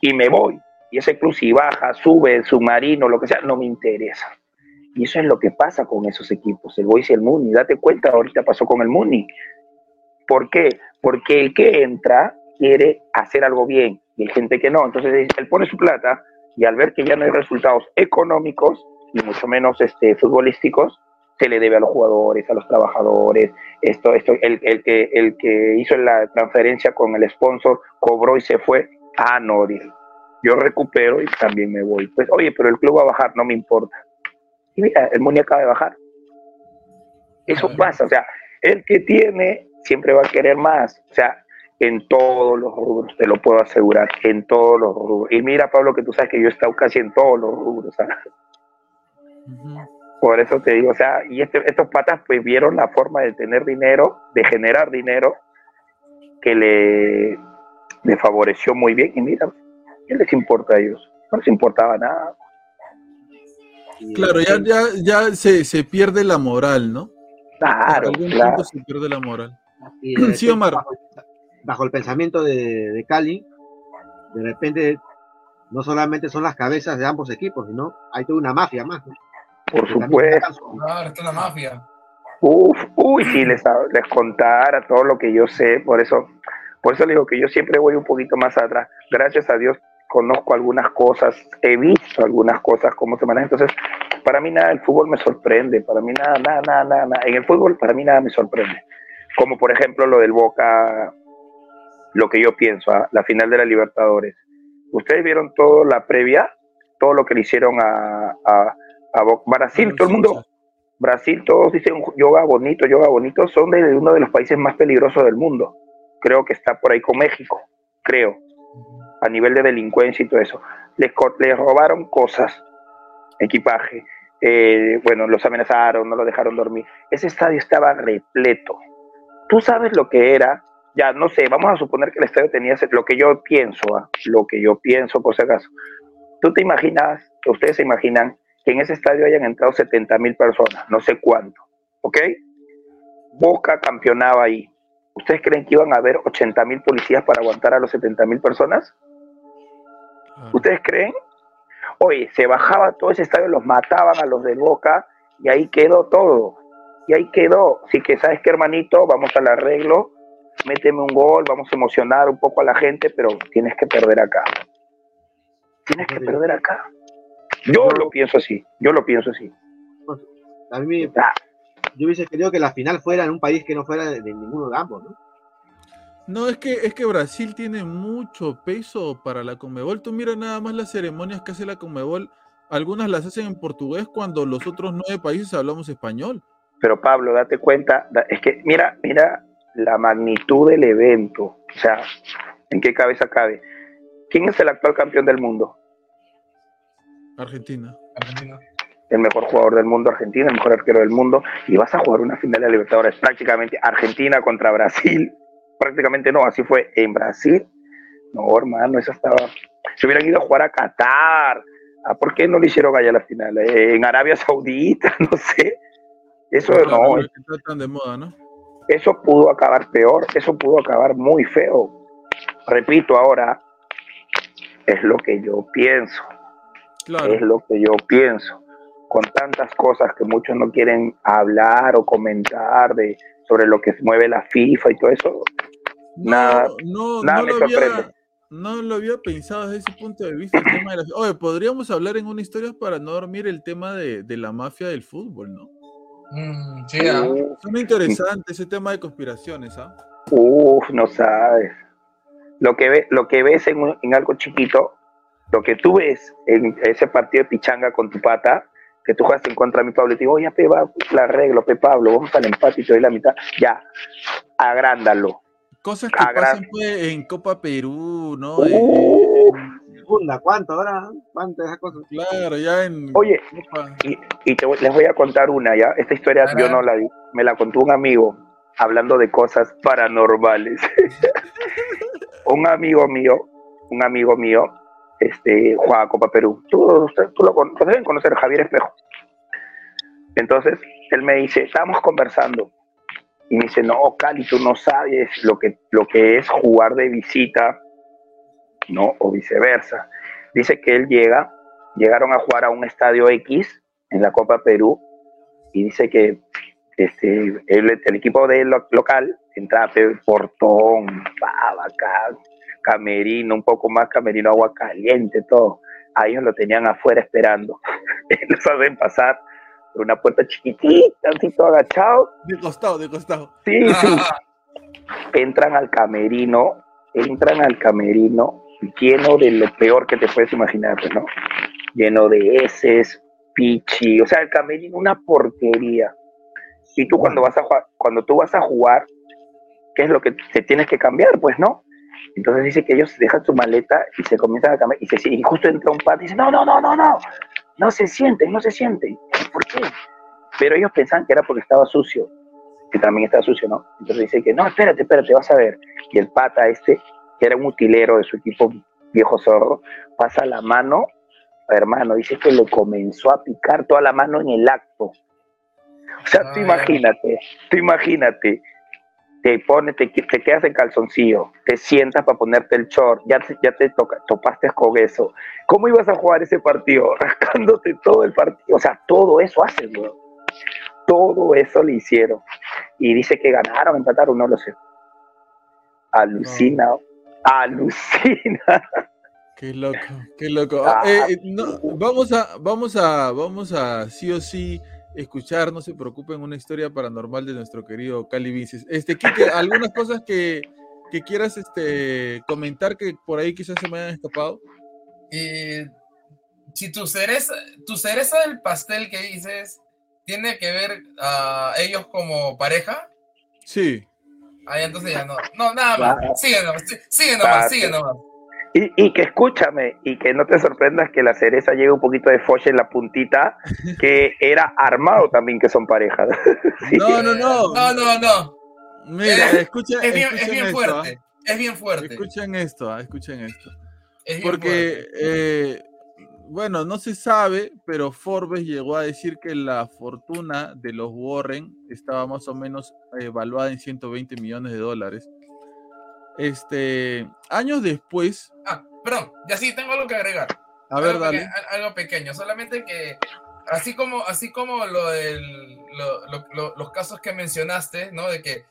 Y me voy. Y ese club si baja, sube, submarino, lo que sea, no me interesa. Y eso es lo que pasa con esos equipos, el Boys y el Muni. Date cuenta, ahorita pasó con el Muni. ¿Por qué? Porque el que entra quiere hacer algo bien y hay gente que no. Entonces él pone su plata y al ver que ya no hay resultados económicos, y mucho menos este, futbolísticos, se le debe a los jugadores, a los trabajadores, esto, esto, el, el, que, el que hizo la transferencia con el sponsor cobró y se fue, ah, no, yo recupero y también me voy. Pues, oye, pero el club va a bajar, no me importa. Y mira, el Muni acaba de bajar. Eso pasa, o sea, el que tiene siempre va a querer más. O sea, en todos los rubros, te lo puedo asegurar, en todos los rubros. Y mira, Pablo, que tú sabes que yo he estado casi en todos los rubros. Por eso te digo, o sea, y este, estos patas pues vieron la forma de tener dinero, de generar dinero, que le, le favoreció muy bien. Y mira, ¿qué les importa a ellos? No les importaba nada. Claro, ya, ya, ya se, se pierde la moral, ¿no? Claro, claro. se pierde la moral. Sí, Omar bajo el pensamiento de, Cali, de repente no solamente son las cabezas de ambos equipos, sino hay toda una mafia más. Por supuesto. Claro, está la mafia. Uf, uy, si les, les contara todo lo que yo sé, por eso, por eso digo que yo siempre voy un poquito más atrás. Gracias a Dios conozco algunas cosas, he visto algunas cosas, cómo se manejan. Entonces, para mí nada, el fútbol me sorprende, para mí nada, nada, nada, nada, En el fútbol, para mí nada me sorprende. Como por ejemplo lo del Boca lo que yo pienso, a ¿ah? la final de la Libertadores. Ustedes vieron todo la previa, todo lo que le hicieron a, a, Brasil, todo el mundo, Brasil, todos dicen yoga bonito, yoga bonito, son de uno de los países más peligrosos del mundo. Creo que está por ahí con México, creo, a nivel de delincuencia y todo eso. Les, les robaron cosas, equipaje, eh, bueno, los amenazaron, no lo dejaron dormir. Ese estadio estaba repleto. Tú sabes lo que era, ya no sé, vamos a suponer que el estadio tenía lo que yo pienso, ¿ah? lo que yo pienso por si acaso. Tú te imaginas, ustedes se imaginan que en ese estadio hayan entrado 70 mil personas, no sé cuánto, ¿ok? Boca campeonaba ahí. ¿Ustedes creen que iban a haber 80 mil policías para aguantar a los 70 mil personas? Ah. ¿Ustedes creen? Oye, se bajaba todo ese estadio, los mataban a los del Boca y ahí quedó todo. Y ahí quedó. Así que, ¿sabes qué, hermanito? Vamos al arreglo, méteme un gol, vamos a emocionar un poco a la gente, pero tienes que perder acá. Tienes que perder acá. Yo lo pienso así, yo lo pienso así. A mí, yo hubiese querido que la final fuera en un país que no fuera de, de ninguno de ambos, ¿no? No, es que, es que Brasil tiene mucho peso para la Conmebol. Tú mira nada más las ceremonias que hace la Conmebol. Algunas las hacen en portugués cuando los otros nueve países hablamos español. Pero Pablo, date cuenta, es que mira, mira la magnitud del evento. O sea, ¿en qué cabeza cabe? ¿Quién es el actual campeón del mundo? Argentina. Argentina. El mejor jugador del mundo, Argentina, el mejor arquero del mundo. Y vas a jugar una final de Libertadores, prácticamente Argentina contra Brasil [laughs] prácticamente no, así fue en Brasil. No, hermano, eso estaba. Se hubieran ido a jugar a Qatar. ¿Ah, ¿Por qué no lo hicieron allá a la final? Eh, en Arabia Saudita, [laughs] no sé. Eso no. de moda, ¿no? Eso pudo acabar peor, eso pudo acabar muy feo. Repito ahora, es lo que yo pienso. Es lo que yo pienso. Con tantas cosas que muchos no quieren hablar o comentar de sobre lo que mueve la FIFA y todo eso, nada, no, no, lo había, no lo había pensado desde ese punto de vista. Oye, podríamos hablar en una historia para no dormir el tema de, la mafia del fútbol, ¿no? Mm, sí, ¿ah? muy interesante ese tema de conspiraciones, ¿ah? Uf, no sabes. Lo que, ve, lo que ves en, en algo chiquito, lo que tú ves en ese partido de pichanga con tu pata, que tú juegas en contra de mi Pablo, y te digo, oye, pe, va, la arreglo, pe, Pablo, vamos al empate y te doy la mitad, ya, agrándalo, Cosas que pasan pues, en Copa Perú, ¿no? Segunda, ¿cuánto ahora? ¿Cuánto esas cosas? Claro, ya en. Oye, y, te, les voy a contar una, ¿ya? Esta historia yo no la vi, me la contó un amigo hablando de cosas paranormales. [laughs] un amigo mío, un amigo mío, este, juega Copa Perú. Tú, tú lo deben conocer, Javier Espejo. Entonces, él me dice, estamos conversando y me dice, no, Cali, tú no sabes lo que, lo que es jugar de visita, ¿no? O viceversa. Dice que él llega, llegaron a jugar a un estadio X en la Copa Perú, y dice que este, el, equipo de local entraba el portón, acá, camerino, un poco más camerino, agua caliente, todo. A ellos lo tenían afuera esperando. [laughs] Los hacen pasar una puerta chiquitita, así todo agachado. De costado, de costado. Sí, sí. [laughs] entran al camerino, entran al camerino lleno de lo peor que te puedes imaginar, ¿no? Lleno de heces, pichi, o sea, el camerino una porquería. Y tú cuando vas a jugar, cuando tú vas a jugar, ¿qué es lo que te tienes que cambiar? Pues, ¿no? Entonces dice que ellos dejan su maleta y se comienzan a cambiar y, se, y justo entra un pat y dice, no, no, no, no, no, no se sienten, no se sienten. ¿Por qué? Pero ellos pensaban que era porque estaba sucio, que también estaba sucio, ¿no? Entonces dice que, no, espérate, espérate, vas a ver. Y el pata este, que era un utilero de su equipo viejo sordo, pasa la mano, hermano, dice que le comenzó a picar toda la mano en el acto. O sea, tú imagínate, tú imagínate, te pones, te, te, quedas en calzoncillo, te sientas para ponerte el short, ya, ya te toca, topaste con eso. ¿Cómo ibas a jugar ese partido? [laughs] Rascándote todo el partido. O sea, todo eso haces, Todo eso le hicieron. Y dice que ganaron, empataron, no lo sé. Alucina, alucina. Qué loco, qué loco. Ah, eh, eh, vamos a, vamos a, vamos a sí o sí escuchar, no se preocupen, una historia paranormal de nuestro querido Cali Vinces. Este, Kike, algunas cosas que, que quieras este, comentar que por ahí quizás se me hayan escapado? Y si tu cereza, tu cereza del pastel que dices tiene que ver a ellos como pareja. Sí. Ahí entonces ya no. No, nada más. Sigue nomás, sigue nomás, sigue nomás. Y, y, que escúchame, y que no te sorprendas que la cereza llegue un poquito de foche en la puntita, que era armado también que son parejas. [laughs] No, no, no. No, no, no. Mira, escucha, es bien, es bien fuerte. ¿ah? Es bien fuerte. Escuchen esto, ¿ah? escuchen esto. Porque, eh, bueno, no se sabe, pero Forbes llegó a decir que la fortuna de los Warren estaba más o menos evaluada en 120 millones de dólares. Este, años después. Ah, perdón, ya sí tengo algo que agregar. A ver, dale. algo pequeño, solamente que así como, así como lo del, los casos que mencionaste, ¿no? De que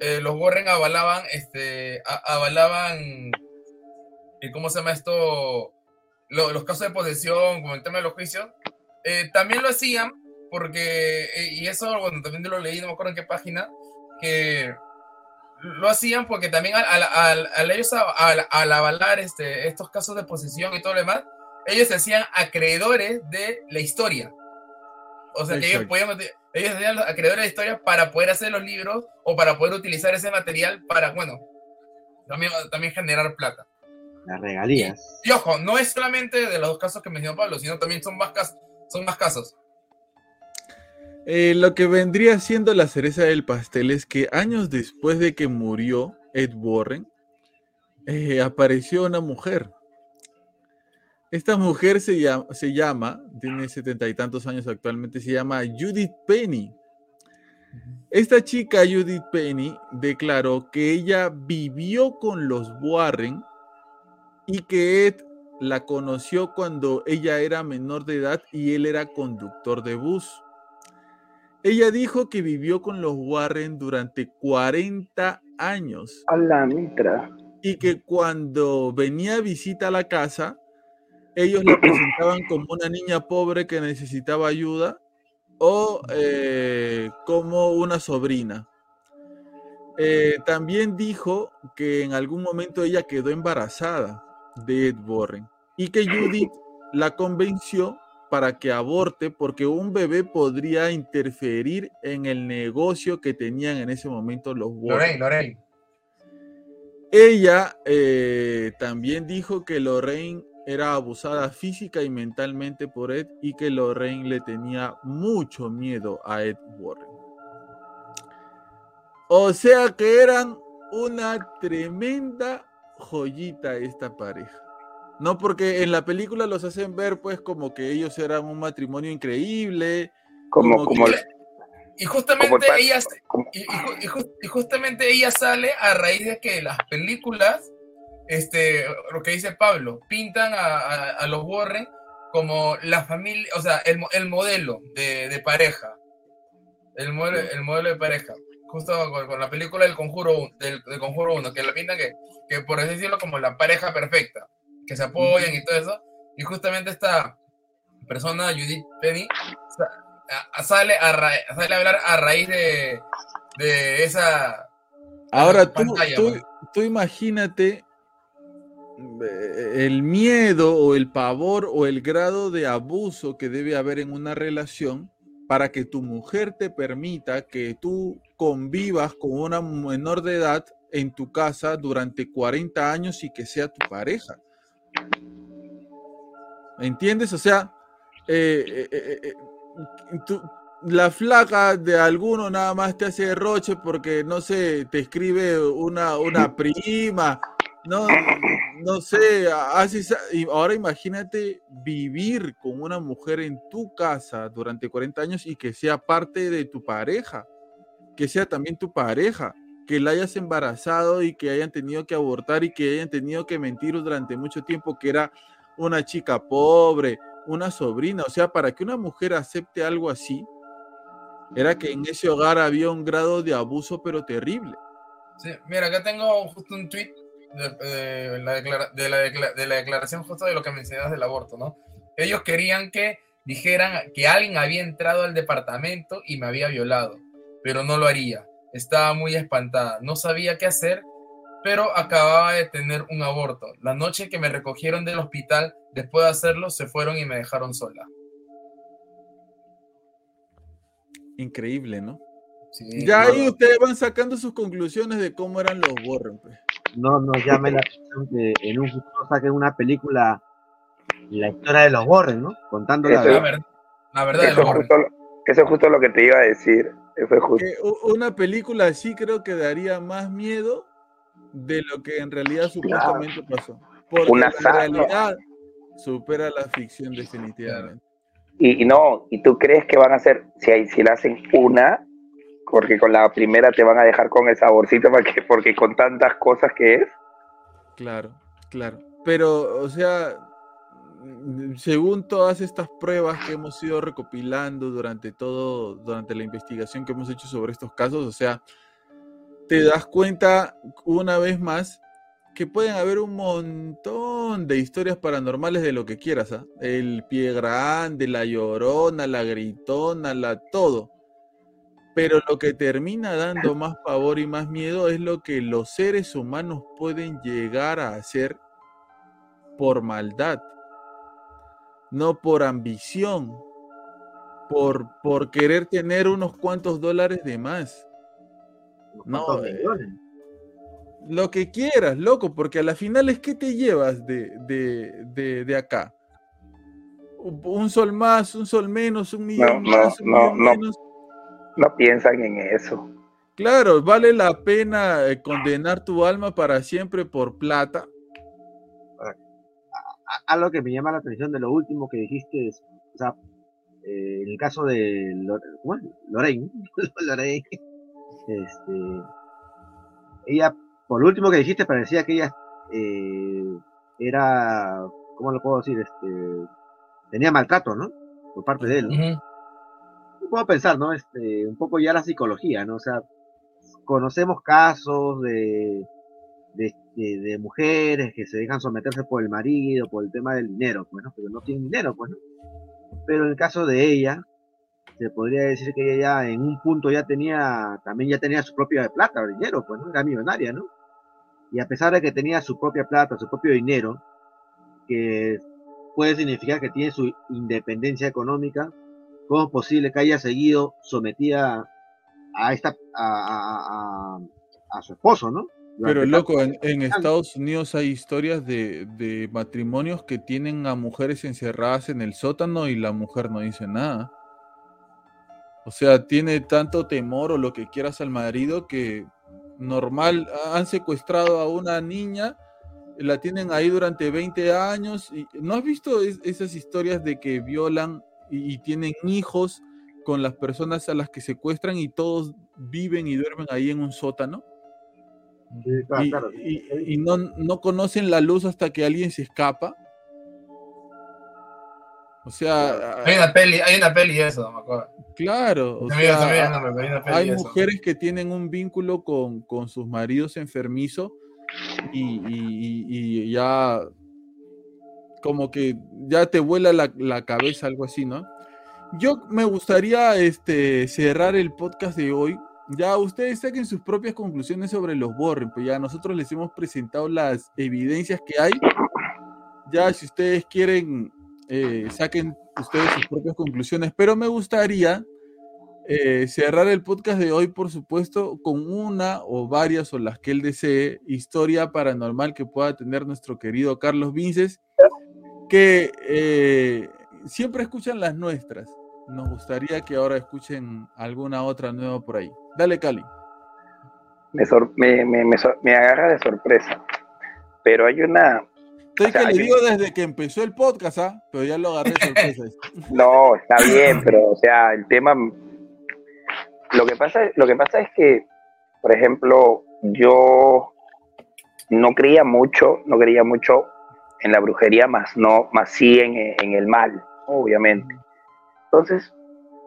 eh, los Warren avalaban, este, avalaban, ¿cómo se llama esto? Los casos de posesión, como el tema de los juicios, eh, también lo hacían porque, eh, y eso, bueno, también lo leí, no me acuerdo en qué página, que lo hacían porque también al, ellos al, avalar este, estos casos de posesión y todo lo demás, ellos se hacían acreedores de la historia. O sea, que ellos podían, ellos serían los acreedores de historia para poder hacer los libros o para poder utilizar ese material para, bueno, también, también generar plata. Las regalías. Y, ojo, no es solamente de los dos casos que mencionó Pablo, sino también son más, casos, son más casos. Eh, lo que vendría siendo la cereza del pastel es que años después de que murió Ed Warren, eh, apareció una mujer esta mujer se llama, se llama, tiene setenta y tantos años actualmente, se llama Judith Penny. Esta chica, Judith Penny, declaró que ella vivió con los Warren y que Ed la conoció cuando ella era menor de edad y él era conductor de bus. Ella dijo que vivió con los Warren durante 40 años. A la mitra. Y que cuando venía a visita a la casa, ellos la presentaban como una niña pobre que necesitaba ayuda o eh, como una sobrina. Eh, también dijo que en algún momento ella quedó embarazada de Ed Warren y que Judith la convenció para que aborte porque un bebé podría interferir en el negocio que tenían en ese momento los Warren. Lorraine, Lorraine. Ella eh, también dijo que Lorraine era abusada física y mentalmente por Ed y que Lorraine le tenía mucho miedo a Ed Warren. O sea que eran una tremenda joyita esta pareja. No porque en la película los hacen ver pues como que ellos eran un matrimonio increíble. Como, como, y justamente ella y, justamente ella sale a raíz de que las películas este, lo que dice Pablo, pintan a, los Warren como la familia, o sea, el, el modelo de, pareja. El modelo, el modelo de pareja. Justo con, la película del Conjuro, del, Conjuro 1, que la pintan que, que, por así decirlo, como la pareja perfecta, que se apoyan y todo eso. Y justamente esta persona, Judith Penny, sale a, sale a hablar a raíz de, de esa. Ahora, tú, tú, pues. tú imagínate eh, el miedo o el pavor o el grado de abuso que debe haber en una relación para que tu mujer te permita que tú convivas con una menor de edad en tu casa durante 40 años y que sea tu pareja. ¿Me entiendes? O sea, eh, eh, la flaca de alguno nada más te hace roche porque, no sé, te escribe una, una prima no, no sé, ahora imagínate vivir con una mujer en tu casa durante 40 años y que sea parte de tu pareja, que sea también tu pareja, que la hayas embarazado y que hayan tenido que abortar y que hayan tenido que mentir durante mucho tiempo que era una chica pobre, una sobrina, o sea, para que una mujer acepte algo así, era que en ese hogar había un grado de abuso pero terrible. Sí, mira, acá tengo justo un tweet de, la de, de, la declaración justo de lo que mencionas del aborto, ¿no? Ellos querían que dijeran que alguien había entrado al departamento y me había violado, pero no lo haría. Estaba muy espantada, no sabía qué hacer pero acababa de tener un aborto. La noche que me recogieron del hospital, después de hacerlo, se fueron y me dejaron sola. Increíble, ¿no? ya ahí ustedes van sacando sus conclusiones de cómo eran los Warren. Pues. No nos llame la atención que en un futuro saquen una película, la historia de los Warren, ¿no? Contando la, verdad. La verdad eso, es justo, eso es justo lo que te iba a decir. [laughs] una película así creo que daría más miedo de lo que en realidad supuestamente pasó. Porque una la realidad supera la ficción definitivamente. Y, no, y tú crees que van a hacer, si, si la hacen una, porque con la primera te van a dejar con el saborcito, porque, porque con tantas cosas que es. Claro, claro. Pero, o sea, según todas estas pruebas que hemos ido recopilando durante todo, durante la investigación que hemos hecho sobre estos casos, o sea, te das cuenta una vez más que pueden haber un montón de historias paranormales de lo que quieras, ¿ah? El pie grande, la llorona, la gritona, la todo. Pero lo que termina dando más pavor y más miedo es lo que los seres humanos pueden llegar a hacer por maldad, no por ambición, por, por querer tener unos cuantos dólares de más. No, eh, lo que quieras, loco, porque a la final es que te llevas de, de, de, acá. Un sol más, un sol menos, un millón más, un millón menos. No piensan en eso. Claro, vale la pena eh, condenar tu alma para siempre por plata. Algo que me llama la atención de lo último que dijiste es, o sea, eh, en el caso de Lorraine, [laughs] Lorraine este, ella, por lo último que dijiste, parecía que ella eh, era, ¿cómo lo puedo decir? Este, tenía maltrato, ¿no? Por parte de él. Puedo pensar, ¿no? Este, un poco ya la psicología, ¿no? O sea, conocemos casos de, de, mujeres que se dejan someterse por el marido, por el tema del dinero, pues, ¿no? Pero no tienen dinero, pues, ¿no? Pero en el caso de ella, se podría decir que ella ya en un punto ya tenía, también ya tenía su propia plata, dinero, pues no era millonaria, ¿no? Y a pesar de que tenía su propia plata, su propio dinero, que puede significar que tiene su independencia económica, ¿cómo es posible que haya seguido sometida a esta a, su esposo, ¿no? Pero loco, en, Estados Unidos hay historias de, de matrimonios que tienen a mujeres encerradas en el sótano y la mujer no dice nada. O sea, tiene tanto temor o lo que quieras al marido que normal han secuestrado a una niña, la tienen ahí durante 20 años. Y, ¿No has visto esas historias de que violan y, tienen hijos con las personas a las que secuestran y todos viven y duermen ahí en un sótano? Y, no, no, conocen la luz hasta que alguien se escapa. O sea, hay una peli, hay una peli eso, me acuerdo. Claro, o sea, hay, mujeres que tienen un vínculo con, sus maridos enfermizos y, ya como que ya te vuela la, cabeza, algo así, ¿no? Yo me gustaría este, cerrar el podcast de hoy. Ya ustedes saquen sus propias conclusiones sobre los Borren, pues ya nosotros les hemos presentado las evidencias que hay. Ya si ustedes quieren eh, saquen ustedes sus propias conclusiones, pero me gustaría eh, cerrar el podcast de hoy, por supuesto, con una o varias o las que él desee, historia paranormal que pueda tener nuestro querido Carlos Vinces, que eh, siempre escuchan las nuestras. Nos gustaría que ahora escuchen alguna otra nueva por ahí. Dale, Cali. Me, me, me agarra de sorpresa, pero hay una, Estoy que le digo desde que empezó el podcast, ¿ah? Pero ya lo agarré sorpresa. [laughs] no, está bien, pero o sea, el tema. Lo que pasa, lo que pasa es que, por ejemplo, yo no creía mucho, no creía mucho en la brujería, más no, más sí en, en el mal, obviamente. Entonces,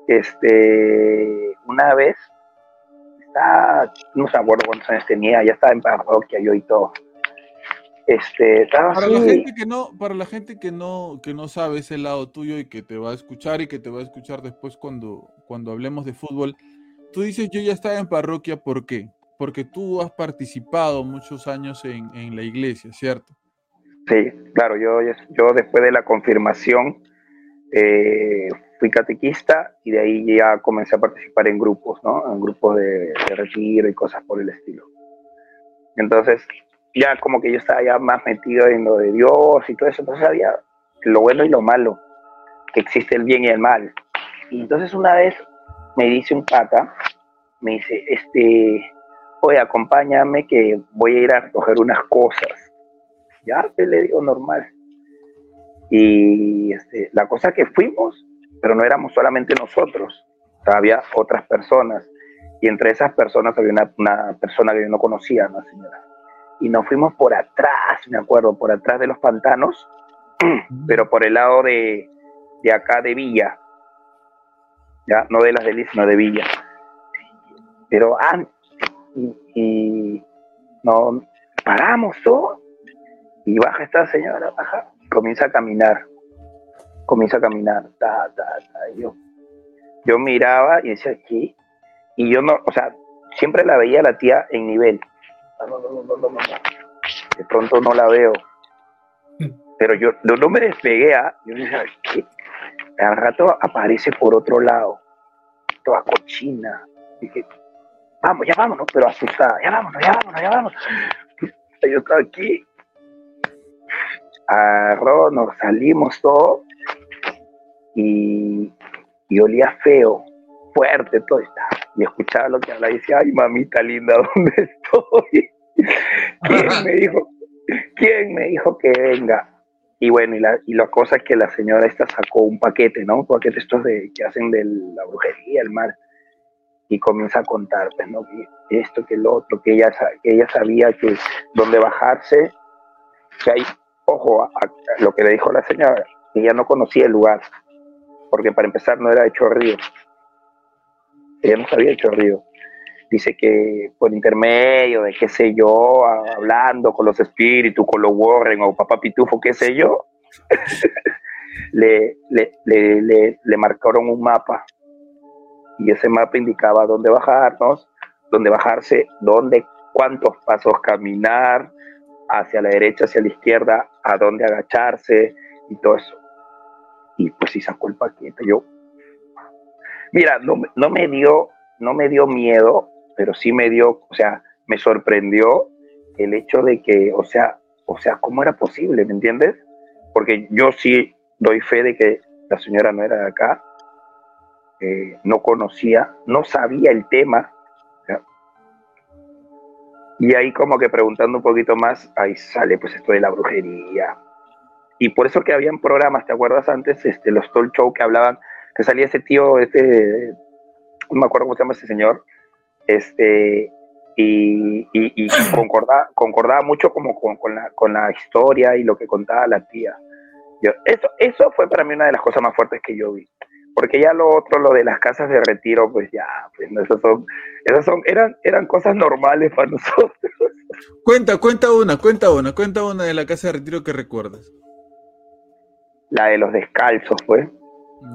este, una vez, está, no se acuerdo cuántos años tenía, ya estaba en parroquia yo y todo este, para la gente que no, para la gente que no, que no sabe ese lado tuyo y que te va a escuchar y que te va a escuchar después cuando, cuando hablemos de fútbol, tú dices yo ya estaba en parroquia, ¿por qué? porque tú has participado muchos años en, la iglesia, ¿cierto? Sí, claro, yo, yo después de la confirmación eh, fui catequista y de ahí ya comencé a participar en grupos, ¿no? En grupos de, de retiro y cosas por el estilo. Entonces, ya como que yo estaba ya más metido en lo de Dios y todo eso, entonces había lo bueno y lo malo, que existe el bien y el mal. Y entonces una vez me dice un pata, me dice, este, oye, acompáñame que voy a ir a recoger unas cosas. Ya, le digo, normal. Y este, la cosa que fuimos, pero no éramos solamente nosotros, había otras personas. Y entre esas personas había una, una persona que yo no conocía, una señora y nos fuimos por atrás, me acuerdo, por atrás de los pantanos, [clears throat] pero por el lado de, de acá de Villa, ya, no de las delicias, sino de Villa. Pero antes, y, no paramos todo, y baja esta señora, baja, comienza a caminar, comienza a caminar, ta, ta, ta, yo, yo miraba y decía, aquí, y yo no, o sea, siempre la veía la tía en nivel, de pronto no la veo. [laughs] Pero yo no, me despegué, ¿ah? yo dije, ¿qué? Al rato aparece por otro lado, toda cochina. Dije, vamos, ya vámonos, pero asustada, ya vámonos, ya vámonos, ya vámonos. Yo estaba aquí, agarró, nos salimos todos y, y olía feo, fuerte, todo está. Y escuchaba lo que hablaba y decía, ay mamita linda, [laughs] ¿dónde estoy? [laughs] ¿Quién me dijo? ¿Quién me dijo que venga? Y bueno, y la, y la cosa es que la señora esta sacó un paquete, ¿no? Un paquete estos de, que hacen de la brujería, el mal. Y comienza a contar, pues, ¿no? Esto, que el otro, que ella, que ella sabía que dónde bajarse. Que hay, ojo, a, lo que le dijo la señora, que ella no conocía el lugar. Porque para empezar no era de Chorrillo. Ella no sabía de Chorrillo dice que por intermedio de qué sé yo, hablando con los espíritus, con los Warren o Papá Pitufo, qué sé yo, [laughs] le, le, le, le, marcaron un mapa y ese mapa indicaba dónde bajarnos, dónde bajarse, dónde, cuántos pasos caminar, hacia la derecha, hacia la izquierda, a dónde agacharse y todo eso. Y pues sí sacó el. Yo, mira, no, no me dio, no me dio miedo, pero sí me dio, o sea, me sorprendió el hecho de que, o sea, o sea, ¿cómo era posible? ¿Me entiendes? Porque yo sí doy fe de que la señora no era de acá, eh, no conocía, no sabía el tema. Y ahí como que preguntando un poquito más, ahí sale pues esto de la brujería. Y por eso que habían programas, ¿te acuerdas antes? Este, los talk show que hablaban, que salía ese tío, este, no me acuerdo cómo se llama ese señor, este, y, y, [clears throat] concordaba, concordaba, mucho como con, la, con la historia y lo que contaba la tía. Yo, eso, eso fue para mí una de las cosas más fuertes que yo vi. Porque ya lo otro, lo de las casas de retiro, pues ya, pues esas son, esas son, eran, eran cosas normales para [laughs] nosotros. Cuenta, cuenta una, cuenta una, cuenta una de la casa de retiro que recuerdas. La de los descalzos, pues.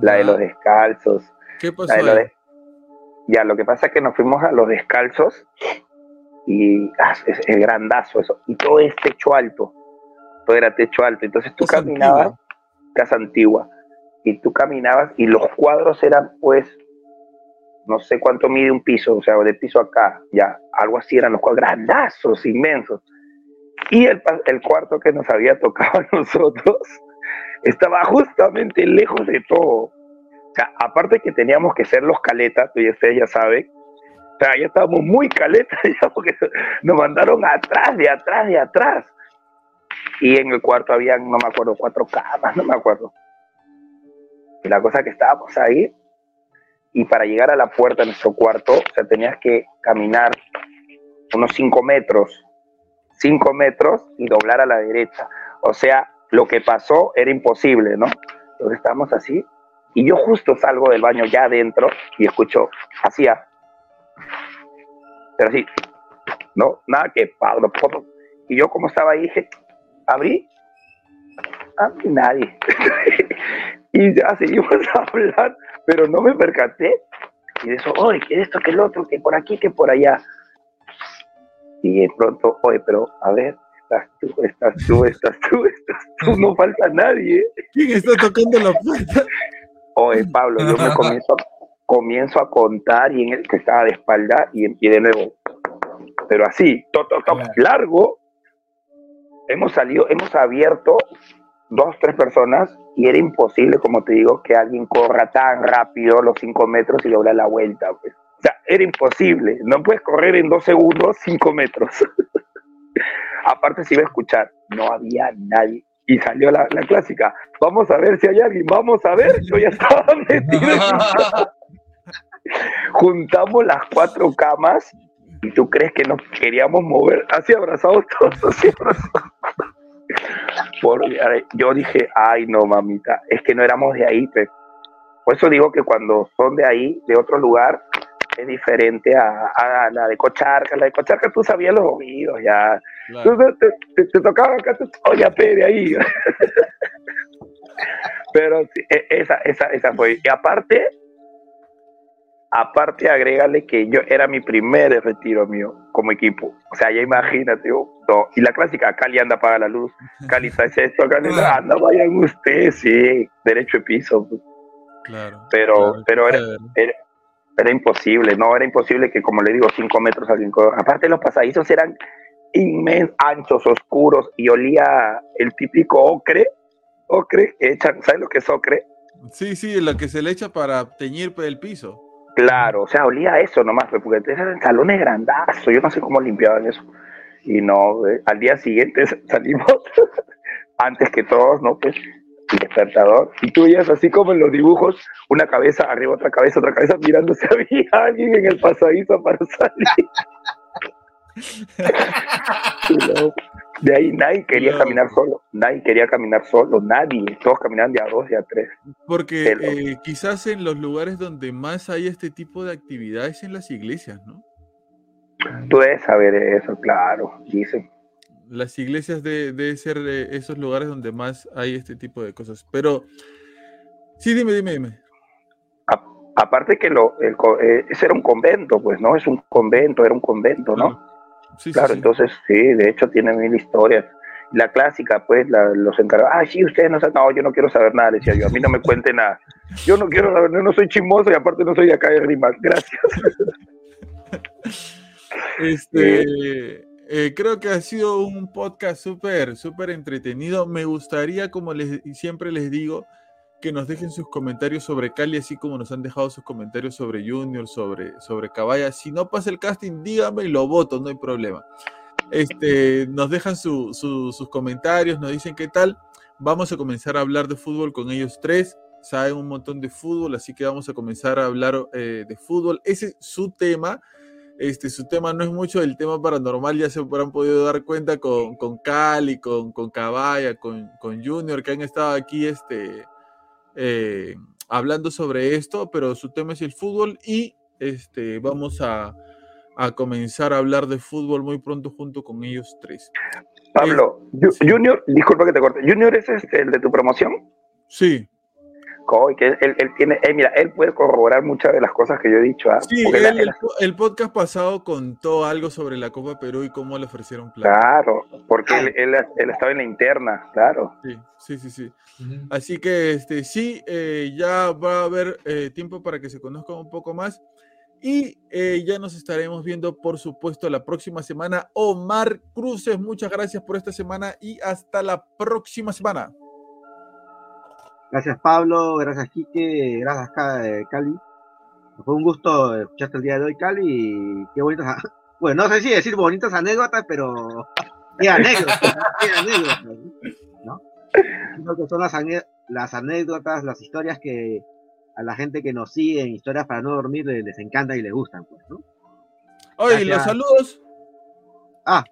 La de los descalzos. ¿Qué pasó? La ya, lo que pasa es que nos fuimos a los descalzos y ah, es, grandazo eso. Y todo es techo alto. Todo era techo alto. Entonces tú caminabas, casa antigua, y tú caminabas y los cuadros eran pues, no sé cuánto mide un piso, o sea, de piso acá, ya, algo así eran los cuadros, grandazos, inmensos. Y el, el cuarto que nos había tocado a [laughs] nosotros estaba justamente lejos de todo sea, aparte que teníamos que ser los caletas, y ustedes ya saben, o sea, ya estábamos muy caletas [laughs] ya porque nos mandaron atrás, de atrás, de atrás. Y en el cuarto habían, no me acuerdo, cuatro camas, no me acuerdo. Y la cosa que estábamos ahí, y para llegar a la puerta de nuestro cuarto, o sea, tenías que caminar unos cinco metros, cinco metros y doblar a la derecha. O sea, lo que pasó era imposible, ¿no? Entonces estábamos así y yo justo salgo del baño ya adentro y escucho, hacía, pero así, no, nada que Pablo, Y yo como estaba ahí, dije, abrí, a mí nadie. [laughs] y ya seguimos [laughs] hablando, pero no me percaté. Y de eso, oye, que esto, que el otro, que por aquí, que por allá. y de pronto, oye, pero a ver, estás tú, estás tú, estás tú, estás tú, no falta nadie. ¿Quién está tocando la puerta? Oye, Pablo, yo me comienzo a, comienzo a contar y en el que estaba de espalda y en pie de nuevo. Pero así, todo, todo, largo. Hemos salido, hemos abierto dos, tres personas y era imposible, como te digo, que alguien corra tan rápido los cinco metros y doble la vuelta. Pues. O sea, era imposible. No puedes correr en dos segundos cinco metros. [laughs] Aparte se iba a escuchar, no había nadie. Y salió la, clásica, vamos a ver si hay alguien, vamos a ver, yo ya estaba [laughs] metido. Juntamos las cuatro camas y tú crees que nos queríamos mover así abrazados todos, así abrazados. yo dije, ay no, mamita, es que no éramos de ahí. Pues. Por eso digo que cuando son de ahí, de otro lugar, es diferente a, la de Cocharca. La de Cocharca tú sabías los oídos, ya. Te, tocaba acá, oye, de ahí. [laughs] Pero e, esa, esa, esa fue. Y aparte, aparte agrégale que yo era mi primer retiro mío como equipo. O sea, ya imagínate, oh, y la clásica, Cali anda para la luz, Cali hace esto, Cali anda, vayan ustedes, sí, derecho de piso. Pues. Claro. Pero, pero era, era, imposible, no, era imposible que, como le digo, cinco metros alguien Aparte, los pasadizos eran inmensos, anchos, oscuros, y olía el típico ocre, ocre, echan, ¿sabes lo que es ocre? Sí, sí, lo que se le echa para teñir el piso. Claro, o sea, olía eso nomás, pues, porque eran salones grandazos, yo no sé cómo limpiaban eso. Y no, eh, al día siguiente [laughs] salimos antes que todos, ¿no? Pues el despertador. Y tú veías así como en los dibujos, una cabeza arriba, otra cabeza, otra cabeza, mirando si [laughs] había alguien en el pasadizo para salir. De ahí nadie quería caminar solo, nadie quería caminar solo, nadie, todos caminaban de a dos, de a tres. Porque eh, quizás en los lugares donde más hay este tipo de actividades en las iglesias, ¿no? Tú debes saber eso, claro, dicen. Las iglesias deben ser eh, esos lugares donde más hay este tipo de cosas. Pero, sí, dime, dime, dime. aparte que lo, eh, ese era un convento, pues, ¿no? Es un convento, era un convento, ¿no? claro, entonces sí, de hecho tiene mil historias. La clásica, pues, los encargados, ah, sí, ustedes no saben, no, yo no quiero saber nada, decía yo, a mí no me cuente nada. Yo no quiero saber, yo no soy chismoso y aparte no soy acá de rimas, gracias. [laughs] Este, eh, creo que ha sido un podcast súper, súper entretenido. Me gustaría, como les, siempre les digo, que nos dejen sus comentarios sobre Cali, así como nos han dejado sus comentarios sobre Junior, sobre, sobre Cabaya. Si no pasa el casting, dígame y lo voto, no hay problema. Este, nos dejan sus comentarios, nos dicen qué tal. Vamos a comenzar a hablar de fútbol con ellos tres. Saben un montón de fútbol, así que vamos a comenzar a hablar eh, de fútbol. Ese es su tema. Este, su tema no es mucho el tema paranormal, ya se habrán podido dar cuenta con, con Cali, con, con Cabaya, con, con Junior, que han estado aquí este, eh, hablando sobre esto, pero su tema es el fútbol y este, vamos a, a comenzar a hablar de fútbol muy pronto junto con ellos tres. Pablo, Junior, disculpa que te corte, Junior es este, el de tu promoción. Sí que él, tiene, eh, mira, él puede corroborar muchas de las cosas que yo he dicho. ¿ah? Sí, el, podcast pasado contó algo sobre la Copa Perú y cómo le ofrecieron plata. Claro, porque él, estaba en la interna, claro. Sí, sí, sí. Así que este, sí, eh, ya va a haber eh, tiempo para que se conozca un poco más. Y ya nos estaremos viendo, por supuesto, la próxima semana. Omar Cruces, muchas gracias por esta semana y hasta la próxima semana. Gracias Pablo, gracias Quique, gracias Cali. Fue un gusto escucharte el día de hoy, Cali, y qué bonitas, [laughs] bueno, no sé si decir bonitas anécdotas, pero qué anécdotas, [laughs] qué anécdotas, ¿no? Creo que son las, las anécdotas, las historias que a la gente que nos sigue en Historias para no dormir les, encanta y les gustan, pues, ¿no? Oye, los saludos. Ah,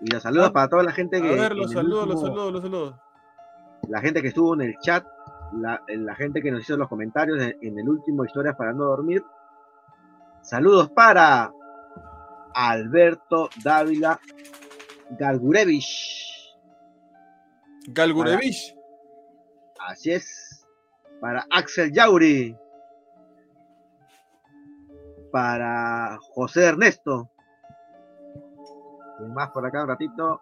y los saludos ah. para toda la gente que. A ver, los saludos, los saludos, los saludos la gente que estuvo en el chat, la, la gente que nos hizo los comentarios en, el último Historias para no dormir. Saludos para Alberto Dávila Galgurevich. Galgurevich. Así es. Para Axel Yauri. Para José Ernesto. ¿Quién más por acá un ratito?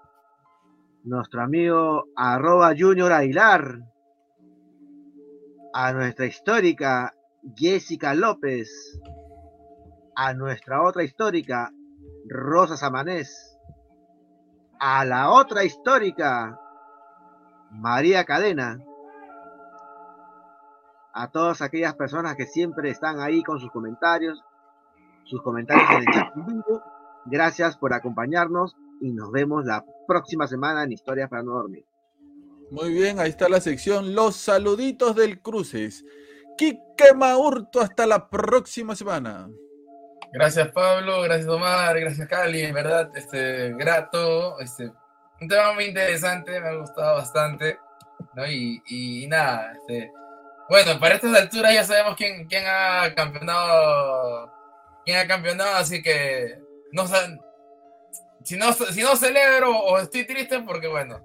Nuestro amigo arroba Junior Aguilar. A nuestra histórica Jessica López. A nuestra otra histórica Rosa Samanés. A la otra histórica María Cadena a todas aquellas personas que siempre están ahí con sus comentarios, sus comentarios en el chat. Gracias por acompañarnos y nos vemos la próxima semana en Historias para no dormir. Muy bien, ahí está la sección Los saluditos del Cruces. Quique Maurto, hasta la próxima semana. Gracias Pablo, gracias Omar, gracias Cali, en verdad, este, grato, este, un tema muy interesante, me ha gustado bastante, ¿no? Y, y nada, este, bueno, para estas alturas ya sabemos quién, quién ha campeonado. Quién ha campeonado, así que no si no, si no celebro o estoy triste, porque bueno,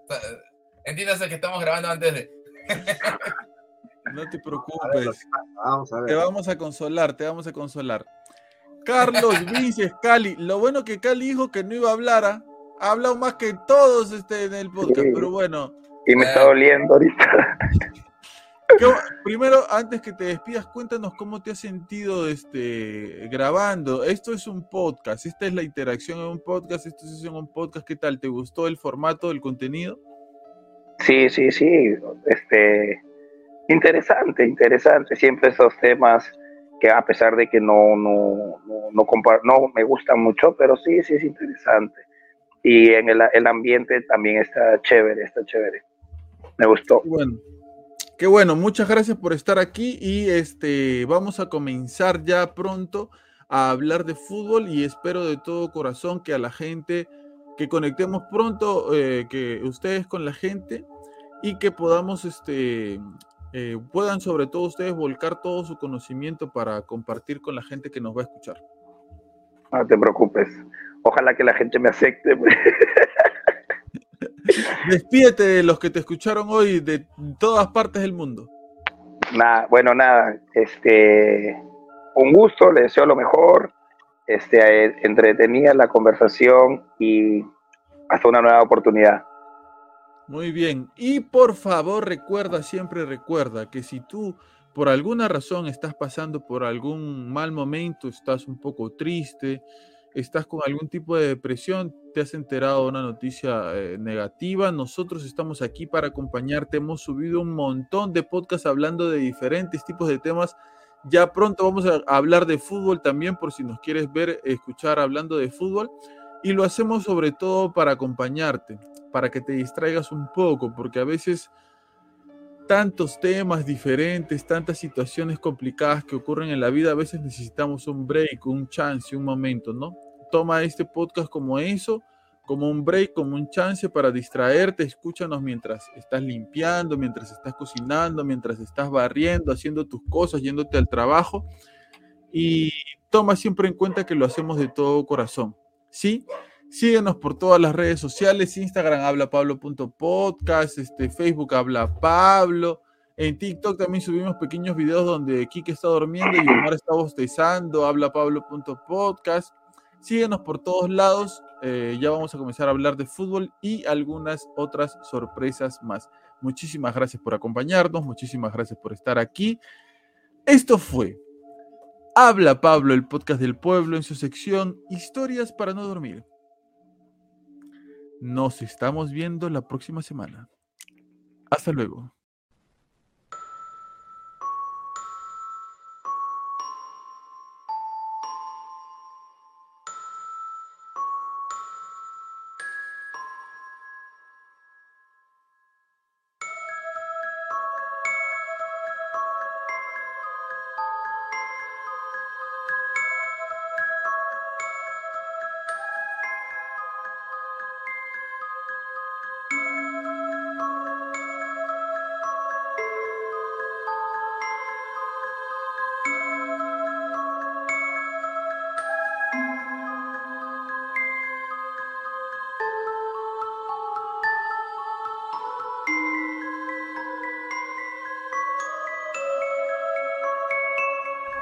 entiéndase que estamos grabando antes de. No te preocupes. vamos a ver. Te vamos a consolar, te vamos a consolar. Carlos Vinces, Cali. Lo bueno que Cali dijo que no iba a hablar, ¿ah? ha hablado más que todos este, en el podcast, pero bueno. Y me está doliendo ahorita. Primero, antes que te despidas, cuéntanos cómo te has sentido este, grabando. Esto es un podcast, esta es la interacción en un podcast, esto es en un podcast. ¿Qué tal? ¿Te gustó el formato, el contenido? Sí, sí, sí. Este, interesante, interesante. Siempre esos temas que a pesar de que no, no, no, no, me gustan mucho, pero sí, sí es interesante. Y en el, el ambiente también está chévere, está chévere. Me gustó. Bueno. Qué bueno, muchas gracias por estar aquí y este vamos a comenzar ya pronto a hablar de fútbol y espero de todo corazón que a la gente, que conectemos pronto, eh, que ustedes con la gente y que podamos, este, eh, puedan sobre todo ustedes volcar todo su conocimiento para compartir con la gente que nos va a escuchar. No te preocupes, ojalá que la gente me acepte. [laughs] Despídete de los que te escucharon hoy de todas partes del mundo. Nada, bueno, nada, este, un gusto, le deseo lo mejor, este, entretenida la conversación y hasta una nueva oportunidad. Muy bien, y por favor recuerda, siempre recuerda que si tú por alguna razón estás pasando por algún mal momento, estás un poco triste, estás con algún tipo de depresión, te has enterado de una noticia eh, negativa, nosotros estamos aquí para acompañarte. Hemos subido un montón de podcasts hablando de diferentes tipos de temas. Ya pronto vamos a hablar de fútbol también, por si nos quieres ver, escuchar hablando de fútbol. Y lo hacemos sobre todo para acompañarte, para que te distraigas un poco, porque a veces tantos temas diferentes, tantas situaciones complicadas que ocurren en la vida, a veces necesitamos un break, un chance, un momento, ¿no? Toma este podcast como eso, como un break, como un chance para distraerte. Escúchanos mientras estás limpiando, mientras estás cocinando, mientras estás barriendo, haciendo tus cosas, yéndote al trabajo. Y toma siempre en cuenta que lo hacemos de todo corazón. ¿Sí? Síguenos por todas las redes sociales, Instagram habla pablo.podcast, este, Facebook habla Pablo. En TikTok también subimos pequeños videos donde Kike está durmiendo y Omar está bostezando, habla pablo.podcast. Síguenos por todos lados, eh, ya vamos a comenzar a hablar de fútbol y algunas otras sorpresas más. Muchísimas gracias por acompañarnos, muchísimas gracias por estar aquí. Esto fue Habla Pablo, el podcast del pueblo en su sección Historias para no dormir. Nos estamos viendo la próxima semana. Hasta luego.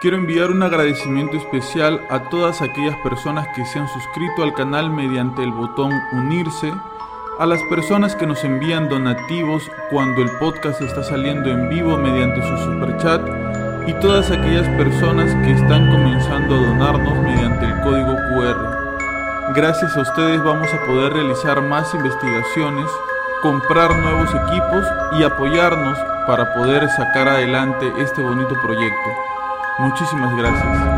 Quiero enviar un agradecimiento especial a todas aquellas personas que se han suscrito al canal mediante el botón unirse, a las personas que nos envían donativos cuando el podcast está saliendo en vivo mediante su superchat y todas aquellas personas que están comenzando a donarnos mediante el código QR. Gracias a ustedes vamos a poder realizar más investigaciones, comprar nuevos equipos y apoyarnos para poder sacar adelante este bonito proyecto. Muchísimas gracias.